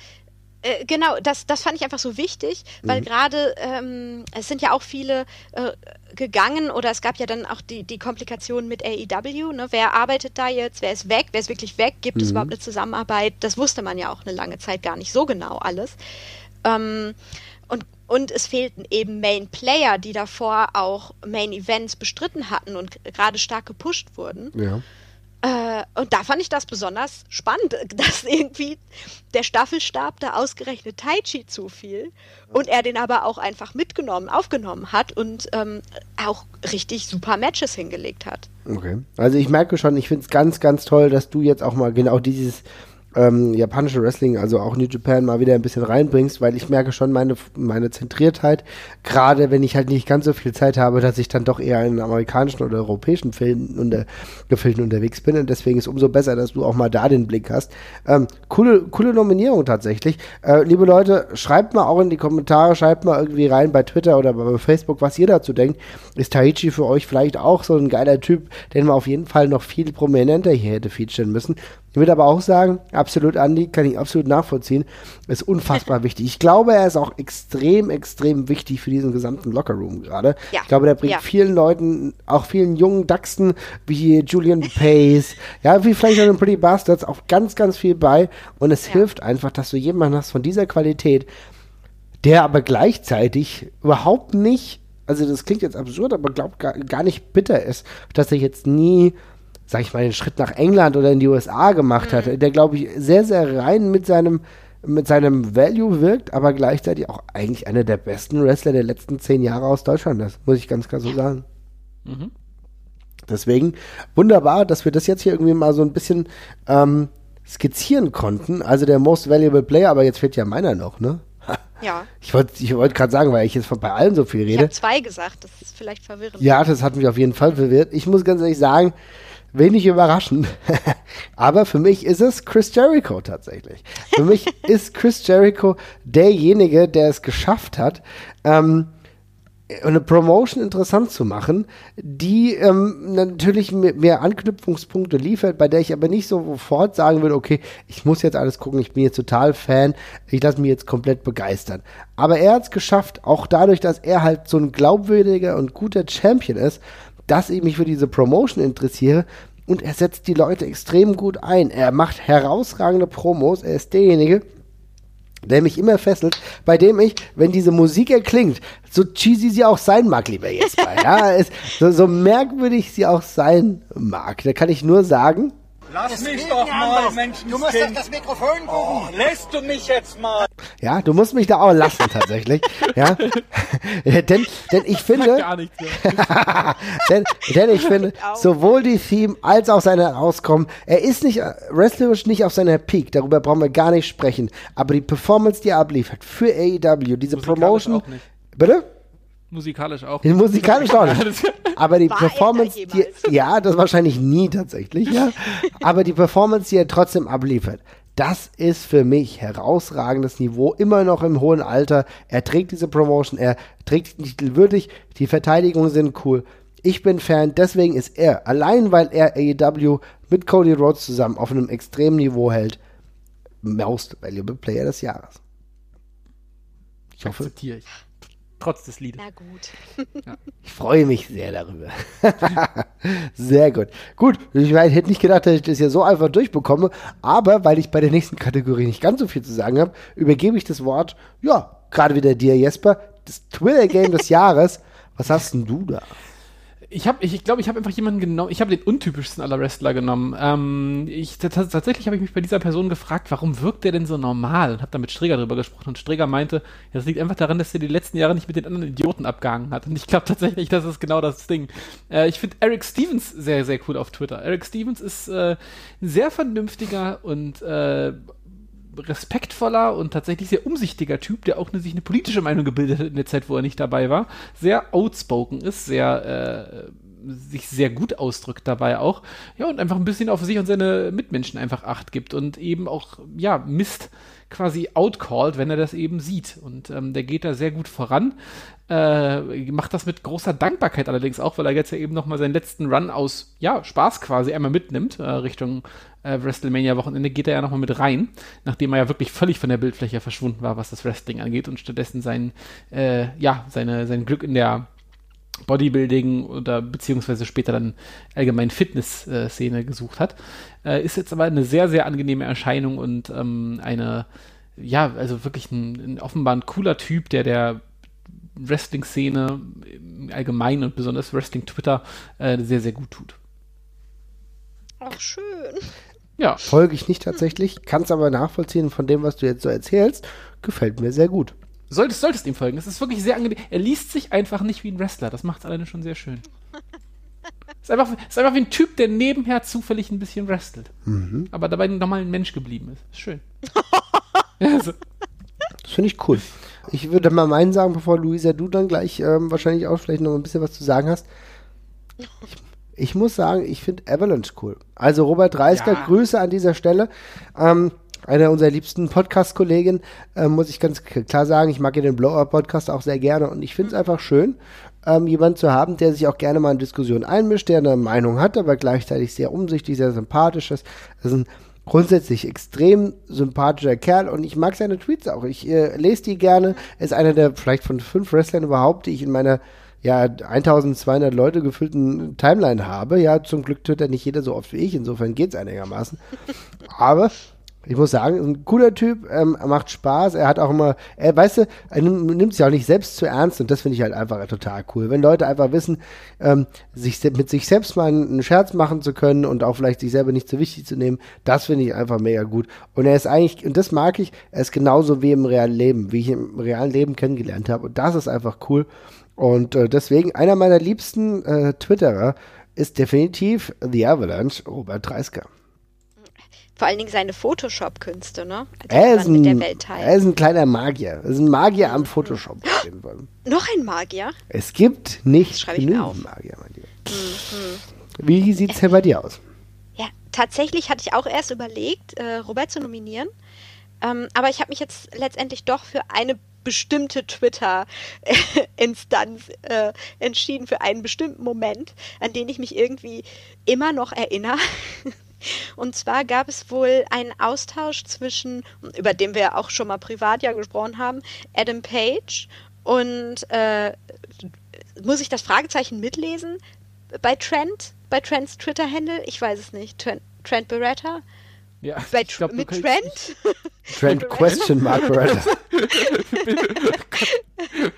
äh, genau, das, das fand ich einfach so wichtig, weil mhm. gerade ähm, es sind ja auch viele äh, gegangen oder es gab ja dann auch die, die Komplikationen mit AEW. Ne? Wer arbeitet da jetzt? Wer ist weg? Wer ist wirklich weg? Gibt mhm. es überhaupt eine Zusammenarbeit? Das wusste man ja auch eine lange Zeit gar nicht so genau alles. Ähm, und, und es fehlten eben Main Player, die davor auch Main Events bestritten hatten und gerade stark gepusht wurden. Ja. Äh, und da fand ich das besonders spannend, dass irgendwie der Staffelstab da ausgerechnet Taichi zufiel und er den aber auch einfach mitgenommen, aufgenommen hat und ähm, auch richtig super Matches hingelegt hat. Okay. Also ich merke schon, ich finde es ganz, ganz toll, dass du jetzt auch mal genau dieses ähm, japanische Wrestling, also auch New Japan, mal wieder ein bisschen reinbringst, weil ich merke schon meine, meine Zentriertheit, gerade wenn ich halt nicht ganz so viel Zeit habe, dass ich dann doch eher in amerikanischen oder europäischen Filmen unter, Gefilden unterwegs bin und deswegen ist umso besser, dass du auch mal da den Blick hast. Ähm, coole, coole Nominierung tatsächlich. Äh, liebe Leute, schreibt mal auch in die Kommentare, schreibt mal irgendwie rein bei Twitter oder bei Facebook, was ihr dazu denkt. Ist Taichi für euch vielleicht auch so ein geiler Typ, den wir auf jeden Fall noch viel prominenter hier hätte featuren müssen? Ich würde aber auch sagen, absolut Andi, kann ich absolut nachvollziehen, ist unfassbar wichtig. Ich glaube, er ist auch extrem, extrem wichtig für diesen gesamten Lockerroom gerade. Ja. Ich glaube, der bringt ja. vielen Leuten, auch vielen jungen Dachsen wie Julian Pace, ja, wie vielleicht auch den Pretty Bastards, auch ganz, ganz viel bei. Und es ja. hilft einfach, dass du jemanden hast von dieser Qualität, der aber gleichzeitig überhaupt nicht, also das klingt jetzt absurd, aber glaubt gar, gar nicht bitter ist, dass er jetzt nie sag ich mal, den Schritt nach England oder in die USA gemacht mhm. hat, der, glaube ich, sehr, sehr rein mit seinem, mit seinem Value wirkt, aber gleichzeitig auch eigentlich einer der besten Wrestler der letzten zehn Jahre aus Deutschland ist, muss ich ganz klar so sagen. Mhm. Deswegen wunderbar, dass wir das jetzt hier irgendwie mal so ein bisschen ähm, skizzieren konnten. Also der Most Valuable Player, aber jetzt fehlt ja meiner noch, ne? Ja. Ich wollte ich wollt gerade sagen, weil ich jetzt bei allen so viel rede. Ich habe zwei gesagt, das ist vielleicht verwirrend. Ja, das hat mich auf jeden Fall verwirrt. Ich muss ganz ehrlich sagen, wenig überraschend. Aber für mich ist es Chris Jericho tatsächlich. Für mich ist Chris Jericho derjenige, der es geschafft hat, ähm, eine Promotion interessant zu machen, die ähm, natürlich mehr Anknüpfungspunkte liefert, bei der ich aber nicht sofort sagen würde, okay, ich muss jetzt alles gucken, ich bin jetzt total Fan, ich lasse mich jetzt komplett begeistern. Aber er hat es geschafft, auch dadurch, dass er halt so ein glaubwürdiger und guter Champion ist, dass ich mich für diese Promotion interessiere und er setzt die Leute extrem gut ein. Er macht herausragende Promos. Er ist derjenige, der mich immer fesselt, bei dem ich, wenn diese Musik erklingt, so cheesy sie auch sein mag, lieber Jesper, ja, es, so, so merkwürdig sie auch sein mag, da kann ich nur sagen, Lass mich doch mal, Menschen. Du musst doch das Mikrofon gucken. Oh, lässt du mich jetzt mal? Ja, du musst mich da auch lassen, tatsächlich. ja. denn, denn ich finde. Gar nichts denn, denn ich finde, sowohl die Theme als auch seine Herauskommen, er ist nicht, wrestlerisch nicht auf seiner Peak, darüber brauchen wir gar nicht sprechen. Aber die Performance, die er abliefert für AEW, diese Promotion. Bitte? Musikalisch auch. Musikalisch auch nicht. Aber die War Performance, die, ja, das wahrscheinlich nie tatsächlich, ja. Aber die Performance, die er trotzdem abliefert, das ist für mich herausragendes Niveau, immer noch im hohen Alter. Er trägt diese Promotion, er trägt nicht würdig, die Verteidigungen sind cool. Ich bin Fan, deswegen ist er, allein weil er AEW mit Cody Rhodes zusammen auf einem extremen Niveau hält, Most Valuable Player des Jahres. Ich hoffe. Akzeptiere ich trotz des Liedes. Na gut. Ja. Ich freue mich sehr darüber. sehr gut. Gut, ich mein, hätte nicht gedacht, dass ich das hier so einfach durchbekomme, aber weil ich bei der nächsten Kategorie nicht ganz so viel zu sagen habe, übergebe ich das Wort, ja, gerade wieder dir, Jesper, das Twitter-Game des Jahres. Was hast denn du da? Ich habe, ich glaube, ich habe einfach jemanden genommen, ich habe den untypischsten aller Wrestler genommen. Ähm, ich, tatsächlich habe ich mich bei dieser Person gefragt, warum wirkt der denn so normal? Und habe dann mit Streger darüber gesprochen und Streger meinte, das liegt einfach daran, dass er die letzten Jahre nicht mit den anderen Idioten abgehangen hat. Und ich glaube tatsächlich, das ist genau das Ding. Äh, ich finde Eric Stevens sehr, sehr cool auf Twitter. Eric Stevens ist äh, ein sehr vernünftiger und äh, respektvoller und tatsächlich sehr umsichtiger Typ, der auch eine, sich eine politische Meinung gebildet hat in der Zeit, wo er nicht dabei war. Sehr outspoken ist, sehr äh, sich sehr gut ausdrückt dabei auch. Ja, und einfach ein bisschen auf sich und seine Mitmenschen einfach Acht gibt und eben auch, ja, Mist quasi outcalled, wenn er das eben sieht. Und ähm, der geht da sehr gut voran. Äh, macht das mit großer Dankbarkeit allerdings auch, weil er jetzt ja eben nochmal seinen letzten Run aus, ja, Spaß quasi einmal mitnimmt, äh, Richtung äh, WrestleMania-Wochenende geht er ja nochmal mit rein, nachdem er ja wirklich völlig von der Bildfläche verschwunden war, was das Wrestling angeht und stattdessen sein, äh, ja, seine, sein Glück in der Bodybuilding oder beziehungsweise später dann allgemein Fitness-Szene gesucht hat. Äh, ist jetzt aber eine sehr, sehr angenehme Erscheinung und ähm, eine, ja, also wirklich ein, ein offenbar ein cooler Typ, der der Wrestling-Szene im Allgemeinen und besonders Wrestling-Twitter äh, sehr, sehr gut tut. Ach, schön. Ja. Folge ich nicht tatsächlich, kann es aber nachvollziehen von dem, was du jetzt so erzählst. Gefällt mir sehr gut. Solltest, solltest ihm folgen. Es ist wirklich sehr angenehm. Er liest sich einfach nicht wie ein Wrestler. Das macht es alleine schon sehr schön. ist, einfach, ist einfach wie ein Typ, der nebenher zufällig ein bisschen wrestelt. Mhm. Aber dabei nochmal ein Mensch geblieben ist. Ist schön. also. Das finde ich cool. Ich würde mal meinen sagen, bevor Luisa, du dann gleich ähm, wahrscheinlich auch vielleicht noch ein bisschen was zu sagen hast. Ich, ich muss sagen, ich finde Avalanche cool. Also Robert Dreisker, ja. Grüße an dieser Stelle. Ähm, einer unserer liebsten Podcast-Kolleginnen, äh, muss ich ganz klar sagen, ich mag ja den Blow-Up-Podcast auch sehr gerne und ich finde es einfach schön, ähm, jemanden zu haben, der sich auch gerne mal in Diskussionen einmischt, der eine Meinung hat, aber gleichzeitig sehr umsichtig, sehr sympathisch ist. Das ist ein grundsätzlich extrem sympathischer Kerl und ich mag seine Tweets auch. Ich äh, lese die gerne. Er ist einer der vielleicht von fünf Wrestlern überhaupt, die ich in meiner ja 1200 Leute gefüllten Timeline habe. Ja, zum Glück twittert nicht jeder so oft wie ich, insofern geht es einigermaßen. Aber ich muss sagen, ein cooler Typ, ähm, macht Spaß, er hat auch immer, er, weißt du, er nimmt sich auch nicht selbst zu ernst und das finde ich halt einfach total cool. Wenn Leute einfach wissen, ähm, sich mit sich selbst mal einen Scherz machen zu können und auch vielleicht sich selber nicht zu wichtig zu nehmen, das finde ich einfach mega gut. Und er ist eigentlich, und das mag ich, er ist genauso wie im realen Leben, wie ich im realen Leben kennengelernt habe. Und das ist einfach cool. Und äh, deswegen einer meiner liebsten äh, Twitterer ist definitiv The Avalanche, Robert Dreisker. Vor allen Dingen seine Photoshop-Künste, ne? Er ist, ein, er ist ein kleiner Magier. Er ist ein Magier am Photoshop Fall. Noch ein Magier? Es gibt nicht genügend Magier, mein Lieber. Mhm. Wie sieht es denn bei dir aus? Ja, tatsächlich hatte ich auch erst überlegt, äh, Robert zu nominieren. Ähm, aber ich habe mich jetzt letztendlich doch für eine bestimmte Twitter-Instanz äh, entschieden, für einen bestimmten Moment, an den ich mich irgendwie immer noch erinnere. Und zwar gab es wohl einen Austausch zwischen, über den wir auch schon mal privat ja gesprochen haben, Adam Page und äh, muss ich das Fragezeichen mitlesen bei Trent, bei Trents Twitter-Handle? Ich weiß es nicht. Trent, Trent Beretta? Ja, Bei, glaub, mit Trent? Trent Question Mark Beretta. das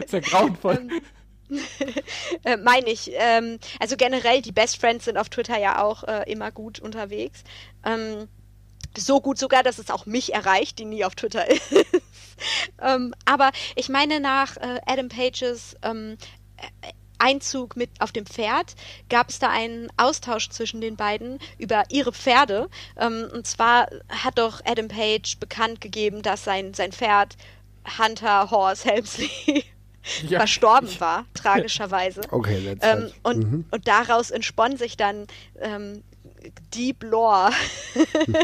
ist ja grauenvoll. Äh, Meine ich. Ähm, also generell, die Best Friends sind auf Twitter ja auch äh, immer gut unterwegs. Ähm, so gut sogar, dass es auch mich erreicht, die nie auf Twitter ist. ähm, aber ich meine, nach äh, Adam Pages ähm, äh, Einzug mit auf dem Pferd gab es da einen Austausch zwischen den beiden über ihre Pferde. Ähm, und zwar hat doch Adam Page bekannt gegeben, dass sein, sein Pferd Hunter Horse Helmsley ja, verstorben war, tragischerweise. Okay, ähm, und, mhm. und daraus entspann sich dann ähm, Deep Lore,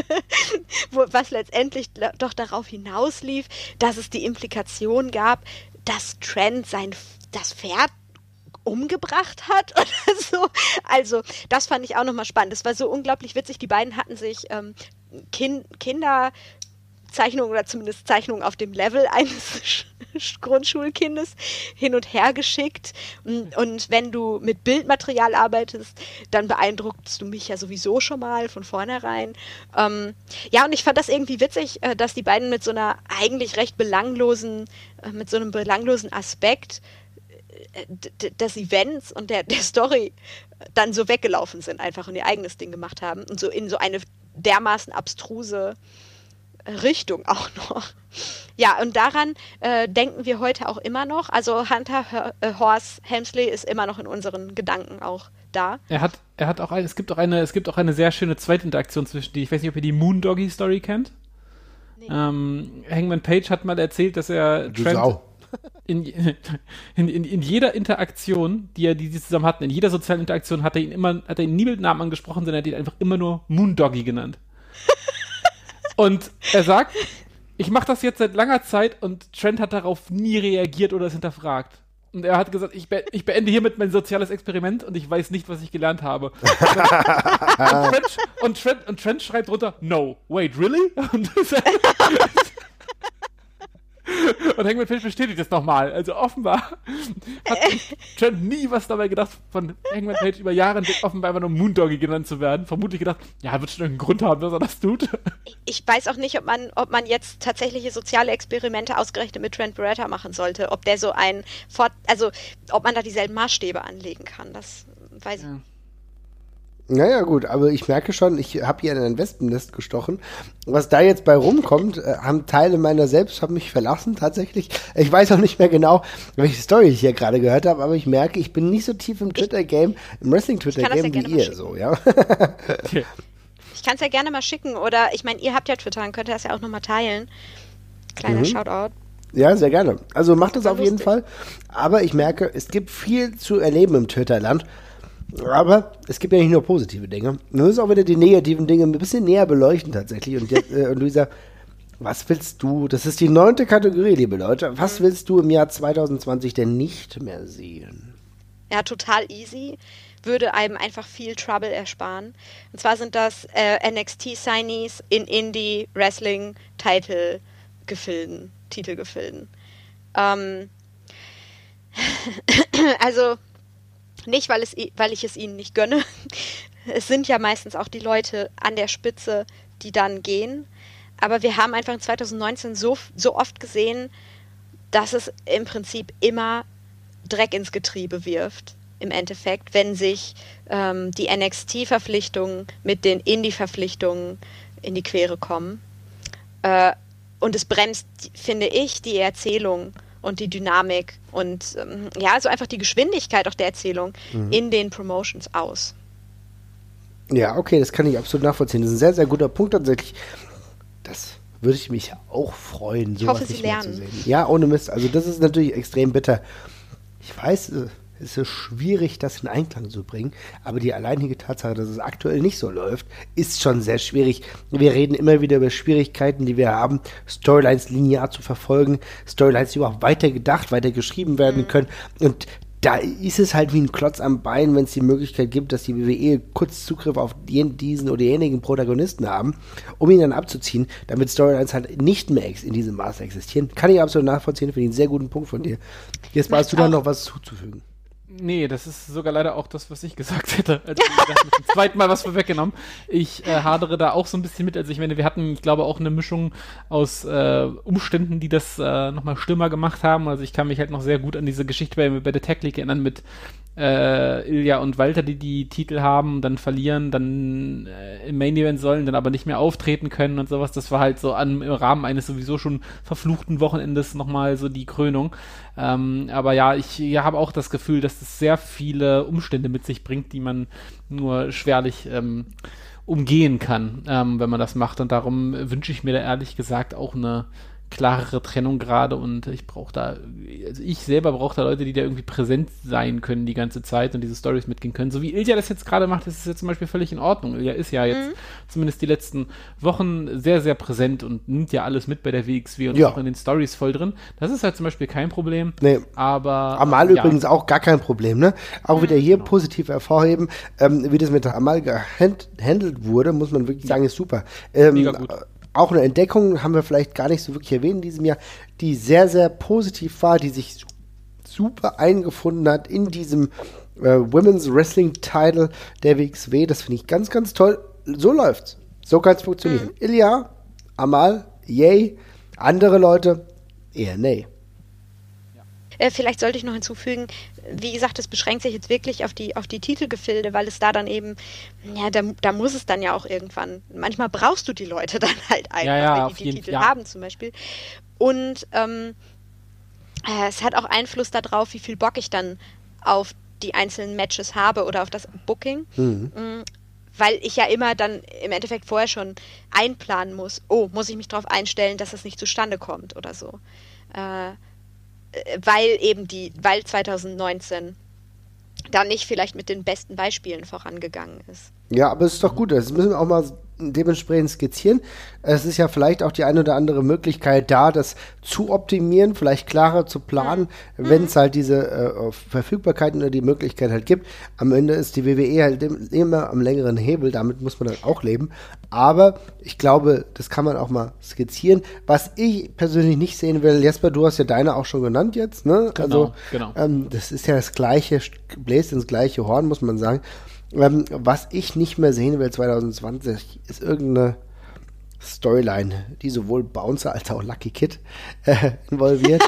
was letztendlich doch darauf hinauslief, dass es die Implikation gab, dass Trent sein das Pferd umgebracht hat oder so. Also, das fand ich auch nochmal spannend. Das war so unglaublich witzig. Die beiden hatten sich ähm, kind, Kinder Zeichnungen oder zumindest Zeichnungen auf dem Level eines Grundschulkindes hin und her geschickt. Und, und, wenn du mit Bildmaterial arbeitest, dann beeindruckst du mich ja sowieso schon mal von vornherein. Ähm, ja, und ich fand das irgendwie witzig, äh, dass die beiden mit so einer eigentlich recht belanglosen, äh, mit so einem belanglosen Aspekt äh, des Events und der, der Story dann so weggelaufen sind, einfach und ihr eigenes Ding gemacht haben und so in so eine dermaßen abstruse Richtung auch noch. Ja, und daran äh, denken wir heute auch immer noch. Also Hunter H äh, Horse Helmsley ist immer noch in unseren Gedanken auch da. Er hat, er hat auch ein, es gibt auch eine, es gibt auch eine sehr schöne zweite Interaktion zwischen die, ich weiß nicht, ob ihr die Moondoggy Story kennt. Nee. Ähm, Hangman Page hat mal erzählt, dass er du Trent Sau. In, in, in, in, jeder Interaktion, die er die sie zusammen hatten, in jeder sozialen Interaktion hat er ihn immer, hat er ihn nie mit Namen angesprochen, sondern er hat ihn einfach immer nur Moondoggy genannt. und er sagt, ich mache das jetzt seit langer Zeit und Trent hat darauf nie reagiert oder es hinterfragt. Und er hat gesagt, ich, be ich, beende hiermit mein soziales Experiment und ich weiß nicht, was ich gelernt habe. und, Trent, und, Trent, und, Trent, schreibt drunter, no, wait, really? Und Und Hangman Page bestätigt das nochmal. Also offenbar hat Trent nie was dabei gedacht, von Hangman Page über Jahre offenbar einfach nur Moondoggy genannt zu werden. Vermutlich gedacht, ja, wird schon irgendeinen Grund haben, dass er das tut. Ich weiß auch nicht, ob man, ob man jetzt tatsächliche soziale Experimente ausgerechnet mit Trent Beretta machen sollte. Ob der so ein, Fort also ob man da dieselben Maßstäbe anlegen kann. Das weiß ja. ich naja, gut, aber ich merke schon, ich habe hier in ein Wespennest gestochen. Was da jetzt bei rumkommt, äh, haben Teile meiner selbst haben mich verlassen, tatsächlich. Ich weiß auch nicht mehr genau, welche Story ich hier gerade gehört habe, aber ich merke, ich bin nicht so tief im Twitter-Game, im Wrestling-Twitter-Game ja wie ihr, so, ja. ich kann es ja gerne mal schicken, oder ich meine, ihr habt ja Twitter, dann könnt ihr das ja auch nochmal teilen. Kleiner mhm. Shoutout. Ja, sehr gerne. Also macht das auf jeden Fall. Aber ich merke, es gibt viel zu erleben im Twitter-Land. Aber es gibt ja nicht nur positive Dinge. Wir müssen auch wieder die negativen Dinge ein bisschen näher beleuchten tatsächlich. Und, jetzt, äh, und Luisa, was willst du? Das ist die neunte Kategorie, liebe Leute. Was willst du im Jahr 2020 denn nicht mehr sehen? Ja, total easy. Würde einem einfach viel Trouble ersparen. Und zwar sind das äh, NXT-Signees in Indie-Wrestling-Title-Gefilden, Titelgefilden. Ähm, also nicht, weil, es, weil ich es ihnen nicht gönne. Es sind ja meistens auch die Leute an der Spitze, die dann gehen. Aber wir haben einfach in 2019 so, so oft gesehen, dass es im Prinzip immer Dreck ins Getriebe wirft. Im Endeffekt, wenn sich ähm, die NXT-Verpflichtungen mit den Indie-Verpflichtungen in die Quere kommen. Äh, und es bremst, finde ich, die Erzählung und die Dynamik und ähm, ja, also einfach die Geschwindigkeit auch der Erzählung mhm. in den Promotions aus. Ja, okay, das kann ich absolut nachvollziehen. Das ist ein sehr, sehr guter Punkt tatsächlich. Das würde ich mich auch freuen, sowas ich hoffe, nicht Sie lernen. zu sehen. Ja, ohne Mist. Also das ist natürlich extrem bitter. Ich weiß, es ist schwierig, das in Einklang zu bringen. Aber die alleinige Tatsache, dass es aktuell nicht so läuft, ist schon sehr schwierig. Wir reden immer wieder über Schwierigkeiten, die wir haben, Storylines linear zu verfolgen, Storylines, die überhaupt weiter gedacht, weiter geschrieben werden mhm. können. Und da ist es halt wie ein Klotz am Bein, wenn es die Möglichkeit gibt, dass die WWE kurz Zugriff auf diesen oder jenigen Protagonisten haben, um ihn dann abzuziehen, damit Storylines halt nicht mehr in diesem Maße existieren. Kann ich absolut nachvollziehen, finde ich einen sehr guten Punkt von dir. Jetzt hast du da noch was zuzufügen. Nee, das ist sogar leider auch das, was ich gesagt hätte. Also, dem zweiten Mal was vorweggenommen. Ich äh, hadere da auch so ein bisschen mit. Also ich meine, wir hatten, ich glaube, auch eine Mischung aus äh, Umständen, die das äh, nochmal schlimmer gemacht haben. Also ich kann mich halt noch sehr gut an diese Geschichte bei, bei der Tech League erinnern mit äh, Ilja und Walter, die die Titel haben, dann verlieren, dann äh, im Main Event sollen, dann aber nicht mehr auftreten können und sowas. Das war halt so an, im Rahmen eines sowieso schon verfluchten Wochenendes nochmal so die Krönung. Ähm, aber ja, ich ja, habe auch das Gefühl, dass das sehr viele Umstände mit sich bringt, die man nur schwerlich ähm, umgehen kann, ähm, wenn man das macht. Und darum wünsche ich mir da ehrlich gesagt auch eine klarere Trennung gerade und ich brauche da, also ich selber brauche da Leute, die da irgendwie präsent sein können die ganze Zeit und diese Stories mitgehen können. So wie Ilja das jetzt gerade macht, das ist jetzt zum Beispiel völlig in Ordnung. Ilja ist ja jetzt mhm. zumindest die letzten Wochen sehr, sehr präsent und nimmt ja alles mit bei der WXW und ja. auch in den Stories voll drin. Das ist halt zum Beispiel kein Problem. Nee. Aber. Amal ja. übrigens auch gar kein Problem, ne? Auch mhm, wieder hier genau. positiv hervorheben, ähm, wie das mit Amal gehandelt wurde, muss man wirklich ja. sagen, ist super. Ähm, Mega gut auch eine Entdeckung, haben wir vielleicht gar nicht so wirklich erwähnt in diesem Jahr, die sehr, sehr positiv war, die sich super eingefunden hat in diesem äh, Women's Wrestling Title der WXW. Das finde ich ganz, ganz toll. So läuft's. So kann es funktionieren. Mhm. Ilya, Amal, yay. Andere Leute, eher nee. Äh, vielleicht sollte ich noch hinzufügen, wie gesagt, es beschränkt sich jetzt wirklich auf die, auf die Titelgefilde, weil es da dann eben, ja, da, da muss es dann ja auch irgendwann, manchmal brauchst du die Leute dann halt einfach, ja, ja, wenn die die Titel ja. haben zum Beispiel. Und ähm, äh, es hat auch Einfluss darauf, wie viel Bock ich dann auf die einzelnen Matches habe oder auf das Booking. Mhm. Mm, weil ich ja immer dann im Endeffekt vorher schon einplanen muss, oh, muss ich mich darauf einstellen, dass das nicht zustande kommt oder so. Äh, weil eben die, weil 2019 da nicht vielleicht mit den besten Beispielen vorangegangen ist. Ja, aber es ist doch gut. Das müssen wir auch mal dementsprechend skizzieren. Es ist ja vielleicht auch die eine oder andere Möglichkeit da, das zu optimieren, vielleicht klarer zu planen, mhm. wenn es halt diese äh, Verfügbarkeiten oder die Möglichkeit halt gibt. Am Ende ist die WWE halt immer am längeren Hebel, damit muss man dann auch leben. Aber ich glaube, das kann man auch mal skizzieren. Was ich persönlich nicht sehen will, Jesper, du hast ja deine auch schon genannt jetzt, ne? Genau, also, genau. Ähm, das ist ja das gleiche, bläst ins gleiche Horn, muss man sagen. Ähm, was ich nicht mehr sehen will 2020, ist irgendeine Storyline, die sowohl Bouncer als auch Lucky Kid äh, involviert.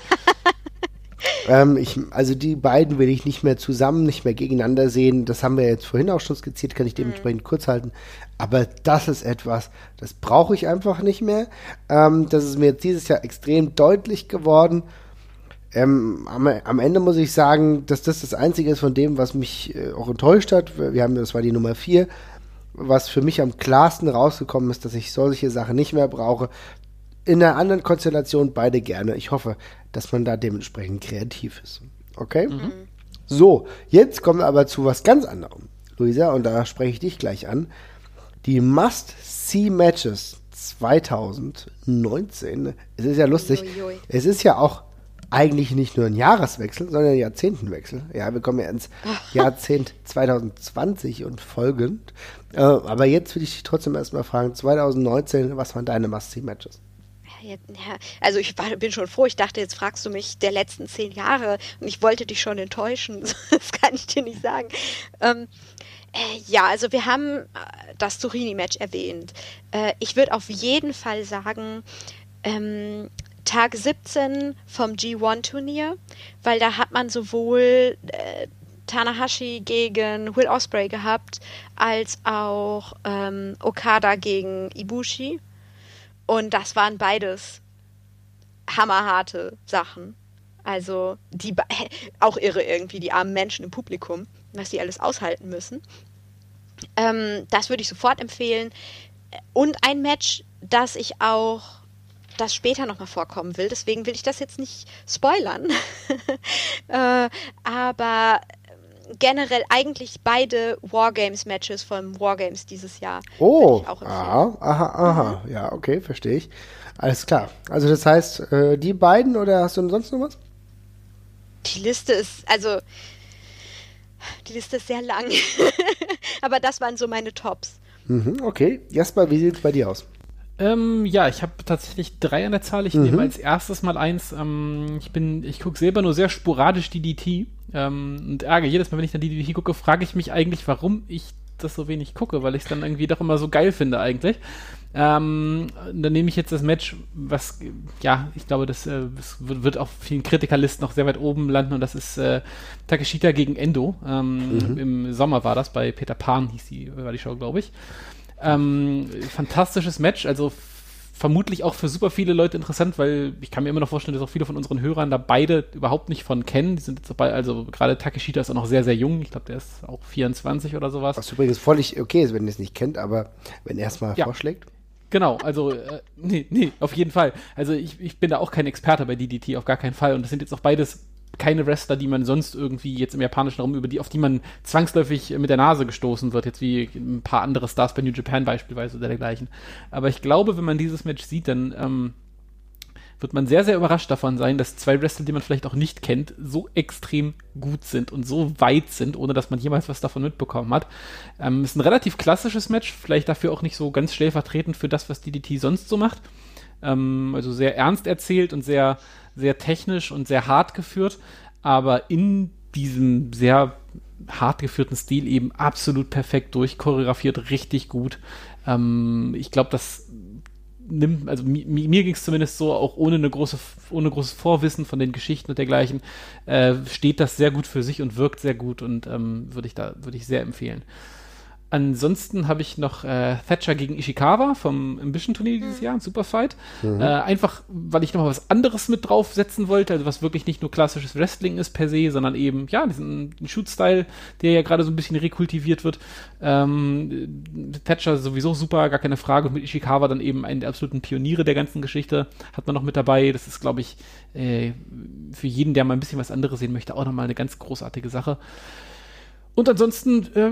ähm, ich, also die beiden will ich nicht mehr zusammen, nicht mehr gegeneinander sehen. Das haben wir jetzt vorhin auch schon skizziert, kann ich dementsprechend mhm. kurz halten. Aber das ist etwas, das brauche ich einfach nicht mehr. Ähm, das ist mir jetzt dieses Jahr extrem deutlich geworden. Ähm, am, am, Ende muss ich sagen, dass das das Einzige ist von dem, was mich äh, auch enttäuscht hat. Wir haben, das war die Nummer 4, was für mich am klarsten rausgekommen ist, dass ich solche Sachen nicht mehr brauche. In einer anderen Konstellation beide gerne. Ich hoffe, dass man da dementsprechend kreativ ist. Okay? Mhm. So, jetzt kommen wir aber zu was ganz anderem, Luisa, und da spreche ich dich gleich an. Die Must-See-Matches 2019. Es ist ja lustig. Ui, ui. Es ist ja auch eigentlich nicht nur ein Jahreswechsel, sondern ein Jahrzehntenwechsel. Ja, wir kommen ja ins Jahrzehnt 2020 und folgend. Äh, aber jetzt will ich dich trotzdem erstmal fragen, 2019, was waren deine Must-See-Matches? Ja, also ich war, bin schon froh, ich dachte, jetzt fragst du mich der letzten zehn Jahre und ich wollte dich schon enttäuschen. Das kann ich dir nicht sagen. Ähm, äh, ja, also wir haben äh, das Turini-Match erwähnt. Äh, ich würde auf jeden Fall sagen, ähm, Tag 17 vom G1-Turnier, weil da hat man sowohl äh, Tanahashi gegen Will Osprey gehabt, als auch ähm, Okada gegen Ibushi. Und das waren beides hammerharte Sachen. Also die auch irre irgendwie, die armen Menschen im Publikum, was die alles aushalten müssen. Ähm, das würde ich sofort empfehlen. Und ein Match, das ich auch das später nochmal vorkommen will. Deswegen will ich das jetzt nicht spoilern. äh, aber generell eigentlich beide Wargames-Matches von Wargames dieses Jahr. Oh, aha, aha, aha. Mhm. Ja, okay, verstehe ich. Alles klar. Also das heißt, äh, die beiden oder hast du sonst noch was? Die Liste ist, also die Liste ist sehr lang. Aber das waren so meine Tops. Mhm, okay. Jasper, wie sieht es bei dir aus? Ähm, ja, ich habe tatsächlich drei an der Zahl. Ich mhm. nehme als erstes mal eins. Ähm, ich bin, ich gucke selber nur sehr sporadisch DDT ähm, und ärgere jedes Mal, wenn ich dann DDT gucke, frage ich mich eigentlich, warum ich das so wenig gucke, weil ich es dann irgendwie doch immer so geil finde eigentlich. Ähm, dann nehme ich jetzt das Match, was, ja, ich glaube, das, äh, das wird auf vielen Kritikerlisten noch sehr weit oben landen und das ist äh, Takeshita gegen Endo. Ähm, mhm. Im Sommer war das, bei Peter Pan hieß die, war die Show, glaube ich. Ähm, fantastisches Match, also vermutlich auch für super viele Leute interessant, weil ich kann mir immer noch vorstellen, dass auch viele von unseren Hörern da beide überhaupt nicht von kennen. Die sind jetzt dabei, also gerade Takeshita ist auch noch sehr, sehr jung. Ich glaube, der ist auch 24 oder sowas. Was übrigens völlig okay ist, wenn ihr es nicht kennt, aber wenn er es mal ja. vorschlägt. Genau, also äh, nee, nee, auf jeden Fall. Also ich, ich bin da auch kein Experte bei DDT, auf gar keinen Fall. Und das sind jetzt auch beides keine Wrestler, die man sonst irgendwie jetzt im japanischen Raum über die, auf die man zwangsläufig mit der Nase gestoßen wird, jetzt wie ein paar andere Stars bei New Japan beispielsweise oder dergleichen. Aber ich glaube, wenn man dieses Match sieht, dann ähm, wird man sehr, sehr überrascht davon sein, dass zwei Wrestler, die man vielleicht auch nicht kennt, so extrem gut sind und so weit sind, ohne dass man jemals was davon mitbekommen hat. Ähm, ist ein relativ klassisches Match, vielleicht dafür auch nicht so ganz stellvertretend für das, was DDT sonst so macht. Ähm, also sehr ernst erzählt und sehr sehr technisch und sehr hart geführt, aber in diesem sehr hart geführten Stil eben absolut perfekt durchchoreografiert, richtig gut. Ähm, ich glaube, das nimmt, also mi mir ging es zumindest so, auch ohne eine große, ohne großes Vorwissen von den Geschichten und dergleichen, äh, steht das sehr gut für sich und wirkt sehr gut und ähm, würde ich da, würde ich sehr empfehlen. Ansonsten habe ich noch äh, Thatcher gegen Ishikawa vom Ambition-Turnier dieses mhm. Jahr, ein Superfight. Mhm. Äh, einfach, weil ich nochmal was anderes mit draufsetzen wollte, also was wirklich nicht nur klassisches Wrestling ist per se, sondern eben, ja, diesen Shoot-Style, der ja gerade so ein bisschen rekultiviert wird. Ähm, Thatcher sowieso super, gar keine Frage. Und mit Ishikawa dann eben einen der absoluten Pioniere der ganzen Geschichte hat man noch mit dabei. Das ist, glaube ich, äh, für jeden, der mal ein bisschen was anderes sehen möchte, auch nochmal eine ganz großartige Sache. Und ansonsten äh,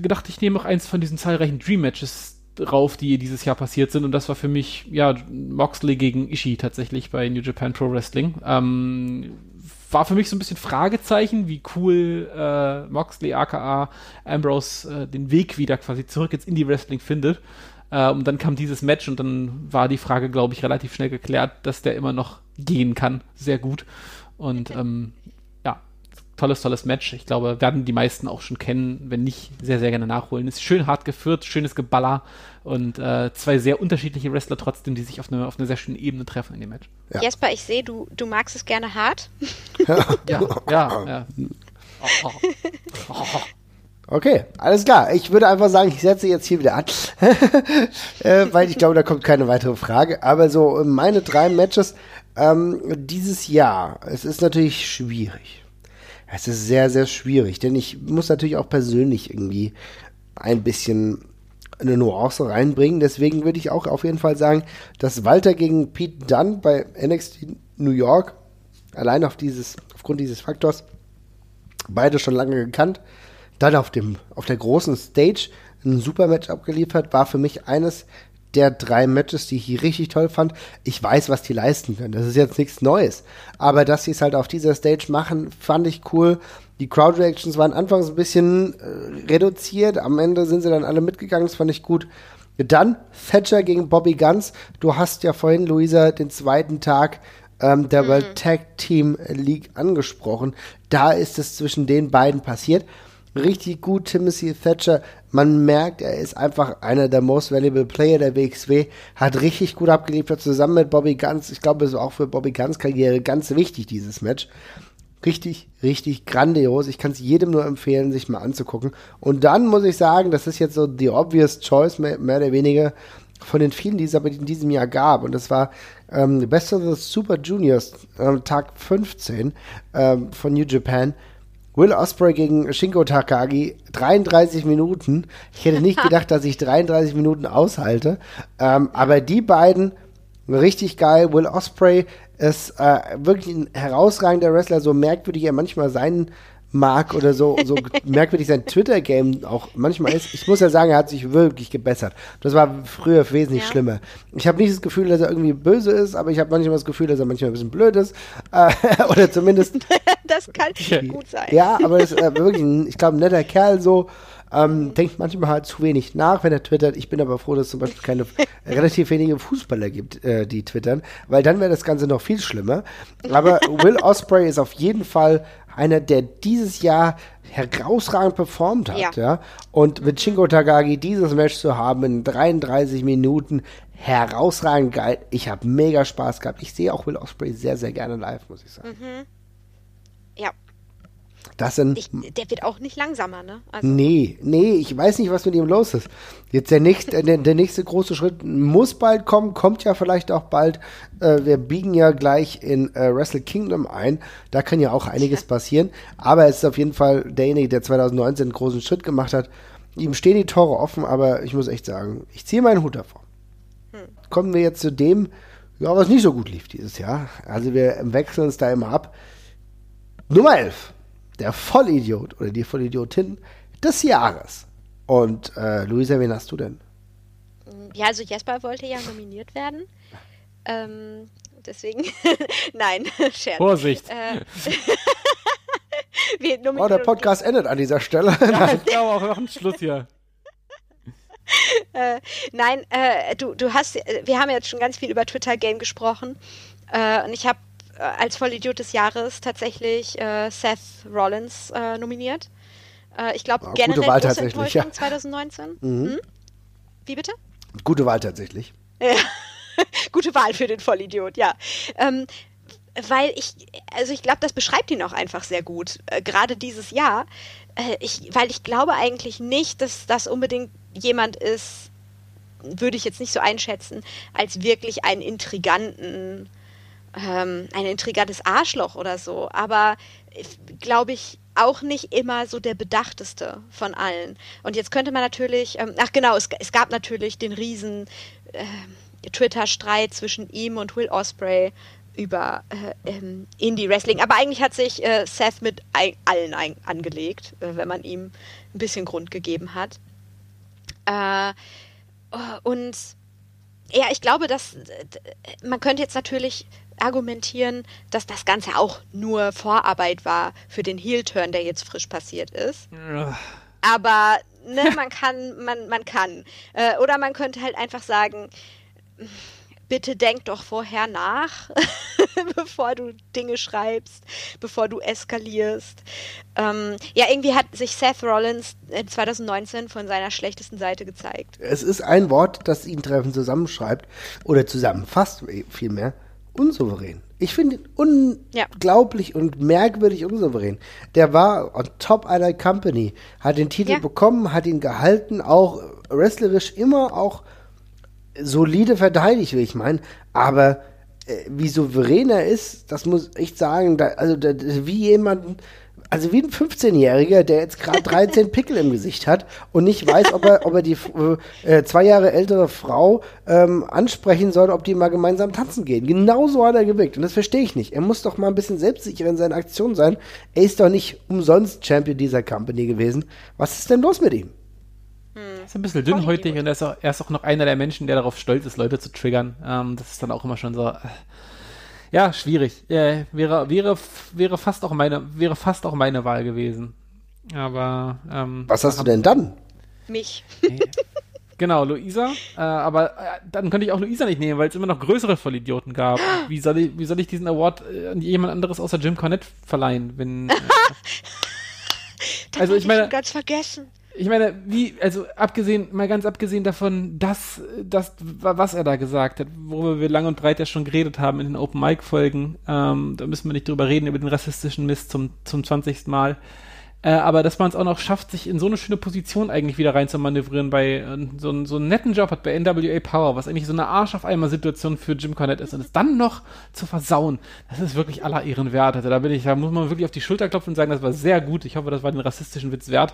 gedacht, ich nehme auch eins von diesen zahlreichen Dream Matches drauf, die dieses Jahr passiert sind. Und das war für mich, ja, Moxley gegen Ishii tatsächlich bei New Japan Pro Wrestling. Ähm, war für mich so ein bisschen Fragezeichen, wie cool äh, Moxley aka Ambrose äh, den Weg wieder quasi zurück ins Indie-Wrestling findet. Äh, und dann kam dieses Match und dann war die Frage, glaube ich, relativ schnell geklärt, dass der immer noch gehen kann. Sehr gut. Und ähm, tolles, tolles Match. Ich glaube, werden die meisten auch schon kennen, wenn nicht, sehr, sehr gerne nachholen. Ist schön hart geführt, schönes Geballer und äh, zwei sehr unterschiedliche Wrestler trotzdem, die sich auf einer auf eine sehr schöne Ebene treffen in dem Match. Ja. Jesper, ich sehe, du, du magst es gerne hart. ja, ja, ja. Okay, alles klar. Ich würde einfach sagen, ich setze jetzt hier wieder an, äh, weil ich glaube, da kommt keine weitere Frage. Aber so meine drei Matches ähm, dieses Jahr, es ist natürlich schwierig. Es ist sehr, sehr schwierig, denn ich muss natürlich auch persönlich irgendwie ein bisschen eine Nuance reinbringen. Deswegen würde ich auch auf jeden Fall sagen, dass Walter gegen Pete Dunn bei NXT New York allein auf dieses, aufgrund dieses Faktors beide schon lange gekannt, dann auf dem, auf der großen Stage ein super Match abgeliefert, war für mich eines der drei Matches, die ich hier richtig toll fand. Ich weiß, was die leisten können. Das ist jetzt nichts Neues. Aber dass sie es halt auf dieser Stage machen, fand ich cool. Die Crowd Reactions waren anfangs ein bisschen äh, reduziert. Am Ende sind sie dann alle mitgegangen. Das fand ich gut. Dann Thatcher gegen Bobby Guns. Du hast ja vorhin, Luisa, den zweiten Tag ähm, der mhm. World Tag Team League angesprochen. Da ist es zwischen den beiden passiert richtig gut. Timothy Thatcher, man merkt, er ist einfach einer der most valuable Player der WXW, hat richtig gut abgeliefert, zusammen mit Bobby Guns. Ich glaube, es ist auch für Bobby Guns Karriere ganz wichtig, dieses Match. Richtig, richtig grandios. Ich kann es jedem nur empfehlen, sich mal anzugucken. Und dann muss ich sagen, das ist jetzt so die obvious choice, mehr, mehr oder weniger, von den vielen, die es aber in diesem Jahr gab. Und das war ähm, Best of the Super Juniors, äh, Tag 15 ähm, von New Japan. Will Osprey gegen Shingo Takagi, 33 Minuten. Ich hätte nicht gedacht, dass ich 33 Minuten aushalte. Ähm, aber die beiden, richtig geil. Will Osprey ist äh, wirklich ein herausragender Wrestler, so merkwürdig er manchmal sein mag oder so, so merkwürdig sein Twitter-Game auch manchmal ist. Ich muss ja sagen, er hat sich wirklich gebessert. Das war früher wesentlich ja. schlimmer. Ich habe nicht das Gefühl, dass er irgendwie böse ist, aber ich habe manchmal das Gefühl, dass er manchmal ein bisschen blöd ist. Äh, oder zumindest. das kann gut sein. Ja, aber ist äh, wirklich ein, ich glaube, ein netter Kerl so. Ähm, denkt manchmal halt zu wenig nach, wenn er twittert. Ich bin aber froh, dass es zum Beispiel keine relativ wenige Fußballer gibt, äh, die twittern, weil dann wäre das Ganze noch viel schlimmer. Aber Will Osprey ist auf jeden Fall einer, der dieses Jahr herausragend performt hat. Ja. ja? Und mit Shingo Tagagi dieses Match zu haben in 33 Minuten, herausragend geil. Ich habe mega Spaß gehabt. Ich sehe auch Will Osprey sehr, sehr gerne live, muss ich sagen. Mhm. Ja, das sind, ich, der wird auch nicht langsamer, ne? Also. Nee, nee, ich weiß nicht, was mit ihm los ist. Jetzt der nächste, der, der nächste große Schritt muss bald kommen, kommt ja vielleicht auch bald. Äh, wir biegen ja gleich in äh, Wrestle Kingdom ein. Da kann ja auch einiges passieren. Aber es ist auf jeden Fall derjenige, der 2019 einen großen Schritt gemacht hat. Ihm stehen die Tore offen, aber ich muss echt sagen, ich ziehe meinen Hut davor. Hm. Kommen wir jetzt zu dem, ja, was nicht so gut lief dieses Jahr. Also wir wechseln uns da immer ab. Nummer 11 der Vollidiot oder die Vollidiotin des Jahres. Und äh, Luisa, wen hast du denn? Ja, also Jesper wollte ja nominiert werden. Ähm, deswegen, nein, Scherz. Vorsicht. Äh, oh, der Podcast endet an dieser Stelle. Ja, ich glaube auch noch ein Schluss hier. Äh, nein, äh, du, du hast, äh, wir haben jetzt schon ganz viel über Twitter Game gesprochen äh, und ich habe als Vollidiot des Jahres tatsächlich äh, Seth Rollins äh, nominiert. Äh, ich glaube, ja, generell gute Wahl tatsächlich, ja. 2019. Mhm. Hm? Wie bitte? Gute Wahl tatsächlich. Ja. gute Wahl für den Vollidiot, ja. Ähm, weil ich, also ich glaube, das beschreibt ihn auch einfach sehr gut, äh, gerade dieses Jahr. Äh, ich, weil ich glaube eigentlich nicht, dass das unbedingt jemand ist, würde ich jetzt nicht so einschätzen, als wirklich einen intriganten, ähm, ein intrigantes Arschloch oder so. Aber glaube ich auch nicht immer so der bedachteste von allen. Und jetzt könnte man natürlich, ähm, ach genau, es, es, gab natürlich den riesen äh, Twitter-Streit zwischen ihm und Will Osprey über äh, ähm, Indie-Wrestling. Aber eigentlich hat sich äh, Seth mit allen angelegt, äh, wenn man ihm ein bisschen Grund gegeben hat. Äh, und ja, ich glaube, dass man könnte jetzt natürlich argumentieren, dass das Ganze auch nur Vorarbeit war für den Heel-Turn, der jetzt frisch passiert ist. Aber ne, man kann, man, man kann. Äh, oder man könnte halt einfach sagen, bitte denk doch vorher nach, bevor du Dinge schreibst, bevor du eskalierst. Ähm, ja, irgendwie hat sich Seth Rollins 2019 von seiner schlechtesten Seite gezeigt. Es ist ein Wort, das ihn treffend zusammenschreibt oder zusammenfasst vielmehr unsouverän. Ich finde ihn unglaublich ja. und merkwürdig unsouverän. Der war on top einer Company, hat den Titel ja. bekommen, hat ihn gehalten, auch wrestlerisch immer auch solide verteidigt, will ich meinen. Aber äh, wie souverän er ist, das muss ich sagen, da, also da, wie jemand, also wie ein 15-Jähriger, der jetzt gerade 13 Pickel im Gesicht hat und nicht weiß, ob er, ob er die äh, zwei Jahre ältere Frau ähm, ansprechen soll, ob die mal gemeinsam tanzen gehen. Genauso hat er gewirkt und das verstehe ich nicht. Er muss doch mal ein bisschen selbstsicher in seinen Aktionen sein. Er ist doch nicht umsonst Champion dieser Company gewesen. Was ist denn los mit ihm? Er ist ein bisschen dünnhäutig und er ist, auch, er ist auch noch einer der Menschen, der darauf stolz ist, Leute zu triggern. Ähm, das ist dann auch immer schon so. Äh, ja, schwierig. Äh, wäre, wäre, wäre, fast auch meine, wäre fast auch meine Wahl gewesen. Aber. Ähm, Was hast du denn dann? Mich. Genau, Luisa. Äh, aber äh, dann könnte ich auch Luisa nicht nehmen, weil es immer noch größere Vollidioten gab. Wie soll ich, wie soll ich diesen Award äh, an jemand anderes außer Jim Cornette verleihen, wenn. Äh, also ich meine. Ich ganz vergessen ich meine, wie, also abgesehen, mal ganz abgesehen davon, dass, das, was er da gesagt hat, worüber wir lang und breit ja schon geredet haben in den Open Mic Folgen, ähm, da müssen wir nicht drüber reden, über den rassistischen Mist zum, zum 20. Mal. Äh, aber dass man es auch noch schafft, sich in so eine schöne Position eigentlich wieder rein zu manövrieren bei äh, so, so einen netten Job hat bei NWA Power, was eigentlich so eine Arsch auf einmal Situation für Jim Cornette ist und es dann noch zu versauen, das ist wirklich aller Ehren wert. Also da bin ich, da muss man wirklich auf die Schulter klopfen und sagen, das war sehr gut. Ich hoffe, das war den rassistischen Witz wert.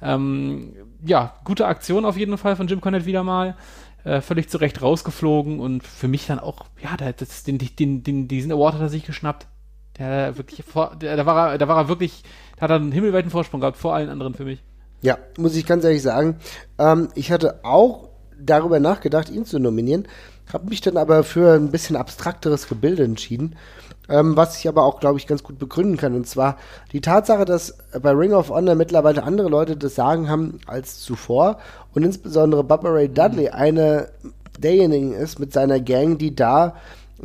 Ähm, ja, gute Aktion auf jeden Fall von Jim Cornette wieder mal. Äh, völlig zurecht rausgeflogen und für mich dann auch, ja, das, den, den, den, diesen Award hat er sich geschnappt. Der wirklich da war er, da war er wirklich, hat er einen himmelweiten Vorsprung gehabt vor allen anderen für mich. Ja, muss ich ganz ehrlich sagen. Ähm, ich hatte auch darüber nachgedacht, ihn zu nominieren, habe mich dann aber für ein bisschen abstrakteres Gebilde entschieden, ähm, was ich aber auch, glaube ich, ganz gut begründen kann. Und zwar die Tatsache, dass bei Ring of Honor mittlerweile andere Leute das Sagen haben als zuvor und insbesondere Bubba Ray Dudley eine derjenigen ist mit seiner Gang, die da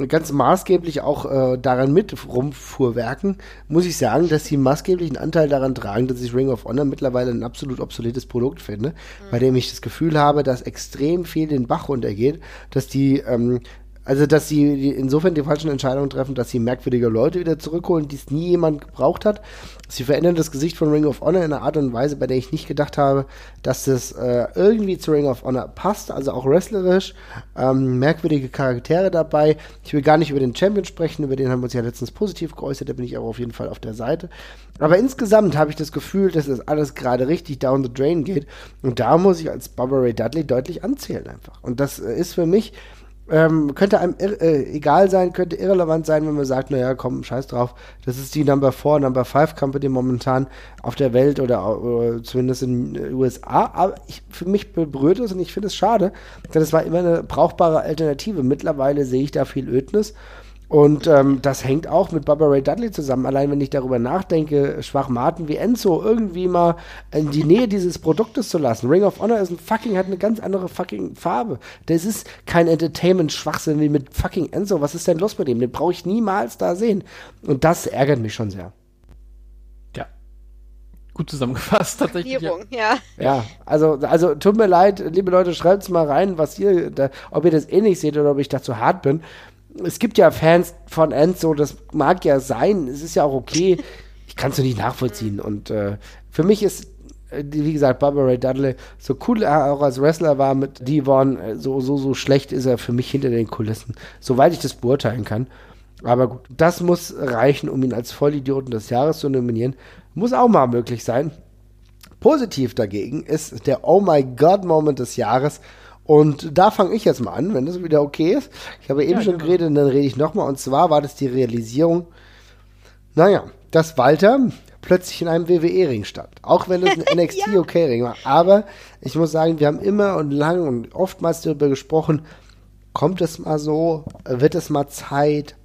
ganz maßgeblich auch äh, daran mit rumfuhrwerken, muss ich sagen, dass sie maßgeblichen Anteil daran tragen, dass ich Ring of Honor mittlerweile ein absolut obsoletes Produkt finde, mhm. bei dem ich das Gefühl habe, dass extrem viel den Bach runtergeht, dass die ähm, also, dass sie insofern die falschen Entscheidungen treffen, dass sie merkwürdige Leute wieder zurückholen, die es nie jemand gebraucht hat. Sie verändern das Gesicht von Ring of Honor in einer Art und Weise, bei der ich nicht gedacht habe, dass das äh, irgendwie zu Ring of Honor passt, also auch wrestlerisch. Ähm, merkwürdige Charaktere dabei. Ich will gar nicht über den Champion sprechen, über den haben wir uns ja letztens positiv geäußert, da bin ich auch auf jeden Fall auf der Seite. Aber insgesamt habe ich das Gefühl, dass das alles gerade richtig down the drain geht. Und da muss ich als Barbara Ray Dudley deutlich anzählen einfach. Und das äh, ist für mich ähm, könnte einem äh, egal sein, könnte irrelevant sein, wenn man sagt, naja, komm, scheiß drauf, das ist die Number 4, Number 5 Company momentan auf der Welt oder, oder zumindest in den USA. Aber ich, für mich berührt es und ich finde es schade, denn es war immer eine brauchbare Alternative. Mittlerweile sehe ich da viel Ödnis und ähm, das hängt auch mit Barbara Ray Dudley zusammen. Allein wenn ich darüber nachdenke, Schwachmaten wie Enzo irgendwie mal in die Nähe dieses Produktes zu lassen. Ring of Honor ist ein fucking, hat eine ganz andere fucking Farbe. Das ist kein Entertainment-Schwachsinn wie mit fucking Enzo. Was ist denn los mit dem? Den brauche ich niemals da sehen. Und das ärgert mich schon sehr. Ja. Gut zusammengefasst, tatsächlich. Ja. ja. Ja, also, also tut mir leid, liebe Leute, schreibt es mal rein, was ihr, da, ob ihr das ähnlich seht oder ob ich dazu hart bin. Es gibt ja Fans von Enzo, das mag ja sein, es ist ja auch okay. Ich kann es nicht nachvollziehen. Und äh, für mich ist, äh, wie gesagt, Barbara Ray Dudley, so cool er auch als Wrestler war mit Devon, äh, so, so, so schlecht ist er für mich hinter den Kulissen, soweit ich das beurteilen kann. Aber gut, das muss reichen, um ihn als Vollidioten des Jahres zu nominieren. Muss auch mal möglich sein. Positiv dagegen ist der Oh my God Moment des Jahres. Und da fange ich jetzt mal an, wenn das wieder okay ist. Ich habe eben ja, schon genau. geredet und dann rede ich nochmal. Und zwar war das die Realisierung, naja, dass Walter plötzlich in einem WWE-Ring stand. Auch wenn es ein NXT-OK-Ring war. Aber ich muss sagen, wir haben immer und lang und oftmals darüber gesprochen, kommt es mal so, wird es mal Zeit,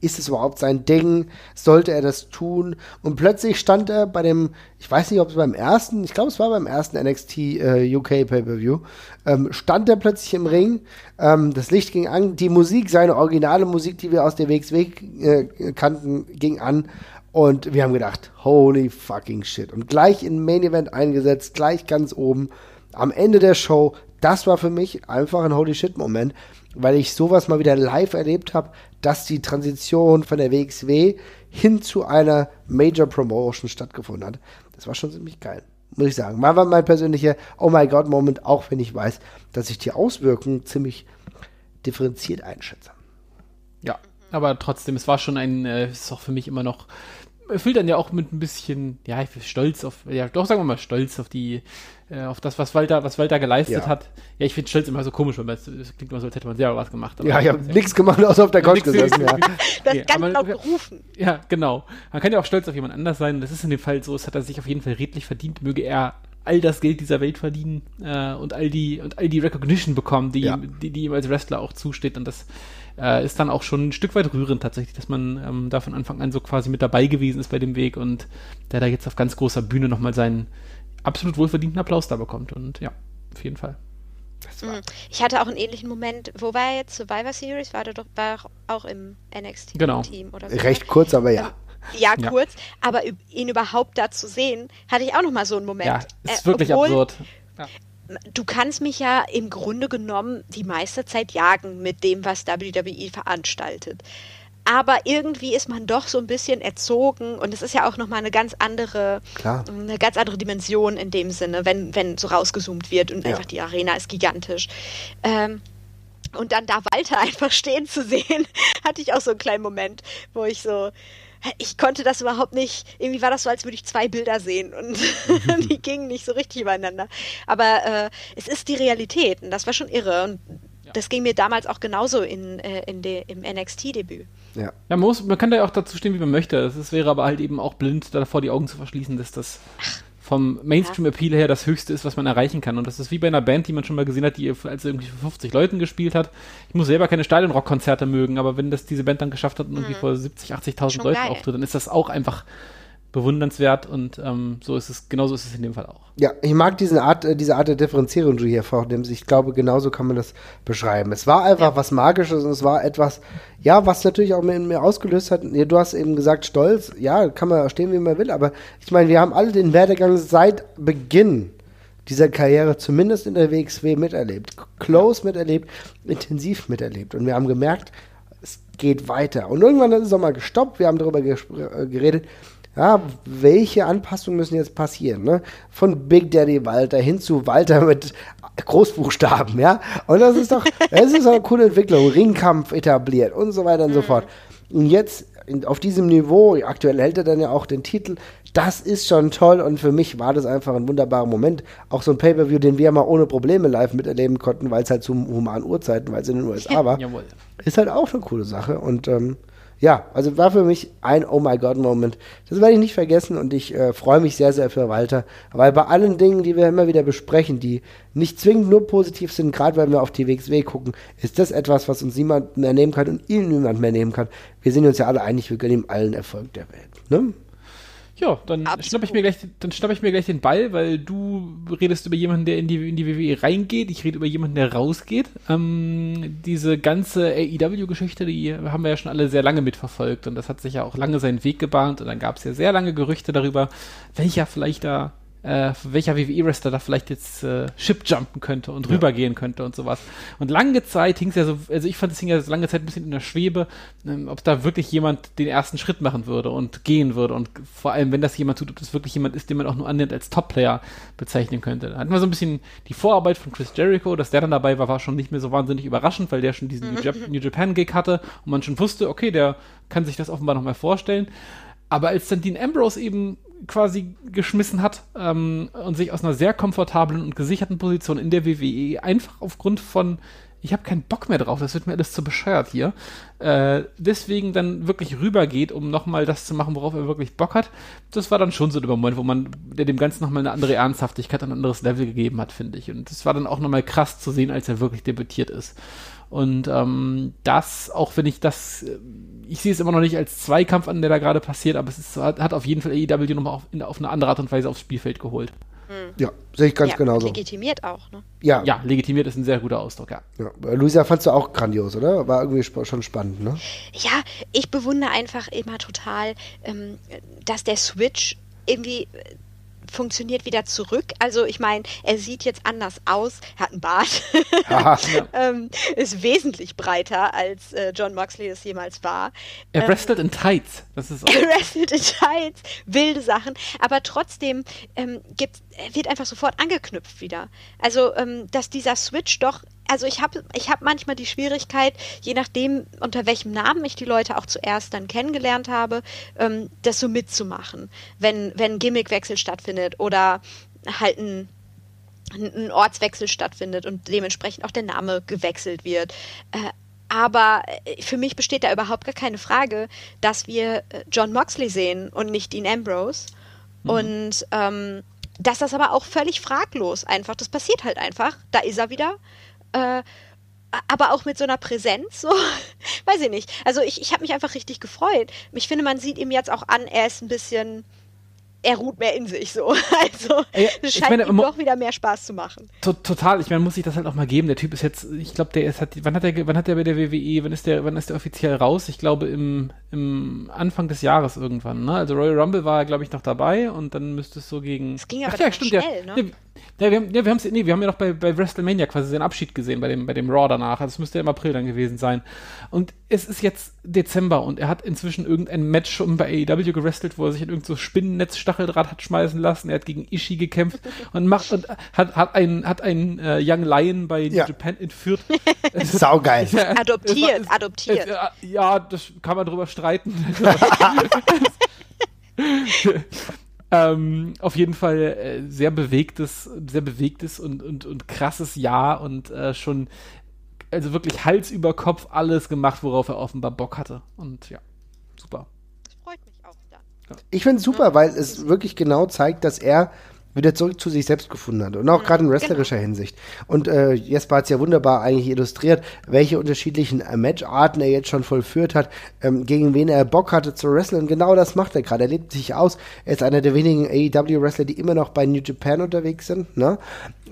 ist es überhaupt sein Ding? Sollte er das tun? Und plötzlich stand er bei dem, ich weiß nicht, ob es beim ersten, ich glaube, es war beim ersten NXT äh, UK Pay-Per-View, ähm, stand er plötzlich im Ring, ähm, das Licht ging an, die Musik, seine originale Musik, die wir aus der WXW äh, kannten, ging an. Und wir haben gedacht, holy fucking shit. Und gleich in Main Event eingesetzt, gleich ganz oben. Am Ende der Show, das war für mich einfach ein holy shit Moment, weil ich sowas mal wieder live erlebt habe dass die Transition von der WXW hin zu einer Major Promotion stattgefunden hat. Das war schon ziemlich geil, muss ich sagen. Mal war mein persönlicher Oh my God Moment, auch wenn ich weiß, dass ich die Auswirkungen ziemlich differenziert einschätze. Ja, aber trotzdem, es war schon ein, äh, ist auch für mich immer noch erfüllt dann ja auch mit ein bisschen, ja, ich bin stolz auf, ja, doch sagen wir mal stolz auf die, äh, auf das, was Walter, was Walter geleistet ja. hat. Ja, ich finde stolz immer so komisch, weil es klingt immer so, als hätte man selber was gemacht. ja, ich habe nichts gemacht, außer auf der Couch gesessen. Ja. Das nee, ganz laut gerufen. Ja, genau. Man kann ja auch stolz auf jemand anders sein. Das ist in dem Fall so, es hat er sich auf jeden Fall redlich verdient, möge er all das Geld dieser Welt verdienen äh, und all die und all die Recognition bekommen, die, ja. die, die ihm als Wrestler auch zusteht. Und das äh, ist dann auch schon ein Stück weit rührend tatsächlich, dass man ähm, da von Anfang an so quasi mit dabei gewesen ist bei dem Weg und der da jetzt auf ganz großer Bühne nochmal seinen absolut wohlverdienten Applaus da bekommt. Und ja, auf jeden Fall. Mhm. Ich hatte auch einen ähnlichen Moment. Wo war er jetzt? Survivor Series? War er doch war auch im NXT-Team genau. oder so? Recht kurz, aber ja. Ja, kurz. Ja. Aber ihn überhaupt da zu sehen, hatte ich auch noch mal so einen Moment. Ja, ist äh, wirklich obwohl, absurd. Ja du kannst mich ja im Grunde genommen die meiste Zeit jagen mit dem, was WWE veranstaltet. Aber irgendwie ist man doch so ein bisschen erzogen und es ist ja auch nochmal eine ganz andere, Klar. eine ganz andere Dimension in dem Sinne, wenn, wenn so rausgezoomt wird und ja. einfach die Arena ist gigantisch. Ähm, und dann da Walter einfach stehen zu sehen, hatte ich auch so einen kleinen Moment, wo ich so, ich konnte das überhaupt nicht, irgendwie war das so, als würde ich zwei Bilder sehen und die gingen nicht so richtig übereinander. Aber äh, es ist die Realität und das war schon irre und ja. das ging mir damals auch genauso in, äh, in de, im NXT-Debüt. Ja, ja man, muss, man kann da ja auch dazu stehen, wie man möchte. Es wäre aber halt eben auch blind, davor die Augen zu verschließen, dass das vom Mainstream-Appeal her das Höchste ist, was man erreichen kann. Und das ist wie bei einer Band, die man schon mal gesehen hat, die als irgendwie für 50 Leuten gespielt hat. Ich muss selber keine Stadionrock-Konzerte mögen, aber wenn das diese Band dann geschafft hat und irgendwie mhm. vor 70, 80.000 Leuten auftritt, dann ist das auch einfach bewundernswert und ähm, so ist es, genauso ist es in dem Fall auch. Ja, ich mag diese Art, äh, diese Art der Differenzierung, die du hier vornimmst. Ich glaube, genauso kann man das beschreiben. Es war einfach ja. was Magisches und es war etwas, ja, was natürlich auch in mir ausgelöst hat. Du hast eben gesagt, Stolz, ja, kann man stehen, wie man will, aber ich meine, wir haben alle den Werdegang seit Beginn dieser Karriere zumindest in der WXW miterlebt, close miterlebt, intensiv miterlebt und wir haben gemerkt, es geht weiter. Und irgendwann ist es auch mal gestoppt, wir haben darüber äh, geredet, ja, welche Anpassungen müssen jetzt passieren? Ne? Von Big Daddy Walter hin zu Walter mit Großbuchstaben, ja. Und das ist doch, das ist doch eine coole Entwicklung. Ringkampf etabliert und so weiter und so mhm. fort. Und jetzt auf diesem Niveau, aktuell hält er dann ja auch den Titel, das ist schon toll und für mich war das einfach ein wunderbarer Moment. Auch so ein Pay-Per-View, den wir mal ohne Probleme live miterleben konnten, weil es halt zu humanen Uhrzeiten, weil es in den USA war, ist halt auch eine coole Sache und ähm, ja, also war für mich ein Oh my God Moment. Das werde ich nicht vergessen und ich äh, freue mich sehr, sehr für Walter. Weil bei allen Dingen, die wir immer wieder besprechen, die nicht zwingend nur positiv sind, gerade wenn wir auf die WXW gucken, ist das etwas, was uns niemand mehr nehmen kann und ihn niemand mehr nehmen kann. Wir sind uns ja alle einig, wir gönnen ihm allen Erfolg der Welt. Ne? Ja, dann schnapp ich mir gleich, dann schnapp ich mir gleich den Ball, weil du redest über jemanden, der in die, in die WWE reingeht. Ich rede über jemanden, der rausgeht. Ähm, diese ganze AEW-Geschichte, die haben wir ja schon alle sehr lange mitverfolgt und das hat sich ja auch lange seinen Weg gebahnt und dann gab es ja sehr lange Gerüchte darüber, welcher vielleicht da äh, welcher WWE-Wrestler da vielleicht jetzt äh, Ship-jumpen könnte und ja. rübergehen könnte und sowas. Und lange Zeit hing es ja so, also ich fand es hing ja so lange Zeit ein bisschen in der Schwebe, ähm, ob da wirklich jemand den ersten Schritt machen würde und gehen würde und vor allem, wenn das jemand tut, ob das wirklich jemand ist, den man auch nur annimmt als Top-Player bezeichnen könnte. Da hatten wir so ein bisschen die Vorarbeit von Chris Jericho, dass der dann dabei war, war schon nicht mehr so wahnsinnig überraschend, weil der schon diesen New Japan-Gig hatte und man schon wusste, okay, der kann sich das offenbar nochmal vorstellen. Aber als dann Dean Ambrose eben quasi geschmissen hat ähm, und sich aus einer sehr komfortablen und gesicherten Position in der WWE einfach aufgrund von ich habe keinen Bock mehr drauf, das wird mir alles zu bescheuert hier. Äh, deswegen dann wirklich rübergeht, um nochmal das zu machen, worauf er wirklich Bock hat. Das war dann schon so der Moment, wo man der dem Ganzen nochmal eine andere Ernsthaftigkeit, ein anderes Level gegeben hat, finde ich. Und das war dann auch nochmal krass zu sehen, als er wirklich debütiert ist. Und ähm, das, auch wenn ich das, äh, ich sehe es immer noch nicht als Zweikampf an, der da gerade passiert, aber es ist, hat, hat auf jeden Fall AEW nochmal auf, auf eine andere Art und Weise aufs Spielfeld geholt. Hm. Ja, sehe ich ganz ja, genauso. Legitimiert auch, ne? Ja. Ja, legitimiert ist ein sehr guter Ausdruck, ja. ja. Luisa fandst du auch grandios, oder? War irgendwie sp schon spannend, ne? Ja, ich bewundere einfach immer total, ähm, dass der Switch irgendwie funktioniert wieder zurück. Also ich meine, er sieht jetzt anders aus, er hat einen Bart, ja. ähm, ist wesentlich breiter als äh, John Moxley es jemals war. Er ähm, wrestelt in Tights. Das ist auch er wrestelt in Tights, wilde Sachen, aber trotzdem ähm, gibt, wird einfach sofort angeknüpft wieder. Also ähm, dass dieser Switch doch also ich habe ich hab manchmal die Schwierigkeit, je nachdem, unter welchem Namen ich die Leute auch zuerst dann kennengelernt habe, ähm, das so mitzumachen, wenn, wenn ein Gimmickwechsel stattfindet oder halt ein, ein Ortswechsel stattfindet und dementsprechend auch der Name gewechselt wird. Äh, aber äh, für mich besteht da überhaupt gar keine Frage, dass wir äh, John Moxley sehen und nicht Dean Ambrose. Mhm. Und ähm, das aber auch völlig fraglos einfach, das passiert halt einfach. Da ist er wieder äh, aber auch mit so einer Präsenz, so, weiß ich nicht. Also ich, ich habe mich einfach richtig gefreut. Ich finde, man sieht ihm jetzt auch an, er ist ein bisschen er ruht mehr in sich so. Also es scheint meine, ihm doch wieder mehr Spaß zu machen. To total, ich meine, muss ich das halt auch mal geben. Der Typ ist jetzt, ich glaube, der ist hat, wann hat der, wann hat der bei der WWE, wann ist der, wann ist der offiziell raus? Ich glaube im, im Anfang des Jahres irgendwann. Ne? Also Royal Rumble war, glaube ich, noch dabei und dann müsste es so gegen. Es ging aber Ach, ja, stimmt, schnell, ja. ne? Ja, wir haben, ja, wir haben nee, wir haben ja noch bei, bei WrestleMania quasi seinen Abschied gesehen, bei dem, bei dem Raw danach. Also es müsste ja im April dann gewesen sein. Und es ist jetzt Dezember und er hat inzwischen irgendein Match schon bei AEW gewrestelt, wo er sich in irgendein so Spinnennetz-Stacheldraht hat schmeißen lassen. Er hat gegen Ishii gekämpft und macht und hat, hat einen, hat einen äh, Young Lion bei ja. Japan entführt. Saugeil. Ja, adoptiert, war, es, adoptiert. Es, ja, das kann man drüber streiten. Ähm, auf jeden Fall äh, sehr bewegtes, sehr bewegtes und, und, und krasses Jahr und äh, schon, also wirklich Hals über Kopf alles gemacht, worauf er offenbar Bock hatte. Und ja, super. Das freut mich auch dann. Ja. Ich finde es super, weil es wirklich genau zeigt, dass er wieder zurück zu sich selbst gefunden hat. Und auch mhm, gerade in wrestlerischer genau. Hinsicht. Und äh, Jesper hat es ja wunderbar eigentlich illustriert, welche unterschiedlichen äh, Matcharten er jetzt schon vollführt hat, ähm, gegen wen er Bock hatte zu wrestlen. Und genau das macht er gerade. Er lebt sich aus. Er ist einer der wenigen AEW-Wrestler, die immer noch bei New Japan unterwegs sind. Ne?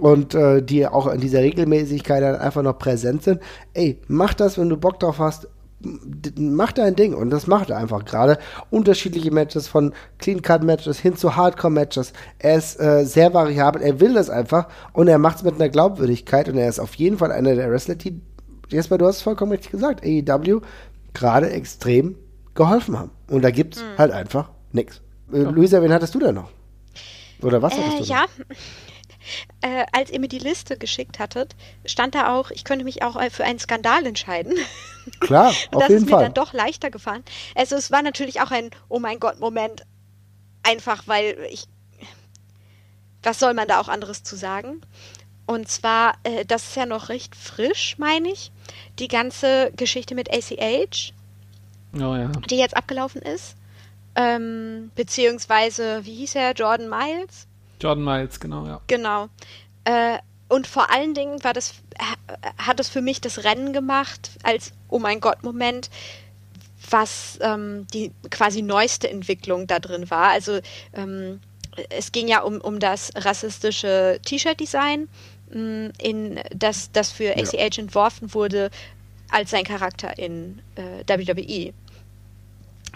Und äh, die auch in dieser Regelmäßigkeit dann einfach noch präsent sind. Ey, mach das, wenn du Bock drauf hast macht ein Ding und das macht er einfach gerade. Unterschiedliche Matches von Clean Cut Matches hin zu Hardcore Matches. Er ist äh, sehr variabel, er will das einfach und er macht es mit einer Glaubwürdigkeit und er ist auf jeden Fall einer der Wrestler, die, Jesper, du hast es vollkommen richtig gesagt, AEW gerade extrem geholfen haben. Und da gibt's mhm. halt einfach nichts. Äh, Luisa, wen hattest du da noch? Oder was hattest äh, du? Ja, äh, als ihr mir die Liste geschickt hattet, stand da auch, ich könnte mich auch für einen Skandal entscheiden. Klar, auf das jeden ist Fall. mir dann doch leichter gefahren. Also es war natürlich auch ein Oh mein Gott Moment, einfach weil ich, was soll man da auch anderes zu sagen? Und zwar, äh, das ist ja noch recht frisch, meine ich, die ganze Geschichte mit ACH, oh, ja. die jetzt abgelaufen ist. Ähm, beziehungsweise, wie hieß er, Jordan Miles? Jordan Miles, genau, ja. Genau. Äh, und vor allen Dingen war das, hat es für mich das Rennen gemacht als Oh mein Gott Moment, was ähm, die quasi neueste Entwicklung da drin war. Also ähm, es ging ja um, um das rassistische T-Shirt-Design, mm, in das, das für ACH ja. entworfen wurde als sein Charakter in äh, WWE.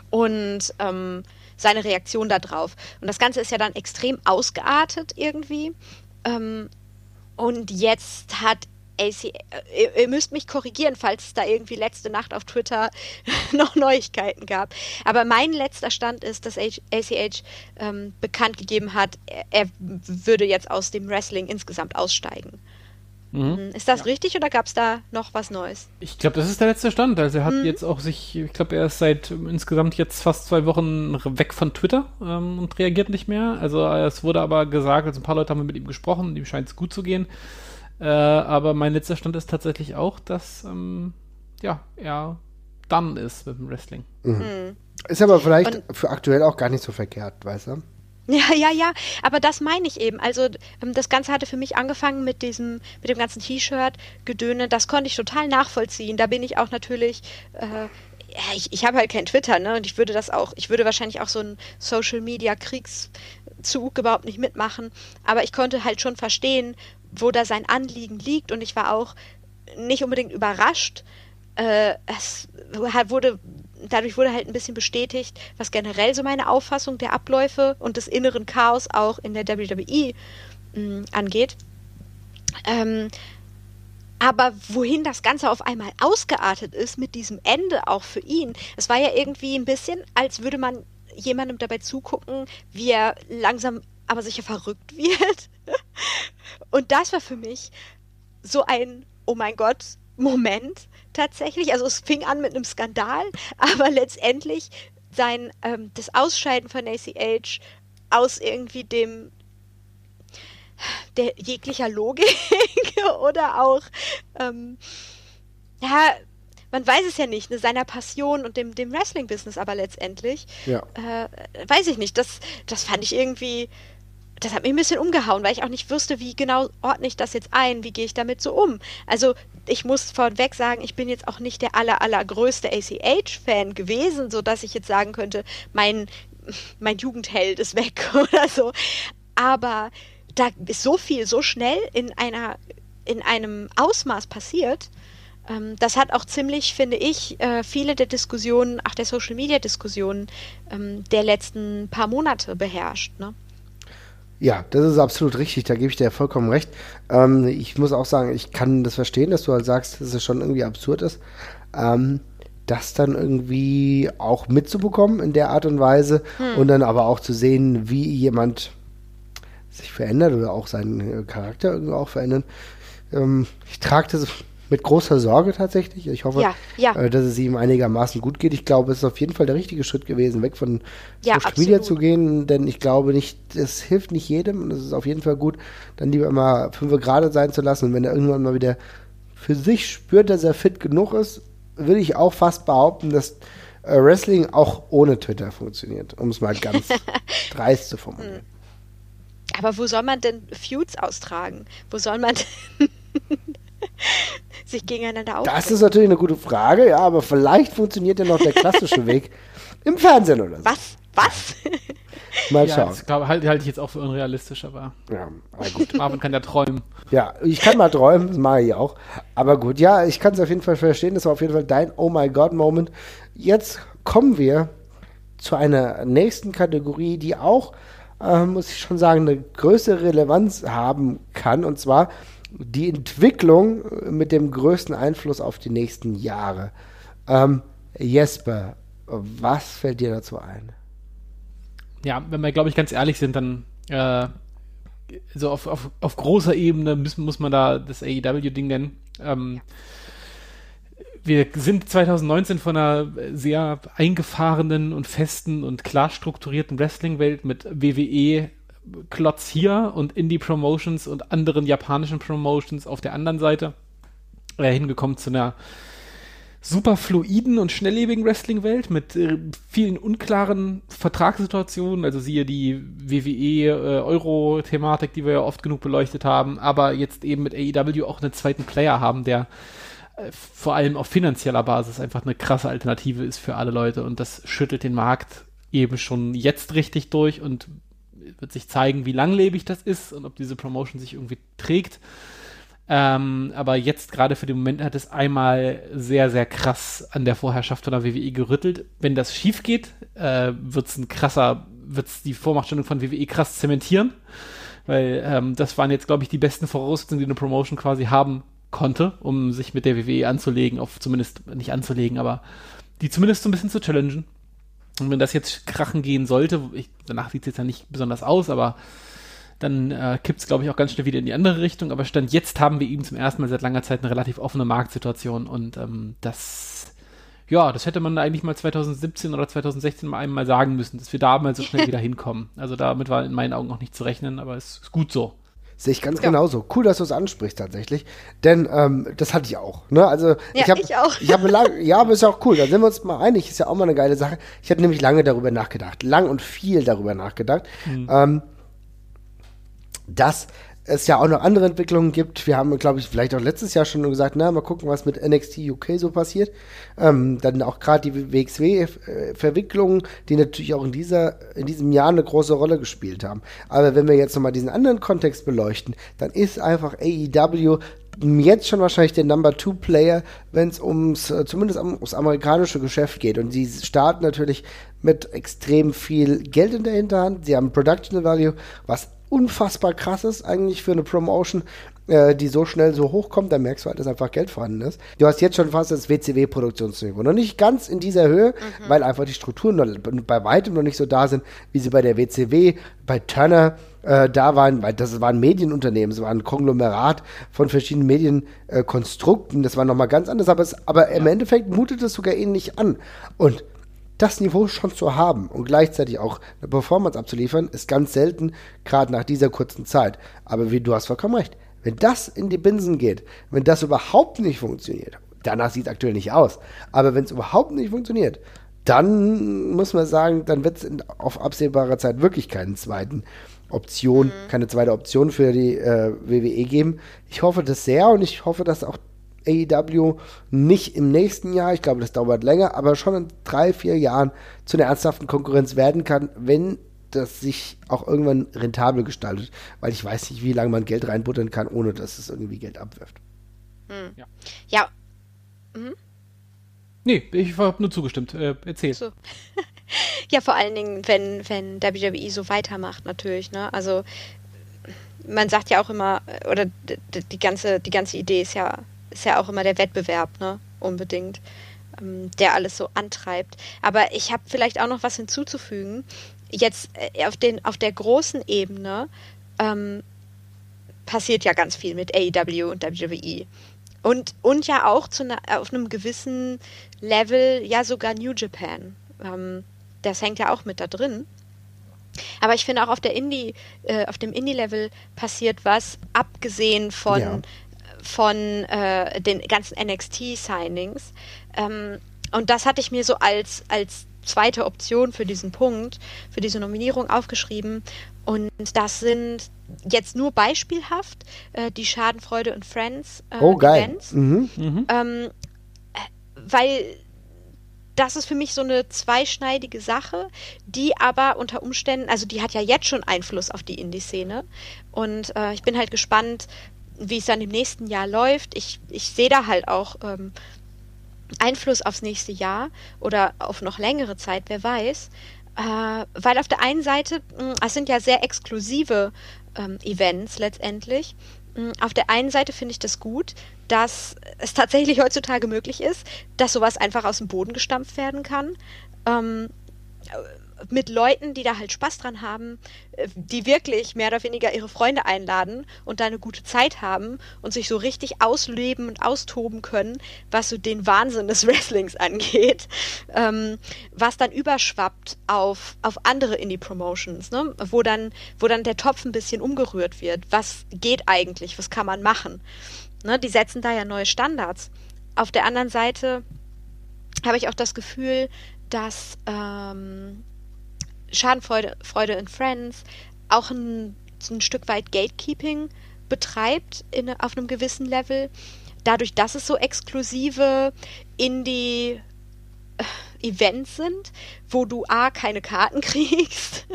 Und ähm, seine Reaktion darauf. Und das Ganze ist ja dann extrem ausgeartet irgendwie. Ähm, und jetzt hat AC, äh, ihr müsst mich korrigieren, falls es da irgendwie letzte Nacht auf Twitter noch Neuigkeiten gab. Aber mein letzter Stand ist, dass ACH ähm, bekannt gegeben hat, er, er, würde jetzt aus dem Wrestling insgesamt aussteigen. Mhm. Hm, ist das ja. richtig oder gab es da noch was Neues? Ich glaube, das ist der letzte Stand. Also er hat mhm. jetzt auch sich, ich glaube, er ist seit insgesamt jetzt fast zwei Wochen weg von Twitter ähm, und reagiert nicht mehr. Also es wurde aber gesagt, also ein paar Leute haben mit ihm gesprochen, ihm scheint es gut zu gehen. Äh, aber mein letzter Stand ist tatsächlich auch, dass ähm, ja, er dann ist mit dem Wrestling. Mhm. Mhm. Ist aber vielleicht und, für aktuell auch gar nicht so verkehrt, weißt du? Ja, ja, ja, aber das meine ich eben. Also ähm, das Ganze hatte für mich angefangen mit diesem, mit dem ganzen T-Shirt-Gedöne. Das konnte ich total nachvollziehen. Da bin ich auch natürlich, äh, ich, ich habe halt kein Twitter, ne? Und ich würde das auch, ich würde wahrscheinlich auch so einen Social-Media-Kriegszug überhaupt nicht mitmachen. Aber ich konnte halt schon verstehen, wo da sein Anliegen liegt. Und ich war auch nicht unbedingt überrascht. Äh, es wurde dadurch wurde halt ein bisschen bestätigt, was generell so meine Auffassung der Abläufe und des inneren Chaos auch in der WWE mh, mm, angeht. Ähm, aber wohin das Ganze auf einmal ausgeartet ist mit diesem Ende auch für ihn, es war ja irgendwie ein bisschen, als würde man jemandem dabei zugucken, wie er langsam aber sicher verrückt wird. Und das war für mich so ein, oh mein Gott, Moment, tatsächlich. Also es fing an mit einem Skandal, aber letztendlich sein ähm, das Ausscheiden von ACH aus irgendwie dem der jeglicher Logik oder auch ähm, ja man weiß es ja nicht, ne, seiner Passion und dem, dem Wrestling-Business aber letztendlich. Ja. Äh, weiß ich nicht. Das, das fand ich irgendwie das hat mich ein bisschen umgehauen, weil ich auch nicht wusste, wie genau ordne ich das jetzt ein, wie gehe ich damit so um. Also ich muss vorweg sagen, ich bin jetzt auch nicht der aller, allergrößte ACH-Fan gewesen, sodass ich jetzt sagen könnte, mein, mein Jugendheld ist weg oder so. Aber da ist so viel so schnell in einer in einem Ausmaß passiert. Ähm, das hat auch ziemlich, finde ich, äh, viele der Diskussionen, auch der Social Media Diskussionen ähm, der letzten paar Monate beherrscht. Ne? Ja, das ist absolut richtig, da gebe ich dir vollkommen recht. Ähm, ich muss auch sagen, ich kann das verstehen, dass du halt sagst, dass es schon irgendwie absurd ist, ähm, das dann irgendwie auch mitzubekommen in der Art und Weise hm. und dann aber auch zu sehen, wie jemand sich verändert oder auch seinen Charakter irgendwie auch verändern. Ähm, ich trage das mit großer Sorge tatsächlich. Ich hoffe, ja, ja. Äh, dass es ihm einigermaßen gut geht. Ich glaube, es ist auf jeden Fall der richtige Schritt gewesen, weg von ja, Social Media zu gehen, denn ich glaube nicht, es hilft nicht jedem und es ist auf jeden Fall gut, dann lieber immer fünf gerade sein zu lassen und wenn er irgendwann mal wieder für sich spürt, dass er fit genug ist, würde ich auch fast behaupten, dass äh, Wrestling auch ohne Twitter funktioniert, um es mal ganz dreist zu formulieren. Hm. Aber wo soll man denn Feuds austragen? Wo soll man denn sich gegeneinander aufbringen? Das ist natürlich eine gute Frage, ja, aber vielleicht funktioniert ja noch der klassische Weg im Fernsehen oder so. Was? Was? Mal schauen. Ja, das glaube, halte halt ich jetzt auch für unrealistisch, aber. Ja, aber gut. Marvin kann ja träumen. Ja, ich kann mal träumen, das mache ich auch. Aber gut, ja, ich kann es auf jeden Fall verstehen. Das war auf jeden Fall dein Oh my God-Moment. Jetzt kommen wir zu einer nächsten Kategorie, die auch, äh, muss ich schon sagen, eine größere Relevanz haben kann. Und zwar die Entwicklung mit dem größten Einfluss auf die nächsten Jahre. Ähm, Jesper, was fällt dir dazu ein? Ja, wenn wir, glaube ich, ganz ehrlich sind, dann äh, so auf, auf, auf großer Ebene müssen, muss man da das AEW-Ding nennen. Ähm, wir sind 2019 von einer sehr eingefahrenen und festen und klar strukturierten Wrestling-Welt mit WWE Klotz hier und Indie-Promotions und anderen japanischen Promotions auf der anderen Seite. Äh, hingekommen zu einer super fluiden und schnelllebigen Wrestling-Welt mit äh, vielen unklaren Vertragssituationen, also siehe die WWE-Euro-Thematik, äh, die wir ja oft genug beleuchtet haben, aber jetzt eben mit AEW auch einen zweiten Player haben, der äh, vor allem auf finanzieller Basis einfach eine krasse Alternative ist für alle Leute. Und das schüttelt den Markt eben schon jetzt richtig durch und wird sich zeigen, wie langlebig das ist und ob diese Promotion sich irgendwie trägt. Ähm, aber jetzt gerade für den Moment hat es einmal sehr, sehr krass an der Vorherrschaft von der WWE gerüttelt. Wenn das schief geht, äh, wird es ein krasser, wird es die Vormachtstellung von WWE krass zementieren. Weil ähm, das waren jetzt, glaube ich, die besten Voraussetzungen, die eine Promotion quasi haben konnte, um sich mit der WWE anzulegen, auf zumindest nicht anzulegen, aber die zumindest so ein bisschen zu challengen. Und wenn das jetzt krachen gehen sollte, ich, danach sieht es jetzt ja nicht besonders aus, aber dann äh, kippt es, glaube ich, auch ganz schnell wieder in die andere Richtung. Aber Stand jetzt haben wir eben zum ersten Mal seit langer Zeit eine relativ offene Marktsituation und ähm, das, ja, das hätte man eigentlich mal 2017 oder 2016 mal einmal sagen müssen, dass wir da mal so schnell wieder hinkommen. Also damit war in meinen Augen auch nicht zu rechnen, aber es ist gut so. Sehe ich ganz ja. genauso. Cool, dass du es ansprichst tatsächlich. Denn ähm, das hatte ich auch. Ne? Also ja, ich habe ich auch. Ich habe lang, ja, aber ist ja auch cool. Da sind wir uns mal einig. Ist ja auch mal eine geile Sache. Ich hatte nämlich lange darüber nachgedacht, lang und viel darüber nachgedacht. Mhm. Ähm, dass es ja auch noch andere Entwicklungen gibt. Wir haben, glaube ich, vielleicht auch letztes Jahr schon gesagt, na, mal gucken, was mit NXT UK so passiert. Ähm, dann auch gerade die WXW-Verwicklungen, die natürlich auch in, dieser, in diesem Jahr eine große Rolle gespielt haben. Aber wenn wir jetzt nochmal diesen anderen Kontext beleuchten, dann ist einfach AEW jetzt schon wahrscheinlich der Number Two Player, wenn es ums äh, zumindest ums amerikanische Geschäft geht. Und sie starten natürlich mit extrem viel Geld in der Hinterhand. Sie haben Production Value, was unfassbar krass ist eigentlich für eine Promotion, äh, die so schnell so hochkommt, dann merkst du halt, dass einfach Geld vorhanden ist. Du hast jetzt schon fast das WCW-Produktionsniveau. Noch nicht ganz in dieser Höhe, mhm. weil einfach die Strukturen noch, bei weitem noch nicht so da sind, wie sie bei der WCW, bei Turner äh, da waren, weil das war ein Medienunternehmen, es war ein Konglomerat von verschiedenen Medienkonstrukten, äh, das war nochmal ganz anders, aber, es, aber im Endeffekt mutet es sogar ähnlich an. Und das Niveau schon zu haben und gleichzeitig auch eine Performance abzuliefern, ist ganz selten, gerade nach dieser kurzen Zeit. Aber wie du hast vollkommen recht, wenn das in die Binsen geht, wenn das überhaupt nicht funktioniert, danach sieht es aktuell nicht aus, aber wenn es überhaupt nicht funktioniert, dann muss man sagen, dann wird es auf absehbare Zeit wirklich keinen zweiten Option, mhm. keine zweite Option für die äh, WWE geben. Ich hoffe das sehr und ich hoffe, dass auch AEW nicht im nächsten Jahr, ich glaube, das dauert länger, aber schon in drei, vier Jahren zu einer ernsthaften Konkurrenz werden kann, wenn das sich auch irgendwann rentabel gestaltet. Weil ich weiß nicht, wie lange man Geld reinbuttern kann, ohne dass es irgendwie Geld abwirft. Hm. Ja. ja. Mhm. Nee, ich habe nur zugestimmt. Äh, erzähl. So. ja, vor allen Dingen, wenn, wenn WWE so weitermacht, natürlich. Ne? Also, man sagt ja auch immer, oder die ganze, die ganze Idee ist ja ist ja auch immer der Wettbewerb, ne? Unbedingt, ähm, der alles so antreibt. Aber ich habe vielleicht auch noch was hinzuzufügen. Jetzt äh, auf, den, auf der großen Ebene ähm, passiert ja ganz viel mit AEW und WWE. Und, und ja auch zu ne, auf einem gewissen Level, ja sogar New Japan. Ähm, das hängt ja auch mit da drin. Aber ich finde auch auf der Indie, äh, auf dem Indie-Level passiert was, abgesehen von ja von äh, den ganzen NXT-Signings. Ähm, und das hatte ich mir so als, als zweite Option für diesen Punkt, für diese Nominierung aufgeschrieben. Und das sind jetzt nur beispielhaft äh, die Schadenfreude und Friends äh, oh, geil. Events. Mhm. Mhm. Ähm, äh, weil das ist für mich so eine zweischneidige Sache, die aber unter Umständen, also die hat ja jetzt schon Einfluss auf die Indie-Szene. Und äh, ich bin halt gespannt, wie es dann im nächsten Jahr läuft. Ich, ich sehe da halt auch ähm, Einfluss aufs nächste Jahr oder auf noch längere Zeit, wer weiß. Äh, weil auf der einen Seite, hm, es sind ja sehr exklusive ähm, Events letztendlich. Hm, auf der einen Seite finde ich das gut, dass es tatsächlich heutzutage möglich ist, dass sowas einfach aus dem Boden gestampft werden kann. Ähm, mit Leuten, die da halt Spaß dran haben, äh, die wirklich mehr oder weniger ihre Freunde einladen und da eine gute Zeit haben und sich so richtig ausleben und austoben können, was so den Wahnsinn des Wrestlings angeht, ähm, was dann überschwappt auf, auf andere Indie-Promotions, ne? wo, dann, wo dann der Topf ein bisschen umgerührt wird. Was geht eigentlich? Was kann man machen? Ne? Die setzen da ja neue Standards. Auf der anderen Seite habe ich auch das Gefühl, dass ähm, Schadenfreude Freude in Friends auch ein, ein Stück weit Gatekeeping betreibt in, auf einem gewissen Level. Dadurch, dass es so exklusive Indie äh, sind, wo du A, keine Karten kriegst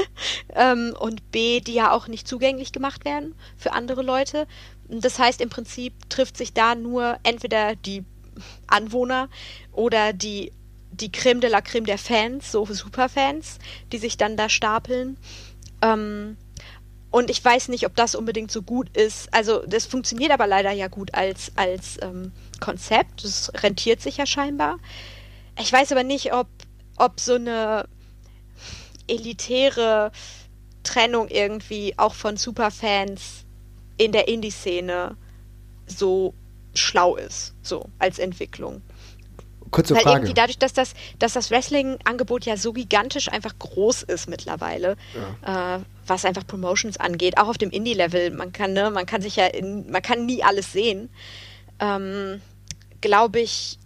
ähm, und B, die ja auch nicht zugänglich gemacht werden für andere Leute. Das heißt, im Prinzip trifft sich da nur entweder die Anwohner oder die, die Creme de la Creme der Fans, so Superfans, die sich dann da stapeln. Ähm, und ich weiß nicht, ob das unbedingt so gut ist. Also das funktioniert aber leider ja gut als, als ähm, Konzept. Das rentiert sich ja scheinbar. Ich weiß aber nicht, ob, ob so eine elitäre Trennung irgendwie auch von Superfans in der Indie-Szene so schlau ist, so als Entwicklung. Kurze Weil Frage. irgendwie dadurch, dass das, dass das Wrestling-Angebot ja so gigantisch einfach groß ist mittlerweile, äh, was einfach Promotions angeht, auch auf dem Indie-Level, man kann, ne, man kann sich ja in, man kann nie alles sehen, ähm, glaube ich,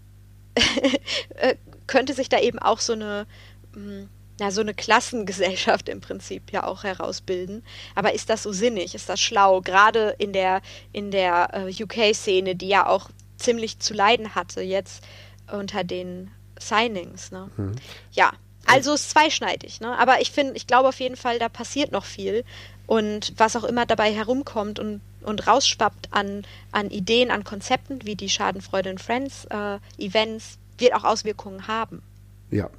äh, könnte sich da eben auch so eine, mh, na, so eine Klassengesellschaft im Prinzip ja auch herausbilden. Aber ist das so sinnig? Ist das schlau? Gerade in der, in der äh, UK-Szene, die ja auch ziemlich zu leiden hatte jetzt unter den Signings. Ne? Ja, also ist zweischneidig. Ne? Aber ich finde, ich glaube auf jeden Fall, da passiert noch viel. Und was auch immer dabei herumkommt und, und rausschwappt an, an Ideen, an Konzepten, wie die Schadenfreude in Friends äh, Events, wird auch Auswirkungen haben. Ja.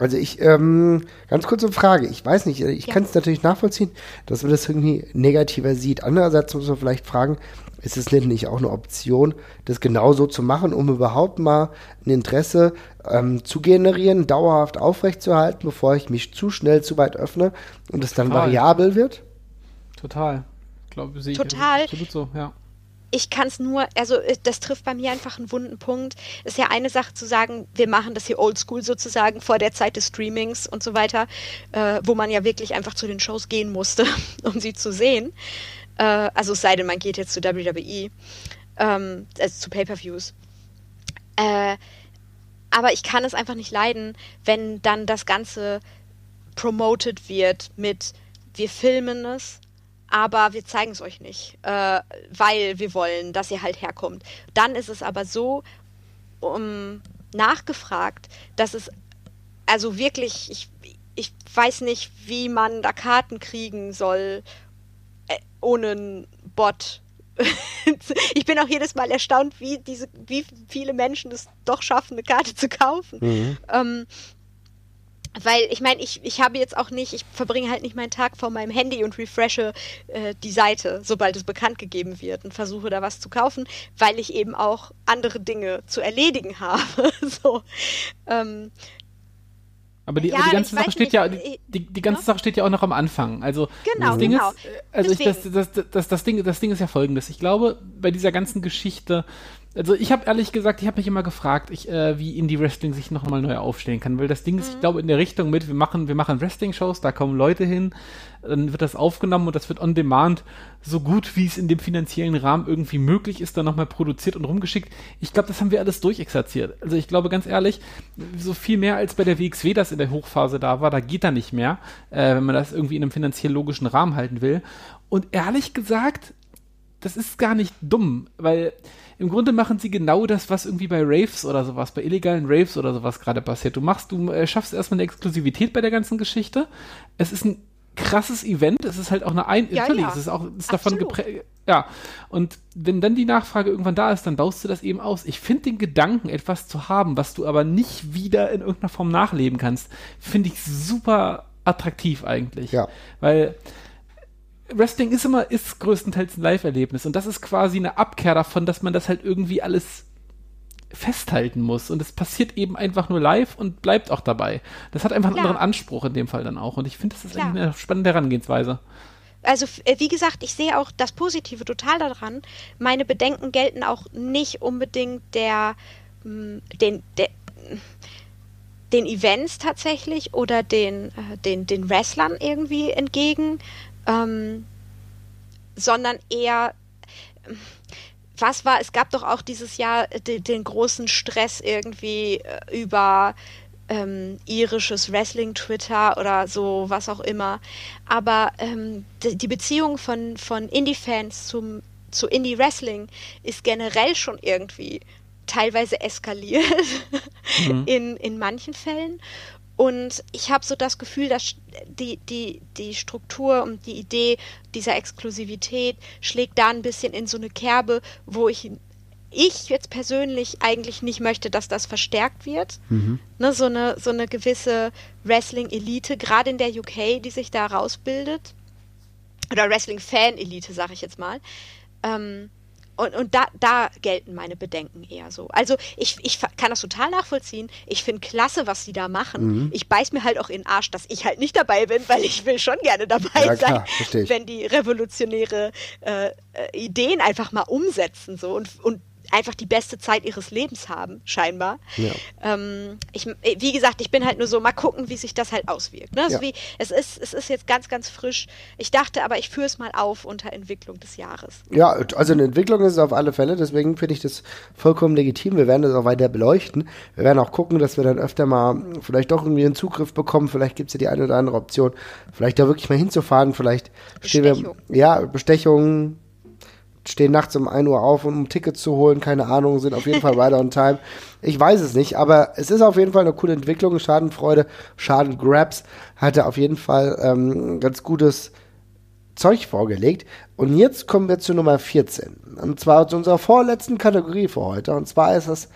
Also ich, ähm, ganz kurze Frage. Ich weiß nicht, ich Ja. kann es natürlich nachvollziehen, dass man das irgendwie negativer sieht. Andererseits muss man vielleicht fragen, ist es denn nicht auch eine Option, das genauso zu machen, um überhaupt mal ein Interesse ähm, zu generieren, dauerhaft aufrechtzuerhalten, bevor ich mich zu schnell zu weit öffne und es dann variabel wird? Total. Ich glaube, sehe ich Total. absolut so, ja. Ich kann es nur, also äh, das trifft bei mir einfach einen wunden Punkt. Ist ja eine Sache zu sagen, wir machen das hier oldschool sozusagen vor der Zeit des Streamings und so weiter, äh, wo man ja wirklich einfach zu den Shows gehen musste, um sie zu sehen. Äh, also es sei denn, man geht jetzt zu WWE, ähm, also zu Pay-per-Views. Äh, aber ich kann es einfach nicht leiden, wenn dann das Ganze promoted wird mit wir filmen es, aber wir zeigen es euch nicht, äh, weil wir wollen, dass ihr halt herkommt. Dann ist es aber so um, nachgefragt, dass es also wirklich, ich, ich weiß nicht, wie man da Karten kriegen soll äh, ohne einen Bot. ich bin auch jedes Mal erstaunt, wie diese, wie viele Menschen es doch schaffen, eine Karte zu kaufen. Ähm, weil ich meine, ich, ich habe jetzt auch nicht, ich verbringe halt nicht meinen Tag vor meinem Handy und refreshe äh, die Seite, sobald es bekannt gegeben wird und versuche da was zu kaufen, weil ich eben auch andere Dinge zu erledigen habe. so. Ähm, Aber die, Ja, aber die ganze Sache steht nicht, ja, die, die ganze ja? Sache steht ja auch noch am Anfang. Also Genau, das Ding genau. ist, also ich, das, das, das, das, Ding, das Ding ist ja folgendes. Ich glaube, bei dieser ganzen Geschichte, also ich habe ehrlich gesagt, ich habe mich immer gefragt, ich, äh, wie Indie Wrestling sich noch mal neu aufstellen kann, weil das Ding ist, Mhm. ich glaube, in der Richtung mit, wir machen, wir machen Wrestling-Shows, da kommen Leute hin, dann wird das aufgenommen und das wird on demand so gut, wie es in dem finanziellen Rahmen irgendwie möglich ist, dann nochmal produziert und rumgeschickt. Ich glaube, das haben wir alles durchexerziert. Also ich glaube ganz ehrlich, so viel mehr als bei der WXW das in der Hochphase da war, da geht da nicht mehr, äh, wenn man das irgendwie in einem finanziell logischen Rahmen halten will. Und ehrlich gesagt, das ist gar nicht dumm, weil im Grunde machen sie genau das, was irgendwie bei Raves oder sowas, bei illegalen Raves oder sowas gerade passiert. Du machst, du äh, schaffst erstmal eine Exklusivität bei der ganzen Geschichte. Es ist ein krasses Event, es ist halt auch eine ein Ja, natürlich, ja. es ist auch ist davon geprägt. Ja, und wenn dann die Nachfrage irgendwann da ist, dann baust du das eben aus. Ich finde den Gedanken, etwas zu haben, was du aber nicht wieder in irgendeiner Form nachleben kannst, finde ich super attraktiv eigentlich. Ja. Weil Wrestling ist immer, ist größtenteils ein Live-Erlebnis und das ist quasi eine Abkehr davon, dass man das halt irgendwie alles festhalten muss und es passiert eben einfach nur live und bleibt auch dabei. Das hat einfach einen Ja. anderen Anspruch in dem Fall dann auch und ich finde, das ist eigentlich eine spannende Herangehensweise. also äh, wie gesagt, ich sehe auch das Positive total daran. Meine Bedenken gelten auch nicht unbedingt der, mh, den, der, den Events tatsächlich oder den, äh, den, den Wrestlern irgendwie entgegen, ähm, sondern eher, was war, es gab doch auch dieses Jahr äh, de, den großen Stress irgendwie äh, über ähm, irisches Wrestling-Twitter oder so, was auch immer. Aber ähm, die, Beziehung von, von Indie-Fans zum zu Indie-Wrestling ist generell schon irgendwie teilweise eskaliert in, in manchen Fällen. Und ich habe so das Gefühl, dass die, die, die Struktur und die Idee dieser Exklusivität schlägt da ein bisschen in so eine Kerbe, wo ich ich jetzt persönlich eigentlich nicht möchte, dass das verstärkt wird. Mhm. Ne, so, eine, so eine gewisse Wrestling-Elite, gerade in der UK, die sich da rausbildet. Oder Wrestling-Fan-Elite, sage ich jetzt mal. Ähm, und, und da, da gelten meine Bedenken eher so. Also ich, ich kann das total nachvollziehen. Ich finde klasse, was sie da machen. Mhm. Ich beiß mir halt auch in den Arsch, dass ich halt nicht dabei bin, weil ich will schon gerne dabei ja, sein, klar, wenn die revolutionäre äh, äh, Ideen einfach mal umsetzen so und, und einfach die beste Zeit ihres Lebens haben, scheinbar. Ja. Ähm, ich, wie gesagt, ich bin halt nur so, mal gucken, wie sich das halt auswirkt. Ne? Also ja. wie, es, ist, es ist jetzt ganz, ganz frisch. Ich dachte aber, ich führe es mal auf unter Entwicklung des Jahres. Ja, also eine Entwicklung ist es auf alle Fälle, deswegen finde ich das vollkommen legitim. Wir werden das auch weiter beleuchten. Wir werden auch gucken, dass wir dann öfter mal vielleicht doch irgendwie einen Zugriff bekommen. Vielleicht gibt es ja die eine oder andere Option, vielleicht da wirklich mal hinzufahren. Vielleicht stehen wir. Ja, Bestechungen stehen nachts um 1 Uhr auf, um ein Ticket zu holen, keine Ahnung, sind auf jeden Fall right on time. Ich weiß es nicht, aber es ist auf jeden Fall eine coole Entwicklung. Schadenfreude, Schadengrabs hatte auf jeden Fall ähm, ganz gutes Zeug vorgelegt. Und jetzt kommen wir zu Nummer 14. Und zwar zu unserer vorletzten Kategorie für heute. Und zwar ist es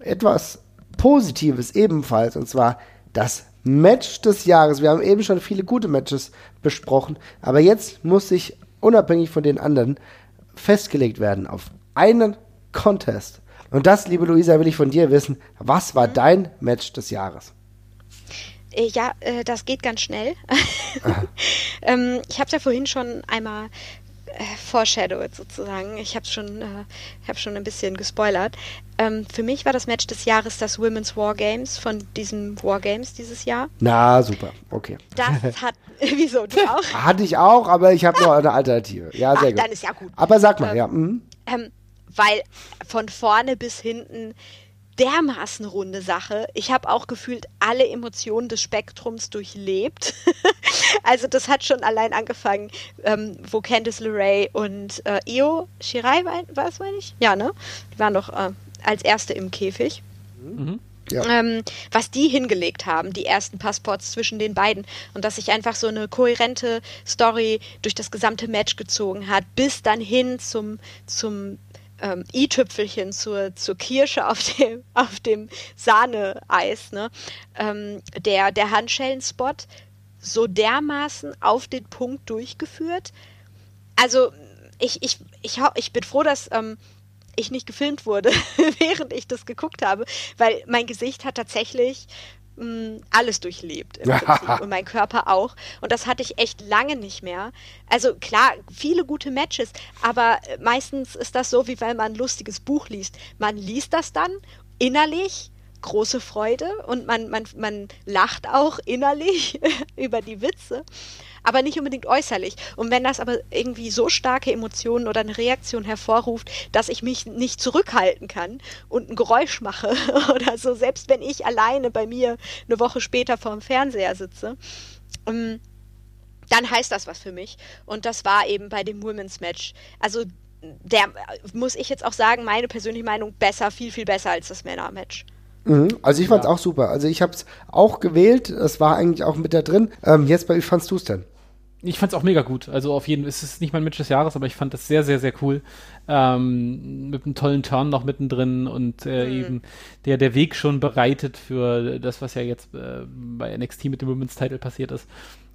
etwas Positives ebenfalls. Und zwar das Match des Jahres. Wir haben eben schon viele gute Matches besprochen. Aber jetzt muss ich unabhängig von den anderen festgelegt werden auf einen Contest. Und das, liebe Luisa, will ich von dir wissen. Was war mhm. dein Match des Jahres? Äh, ja, äh, das geht ganz schnell. ähm, ich habe es ja vorhin schon einmal foreshadowed sozusagen. Ich habe schon, äh, hab schon ein bisschen gespoilert. Ähm, für mich war das Match des Jahres das Women's War Games von diesem War Games dieses Jahr. Na, super. Okay. Das hat, wieso, du auch? Hatte ich auch, aber ich habe noch eine Alternative. Ja, sehr Ach, gut. Dann ist ja gut. Aber sag mal, ähm, ja. Mhm. Ähm, weil von vorne bis hinten dermaßen runde Sache. Ich habe auch gefühlt alle Emotionen des Spektrums durchlebt. also das hat schon allein angefangen, ähm, wo Candice LeRae und äh, Io Shirai war, war es, meine ich? Ja, ne? Die waren doch äh, als erste im Käfig. Mhm. Ja. Ähm, was die hingelegt haben, die ersten Passports zwischen den beiden und dass sich einfach so eine kohärente Story durch das gesamte Match gezogen hat, bis dann hin zum, zum ähm, i-Tüpfelchen zur, zur Kirsche auf dem, auf dem Sahneeis, ne? Ähm, der, der Handschellenspot so dermaßen auf den Punkt durchgeführt. Also ich, ich, ich, ich bin froh, dass ähm, ich nicht gefilmt wurde, während ich das geguckt habe, weil mein Gesicht hat tatsächlich mh, alles durchlebt im Prinzip und mein Körper auch. Und das hatte ich echt lange nicht mehr. Also klar, viele gute Matches, aber meistens ist das so, wie wenn man ein lustiges Buch liest. Man liest das dann innerlich große Freude und man, man, man lacht auch innerlich über die Witze aber nicht unbedingt äußerlich. Und wenn das aber irgendwie so starke Emotionen oder eine Reaktion hervorruft, dass ich mich nicht zurückhalten kann und ein Geräusch mache oder so, selbst wenn ich alleine bei mir eine Woche später vorm Fernseher sitze, ähm, dann heißt das was für mich. Und das war eben bei dem Women's Match. Also der, muss ich jetzt auch sagen, meine persönliche Meinung, besser, viel, viel besser als das Männer-Match. Mhm. Also ich fand's ja. auch super. Also ich habe es auch gewählt. Es war eigentlich auch mit da drin. Ähm, jetzt, wie fandst du es denn? Ich fand's auch mega gut. Also auf jeden Fall, es ist nicht mein Match des Jahres, aber ich fand das sehr, sehr, sehr cool. Ähm, mit einem tollen Turn noch mittendrin und äh, mhm. eben der, der Weg schon bereitet für das, was ja jetzt äh, bei NXT mit dem Women's Title passiert ist.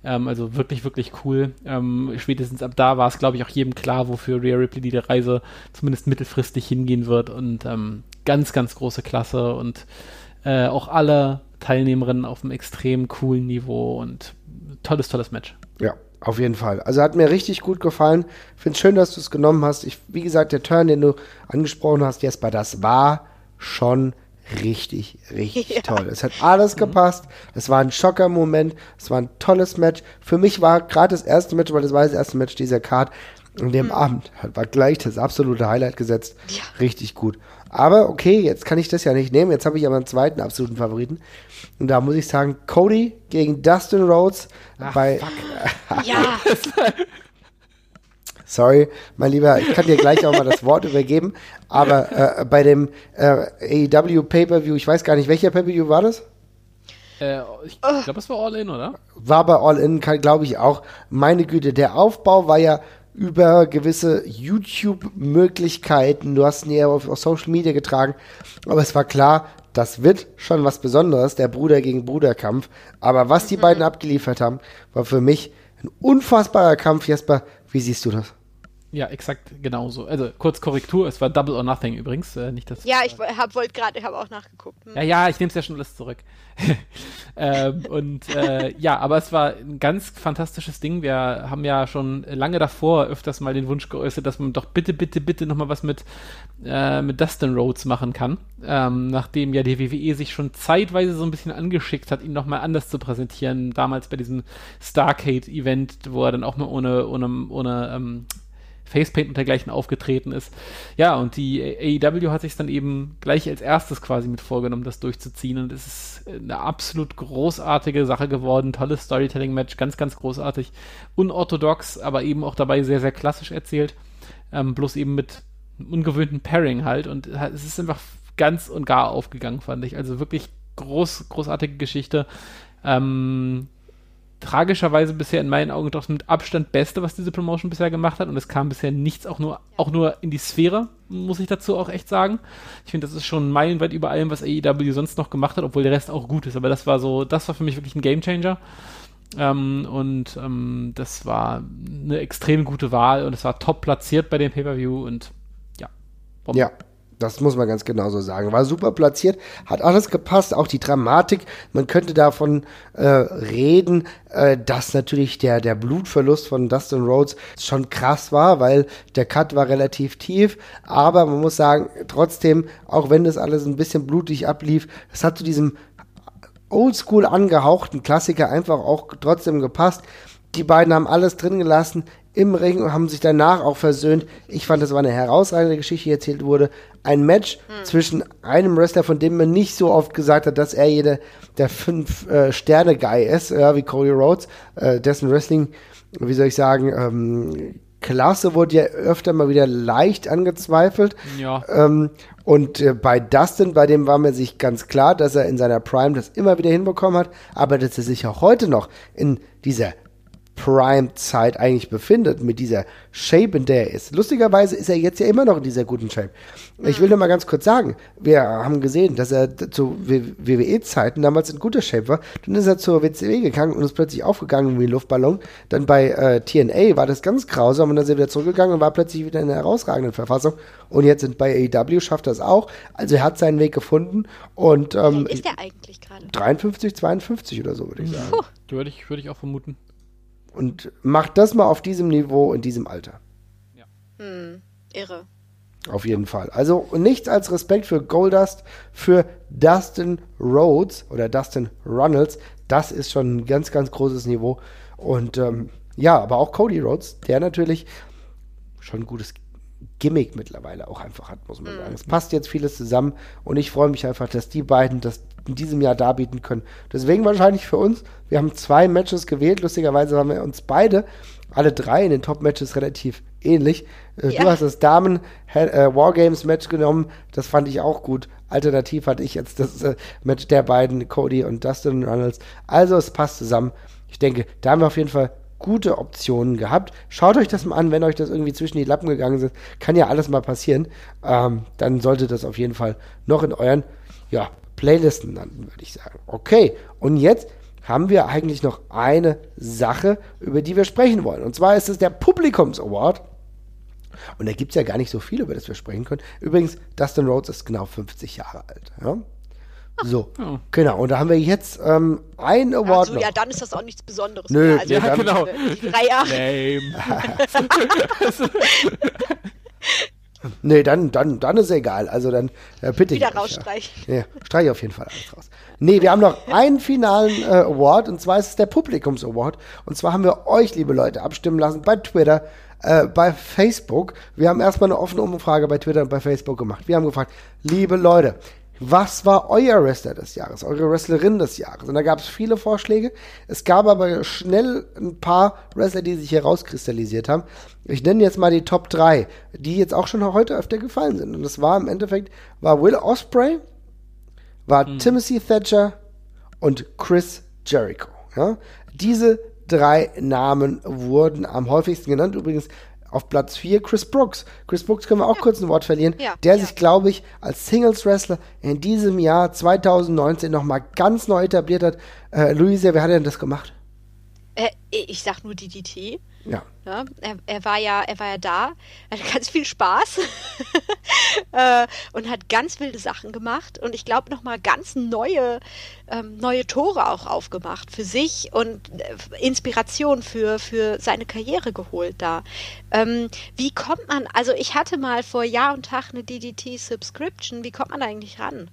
Ähm, also wirklich, wirklich cool. Ähm, spätestens ab da war es, glaube ich, auch jedem klar, wofür Rhea Ripley die Reise zumindest mittelfristig hingehen wird. Und ähm, ganz, ganz große Klasse und äh, auch alle Teilnehmerinnen auf einem extrem coolen Niveau und tolles, tolles Match. Ja, auf jeden Fall. Also hat mir richtig gut gefallen. Finde es schön, dass du es genommen hast. Ich, wie gesagt, der Turn, den du angesprochen hast, Jesper, das war schon richtig, richtig ja. toll. Es hat alles mhm. gepasst. Es war ein Schocker-Moment. Es war ein tolles Match. Für mich war gerade das erste Match, weil das war das erste Match dieser Card. Und dem mhm. Abend war gleich das absolute Highlight gesetzt. Ja. Richtig gut. Aber okay, jetzt kann ich das ja nicht nehmen. Jetzt habe ich aber einen zweiten absoluten Favoriten. Und da muss ich sagen, Cody gegen Dustin Rhodes Ach, bei. ja. Sorry, mein Lieber, ich kann dir gleich auch mal das Wort übergeben. Aber äh, bei dem äh, AEW Pay-Per-View, ich weiß gar nicht, welcher Pay-Per-View war das? Äh, ich glaube, es war All In, oder? War bei All In, glaube ich auch. Meine Güte, der Aufbau war ja über gewisse YouTube-Möglichkeiten. Du hast ihn ja auf, auf Social Media getragen. Aber es war klar, das wird schon was Besonderes, der Bruder gegen Bruder-Kampf. Aber was die beiden abgeliefert haben, war für mich ein unfassbarer Kampf. Jesper, wie siehst du das? Ja, exakt genauso. Also kurz Korrektur, es war Double or Nothing übrigens. Äh, nicht, dass ja, ich hab, wollte gerade, ich habe auch nachgeguckt. Hm. Ja, ja, ich nehme es ja schon alles zurück. ähm, und äh, ja, aber es war ein ganz fantastisches Ding. Wir haben ja schon lange davor öfters mal den Wunsch geäußert, dass man doch bitte, bitte, bitte nochmal was mit, äh, mit Dustin Rhodes machen kann. Ähm, nachdem ja die WWE sich schon zeitweise so ein bisschen angeschickt hat, ihn nochmal anders zu präsentieren. Damals bei diesem Starcade-Event, wo er dann auch mal ohne, ohne, ohne ähm, Facepaint und dergleichen aufgetreten ist. Ja, und die AEW hat sich dann eben gleich als erstes quasi mit vorgenommen, das durchzuziehen. Und es ist eine absolut großartige Sache geworden. Tolles Storytelling-Match, ganz, ganz großartig. Unorthodox, aber eben auch dabei sehr, sehr klassisch erzählt. Ähm, bloß eben mit ungewöhnten Pairing halt. Und es ist einfach ganz und gar aufgegangen, fand ich. Also wirklich groß, großartige Geschichte. Ähm, tragischerweise bisher in meinen Augen doch mit Abstand Beste, was diese Promotion bisher gemacht hat. Und es kam bisher nichts auch nur, auch nur in die Sphäre, muss ich dazu auch echt sagen. Ich finde, das ist schon meilenweit über allem, was AEW sonst noch gemacht hat, obwohl der Rest auch gut ist. Aber das war so, das war für mich wirklich ein Gamechanger. Ähm, und ähm, das war eine extrem gute Wahl und es war top platziert bei dem Pay-Per-View und ja. Bombe. Ja, das muss man ganz genau so sagen. War super platziert, hat alles gepasst, auch die Dramatik. Man könnte davon äh, reden, äh, dass natürlich der, der Blutverlust von Dustin Rhodes schon krass war, weil der Cut war relativ tief. Aber man muss sagen, trotzdem, auch wenn das alles ein bisschen blutig ablief, es hat zu diesem oldschool angehauchten Klassiker einfach auch trotzdem gepasst. Die beiden haben alles drin gelassen im Ring und haben sich danach auch versöhnt. Ich fand, das war eine herausragende Geschichte, die erzählt wurde. Ein Match hm. zwischen einem Wrestler, von dem man nicht so oft gesagt hat, dass er jeder der fünf äh, Sterne Guy ist, ja, wie Cody Rhodes, äh, dessen Wrestling, wie soll ich sagen, ähm, Klasse wurde ja öfter mal wieder leicht angezweifelt. Ja. Ähm, und äh, bei Dustin, bei dem war mir sich ganz klar, dass er in seiner Prime das immer wieder hinbekommen hat, aber dass er sich auch heute noch in dieser Prime-Zeit eigentlich befindet, mit dieser Shape, in der er ist. Lustigerweise ist er jetzt ja immer noch in dieser guten Shape. Ich will nur mal ganz kurz sagen, wir haben gesehen, dass er zu WWE-Zeiten damals in guter Shape war. Dann ist er zur WCW gegangen und ist plötzlich aufgegangen wie ein Luftballon. Dann bei äh, TNA war das ganz grausam und dann ist er wieder zurückgegangen und war plötzlich wieder in einer herausragenden Verfassung. Und jetzt sind bei AEW schafft er es auch. Also er hat seinen Weg gefunden und ähm, Wie ist der eigentlich gerade? 53, 52 oder so, würde ich sagen. Puh. Würde ich, würde ich auch vermuten. Und macht das mal auf diesem Niveau in diesem Alter. Ja. Hm, irre. Auf jeden Fall. Also nichts als Respekt für Goldust, für Dustin Rhodes oder Dustin Runnels. Das ist schon ein ganz, ganz großes Niveau. Und ähm, ja, aber auch Cody Rhodes, der natürlich schon ein gutes Gimmick mittlerweile auch einfach hat, muss man mhm. sagen. Es passt jetzt vieles zusammen und ich freue mich einfach, dass die beiden das in diesem Jahr darbieten können. Deswegen wahrscheinlich für uns, wir haben zwei Matches gewählt, lustigerweise haben wir uns beide, alle drei in den Top-Matches relativ ähnlich. Äh, ja. Du hast das Damen äh, Wargames Match genommen, das fand ich auch gut. Alternativ hatte ich jetzt das äh, Match der beiden, Cody und Dustin Runnels. Also es passt zusammen. Ich denke, da haben wir auf jeden Fall gute Optionen gehabt. Schaut euch das mal an, wenn euch das irgendwie zwischen die Lappen gegangen ist. Kann ja alles mal passieren. Ähm, dann sollte das auf jeden Fall noch in euren ja, Playlisten landen, würde ich sagen. Okay, und jetzt haben wir eigentlich noch eine Sache, über die wir sprechen wollen. Und zwar ist es der Publikums Award. Und da gibt es ja gar nicht so viel, über das wir sprechen können. Übrigens, Dustin Rhodes ist genau 50 Jahre alt. Ja? So, oh. genau. Und da haben wir jetzt ähm, ein Award. Also, ja, dann ist das auch nichts Besonderes. Nö, mehr. Also, ja, genau. Drei Jahre. nee, dann, dann, dann ist egal. Also dann äh, bitte Wieder rausstreichen. Ja. ja, streich auf jeden Fall alles raus. Nee, wir haben noch einen finalen äh, Award und zwar ist es der Publikums Award. Und zwar haben wir euch, liebe Leute, abstimmen lassen bei Twitter, äh, bei Facebook. Wir haben erstmal eine offene Umfrage bei Twitter und bei Facebook gemacht. Wir haben gefragt, liebe Leute, was war euer Wrestler des Jahres, eure Wrestlerin des Jahres? Und da gab es viele Vorschläge. Es gab aber schnell ein paar Wrestler, die sich herauskristallisiert haben. Ich nenne jetzt mal die Top 3, die jetzt auch schon heute öfter gefallen sind. Und das war im Endeffekt, war Will Osprey, war hm. Timothy Thatcher und Chris Jericho. Ja? Diese drei Namen wurden am häufigsten genannt. Übrigens auf Platz 4 Chris Brooks. Chris Brooks können wir auch ja. kurz ein Wort verlieren. Ja, der ja. sich, glaube ich, als Singles-Wrestler in diesem Jahr 2019 nochmal ganz neu etabliert hat. Äh, Luisa, wer hat denn das gemacht? Äh, ich sag nur DDT. Ja. ja er, er, war ja, er war ja da, er hatte ganz viel Spaß äh, und hat ganz wilde Sachen gemacht und ich glaube nochmal ganz neue, ähm, neue Tore auch aufgemacht für sich und äh, Inspiration für, für seine Karriere geholt da. Ähm, wie kommt man, also ich hatte mal vor Jahr und Tag eine DDT-Subscription, wie kommt man da eigentlich ran?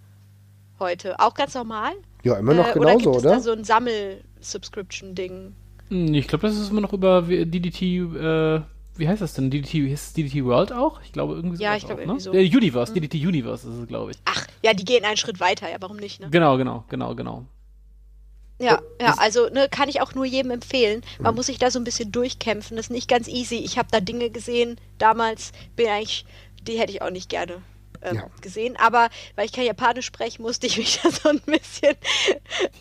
Heute? Auch ganz normal? Ja, immer noch äh, genauso, oder? Gibt es oder? Da so ein Sammel-Subscription-Ding. Hm, ich glaube, das ist immer noch über DDT, äh, wie heißt das denn? DDT, heißt DDT World auch? Ich glaube irgendwie so. Ja, ich glaube ne? so. Der Universe, mhm. DDT Universe ist es, glaube ich. Ach, ja, die gehen einen Schritt weiter, ja, warum nicht, ne? Genau, genau, genau, genau. Ja, ja, also ne, kann ich auch nur jedem empfehlen. Man muss sich da so ein bisschen durchkämpfen. Das ist nicht ganz easy. Ich habe da Dinge gesehen damals, bin eigentlich, die hätte ich auch nicht gerne äh, ja. gesehen. Aber weil ich kein Japanisch spreche, musste ich mich da so ein bisschen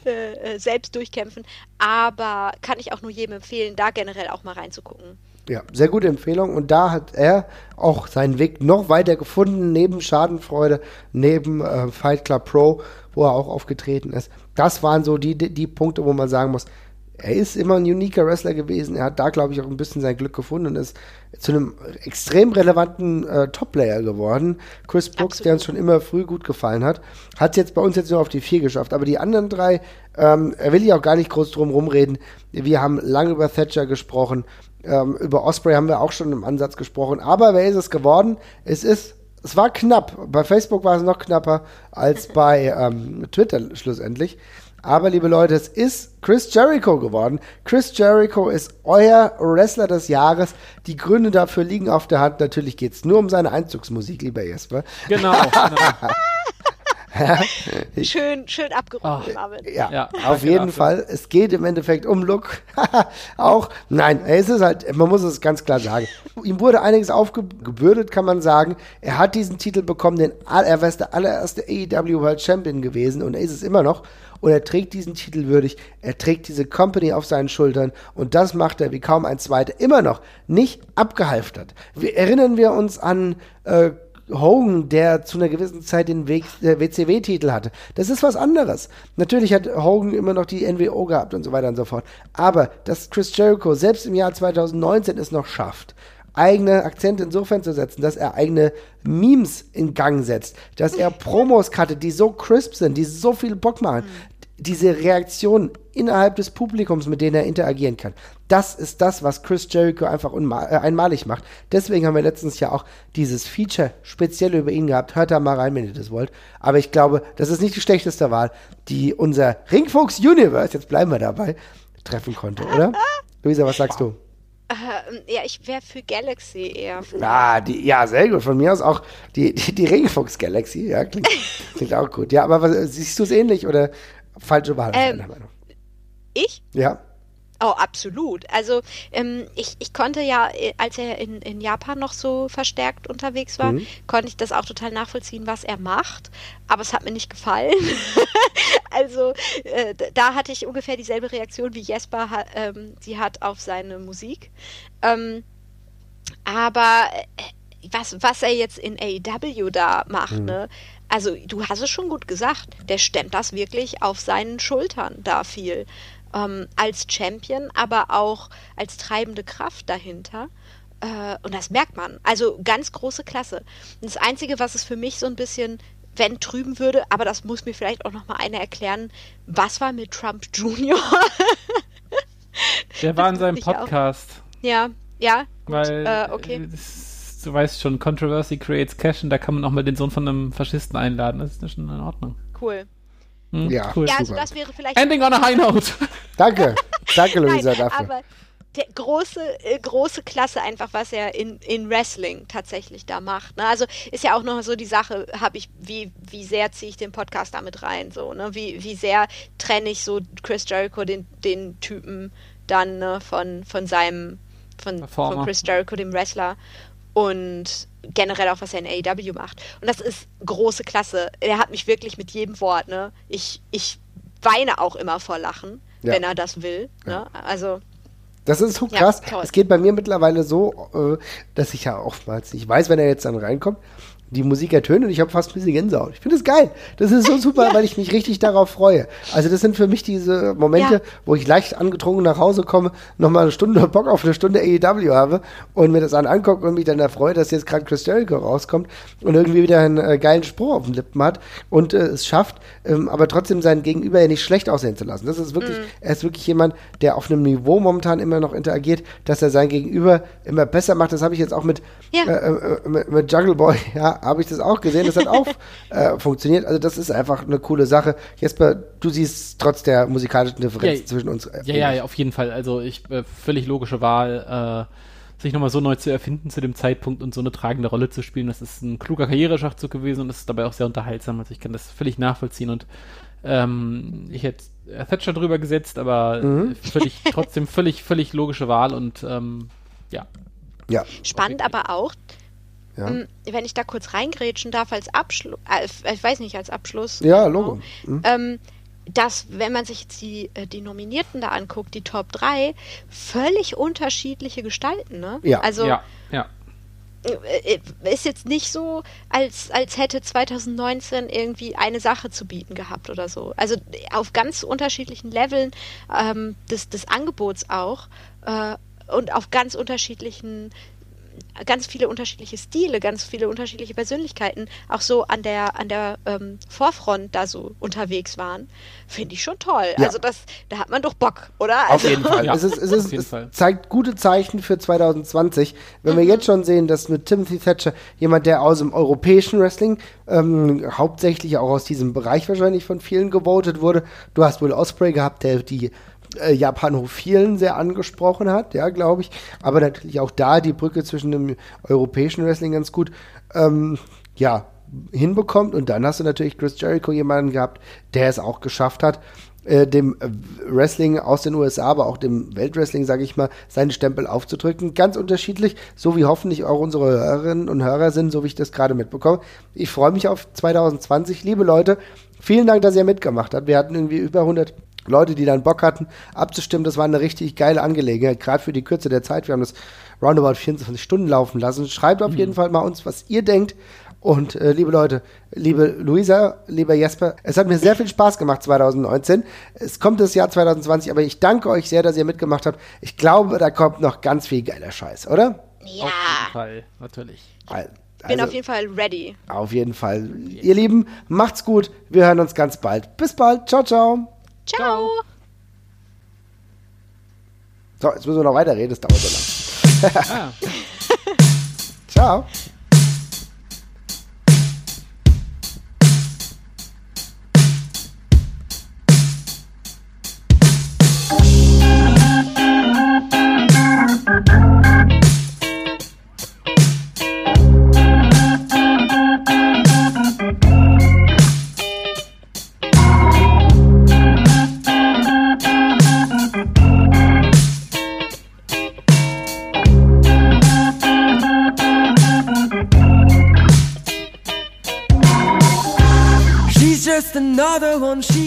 äh, äh, selbst durchkämpfen. Aber kann ich auch nur jedem empfehlen, da generell auch mal reinzugucken. Ja, sehr gute Empfehlung. Und da hat er auch seinen Weg noch weiter gefunden, neben Schadenfreude, neben äh, Fight Club Pro, wo er auch aufgetreten ist. Das waren so die, die Punkte, wo man sagen muss, er ist immer ein uniker Wrestler gewesen. Er hat da, glaube ich, auch ein bisschen sein Glück gefunden und ist zu einem extrem relevanten äh, Top-Player geworden. Chris Brooks, Absolut. der uns schon immer früh gut gefallen hat, hat es jetzt bei uns jetzt nur auf die vier geschafft. Aber die anderen drei, ähm, er will ich auch gar nicht groß drum rumreden. Wir haben lange über Thatcher gesprochen. Ähm, über Osprey haben wir auch schon im Ansatz gesprochen. Aber wer ist es geworden? Es ist es war knapp. Bei Facebook war es noch knapper als bei ähm, Twitter schlussendlich. Aber liebe Leute, es ist Chris Jericho geworden. Chris Jericho ist euer Wrestler des Jahres. Die Gründe dafür liegen auf der Hand. Natürlich geht es nur um seine Einzugsmusik, lieber Jesper. Genau. genau. schön, schön abgerundet, oh, Marvin. Ja, ja auf jeden dafür. Fall. Es geht im Endeffekt um Look. auch, nein, es ist halt, man muss es ganz klar sagen. Ihm wurde einiges aufgebürdet, kann man sagen. Er hat diesen Titel bekommen, den, er war der allererste AEW World Champion gewesen und er ist es immer noch. Und er trägt diesen Titel würdig, er trägt diese Company auf seinen Schultern und das macht er wie kaum ein zweiter immer noch nicht abgehalftert. Wir, erinnern wir uns an äh, Hogan, der zu einer gewissen Zeit den WCW-Titel hatte. Das ist was anderes. Natürlich hat Hogan immer noch die NWO gehabt und so weiter und so fort. Aber dass Chris Jericho selbst im Jahr 2019 es noch schafft, eigene Akzente insofern zu setzen, dass er eigene Memes in Gang setzt, dass er Promos cuttet, die so crisp sind, die so viel Bock machen, diese Reaktion innerhalb des Publikums, mit denen er interagieren kann. Das ist das, was Chris Jericho einfach äh, einmalig macht. Deswegen haben wir letztens ja auch dieses Feature speziell über ihn gehabt. Hört da mal rein, wenn ihr das wollt. Aber ich glaube, das ist nicht die schlechteste Wahl, die unser Ringfuchs Universe, jetzt bleiben wir dabei, treffen konnte, oder? Luisa, was sagst du? Ähm, ja, ich wäre für Galaxy eher. Ah, die, ja, sehr gut. Von mir aus auch die, die, die Ringfuchs Galaxy. Ja, klingt, klingt auch gut. Ja, aber was, siehst du es ähnlich oder falsche Wahl? Ähm, ich? Ja. Oh, absolut. Also ähm, ich, ich konnte ja, äh, als er in, in Japan noch so verstärkt unterwegs war, mhm. konnte ich das auch total nachvollziehen, was er macht. Aber es hat mir nicht gefallen. also äh, da hatte ich ungefähr dieselbe Reaktion wie Jesper ha, ähm, sie hat auf seine Musik. Ähm, aber äh, was, was er jetzt in AEW da macht, mhm. ne? Also du hast es schon gut gesagt, der stemmt das wirklich auf seinen Schultern da viel ähm, als Champion, aber auch als treibende Kraft dahinter. Äh, und das merkt man. Also ganz große Klasse. Und das Einzige, was es für mich so ein bisschen wenn trüben würde, aber das muss mir vielleicht auch noch mal einer erklären, was war mit Trump Jr.? Der war in seinem Podcast. Auch. Ja, ja. Gut, Weil, äh, okay. Das, du weißt schon, Controversy creates cash und da kann man auch mal den Sohn von einem Faschisten einladen. Das ist schon in Ordnung. Cool. Hm, ja, cool. ja, also das wäre vielleicht. Ending on a high note. Danke. Danke, Luisa, Nein, dafür. Aber der große, äh, große Klasse einfach, was er in, in Wrestling tatsächlich da macht. Ne? Also ist ja auch noch so die Sache, habe ich, wie, wie sehr ziehe ich den Podcast damit rein, so, ne? Wie, wie sehr trenne ich so Chris Jericho, den, den Typen, dann ne, von, von seinem, von, von Chris Jericho, dem Wrestler und generell auch, was er in AEW macht. Und das ist große Klasse. Er hat mich wirklich mit jedem Wort, ne? Ich, ich weine auch immer vor Lachen, ja. wenn er das will. Ne? Also das ist so krass. Ja, es geht bei mir mittlerweile so, äh, dass ich ja oftmals nicht weiß, wenn er jetzt dann reinkommt, die Musik ertönt und ich habe fast ein bisschen Gänsehaut. Ich finde das geil. Das ist so super, ja. weil ich mich richtig darauf freue. Also das sind für mich diese Momente, ja. wo ich leicht angetrunken nach Hause komme, nochmal eine Stunde Bock auf eine Stunde AEW habe und mir das an angucke und mich dann erfreue, dass jetzt gerade Chris Jericho rauskommt und irgendwie wieder einen äh, geilen Spruch auf den Lippen hat und äh, es schafft, ähm, aber trotzdem sein Gegenüber ja nicht schlecht aussehen zu lassen. Das ist wirklich, mhm. er ist wirklich jemand, der auf einem Niveau momentan immer noch interagiert, dass er sein Gegenüber immer besser macht. Das habe ich jetzt auch mit, ja. äh, äh mit, mit Jungle Boy, ja, habe ich das auch gesehen. Das hat auch äh, funktioniert. Also das ist einfach eine coole Sache. Jesper, du siehst trotz der musikalischen Differenz ja, zwischen uns. Äh, ja, ja, auf jeden Fall. Also ich äh, völlig logische Wahl. Äh, sich nochmal so neu zu erfinden zu dem Zeitpunkt und so eine tragende Rolle zu spielen, das ist ein kluger Karriereschachzug gewesen und das ist dabei auch sehr unterhaltsam. Also ich kann das völlig nachvollziehen und ähm, ich hätte Thatcher drüber gesetzt, aber mhm. völlig, trotzdem völlig, völlig logische Wahl und ähm, ja. ja. Spannend aber auch, ja. Ähm, wenn ich da kurz reingrätschen darf als Abschluss, äh, ich weiß nicht, als Abschluss. Ja, genau, Logo. Mhm. Ähm, dass, wenn man sich jetzt die, äh, die Nominierten da anguckt, die Top 3, völlig unterschiedliche Gestalten, ne? Ja. Also, ja, ja. Äh, ist jetzt nicht so, als, als hätte 2019 irgendwie eine Sache zu bieten gehabt oder so. Also auf ganz unterschiedlichen Leveln ähm, des, des Angebots auch äh, und auf ganz unterschiedlichen ganz viele unterschiedliche Stile, ganz viele unterschiedliche Persönlichkeiten auch so an der an der ähm, Vorfront da so unterwegs waren, finde ich schon toll. Ja. Also das, da hat man doch Bock, oder? Auf also, jeden Fall. Ja. Es, ist, es, ist, es zeigt gute Zeichen für 2020, wenn mhm. wir jetzt schon sehen, dass mit Timothy Thatcher jemand, der aus dem europäischen Wrestling ähm, hauptsächlich auch aus diesem Bereich wahrscheinlich von vielen gewotet wurde. Du hast wohl Osprey gehabt, der die äh, Japanophilen sehr angesprochen hat, ja, glaube ich. Aber natürlich auch da die Brücke zwischen dem europäischen Wrestling ganz gut, ähm, ja, hinbekommt. Und dann hast du natürlich Chris Jericho jemanden gehabt, der es auch geschafft hat, äh, dem Wrestling aus den USA, aber auch dem Weltwrestling, sage ich mal, seinen Stempel aufzudrücken. Ganz unterschiedlich, so wie hoffentlich auch unsere Hörerinnen und Hörer sind, so wie ich das gerade mitbekomme. Ich freue mich auf 2020. Liebe Leute, vielen Dank, dass ihr mitgemacht habt. Wir hatten irgendwie über 100 Leute, die dann Bock hatten, abzustimmen. Das war eine richtig geile Angelegenheit, gerade für die Kürze der Zeit. Wir haben das roundabout 24 Stunden laufen lassen. Schreibt auf mhm. jeden Fall mal uns, was ihr denkt. Und äh, liebe Leute, liebe Luisa, lieber Jesper, es hat mir sehr viel Spaß gemacht 2019. Es kommt das Jahr 2020, aber ich danke euch sehr, dass ihr mitgemacht habt. Ich glaube, da kommt noch ganz viel geiler Scheiß, oder? Ja. Auf jeden Fall, natürlich. Also, bin auf jeden Fall ready. Auf jeden Fall. Ihr Lieben, macht's gut. Wir hören uns ganz bald. Bis bald. Ciao, ciao. Ciao. So, jetzt müssen wir noch weiterreden, das dauert so lang. ah. Ciao.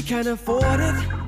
can't afford it.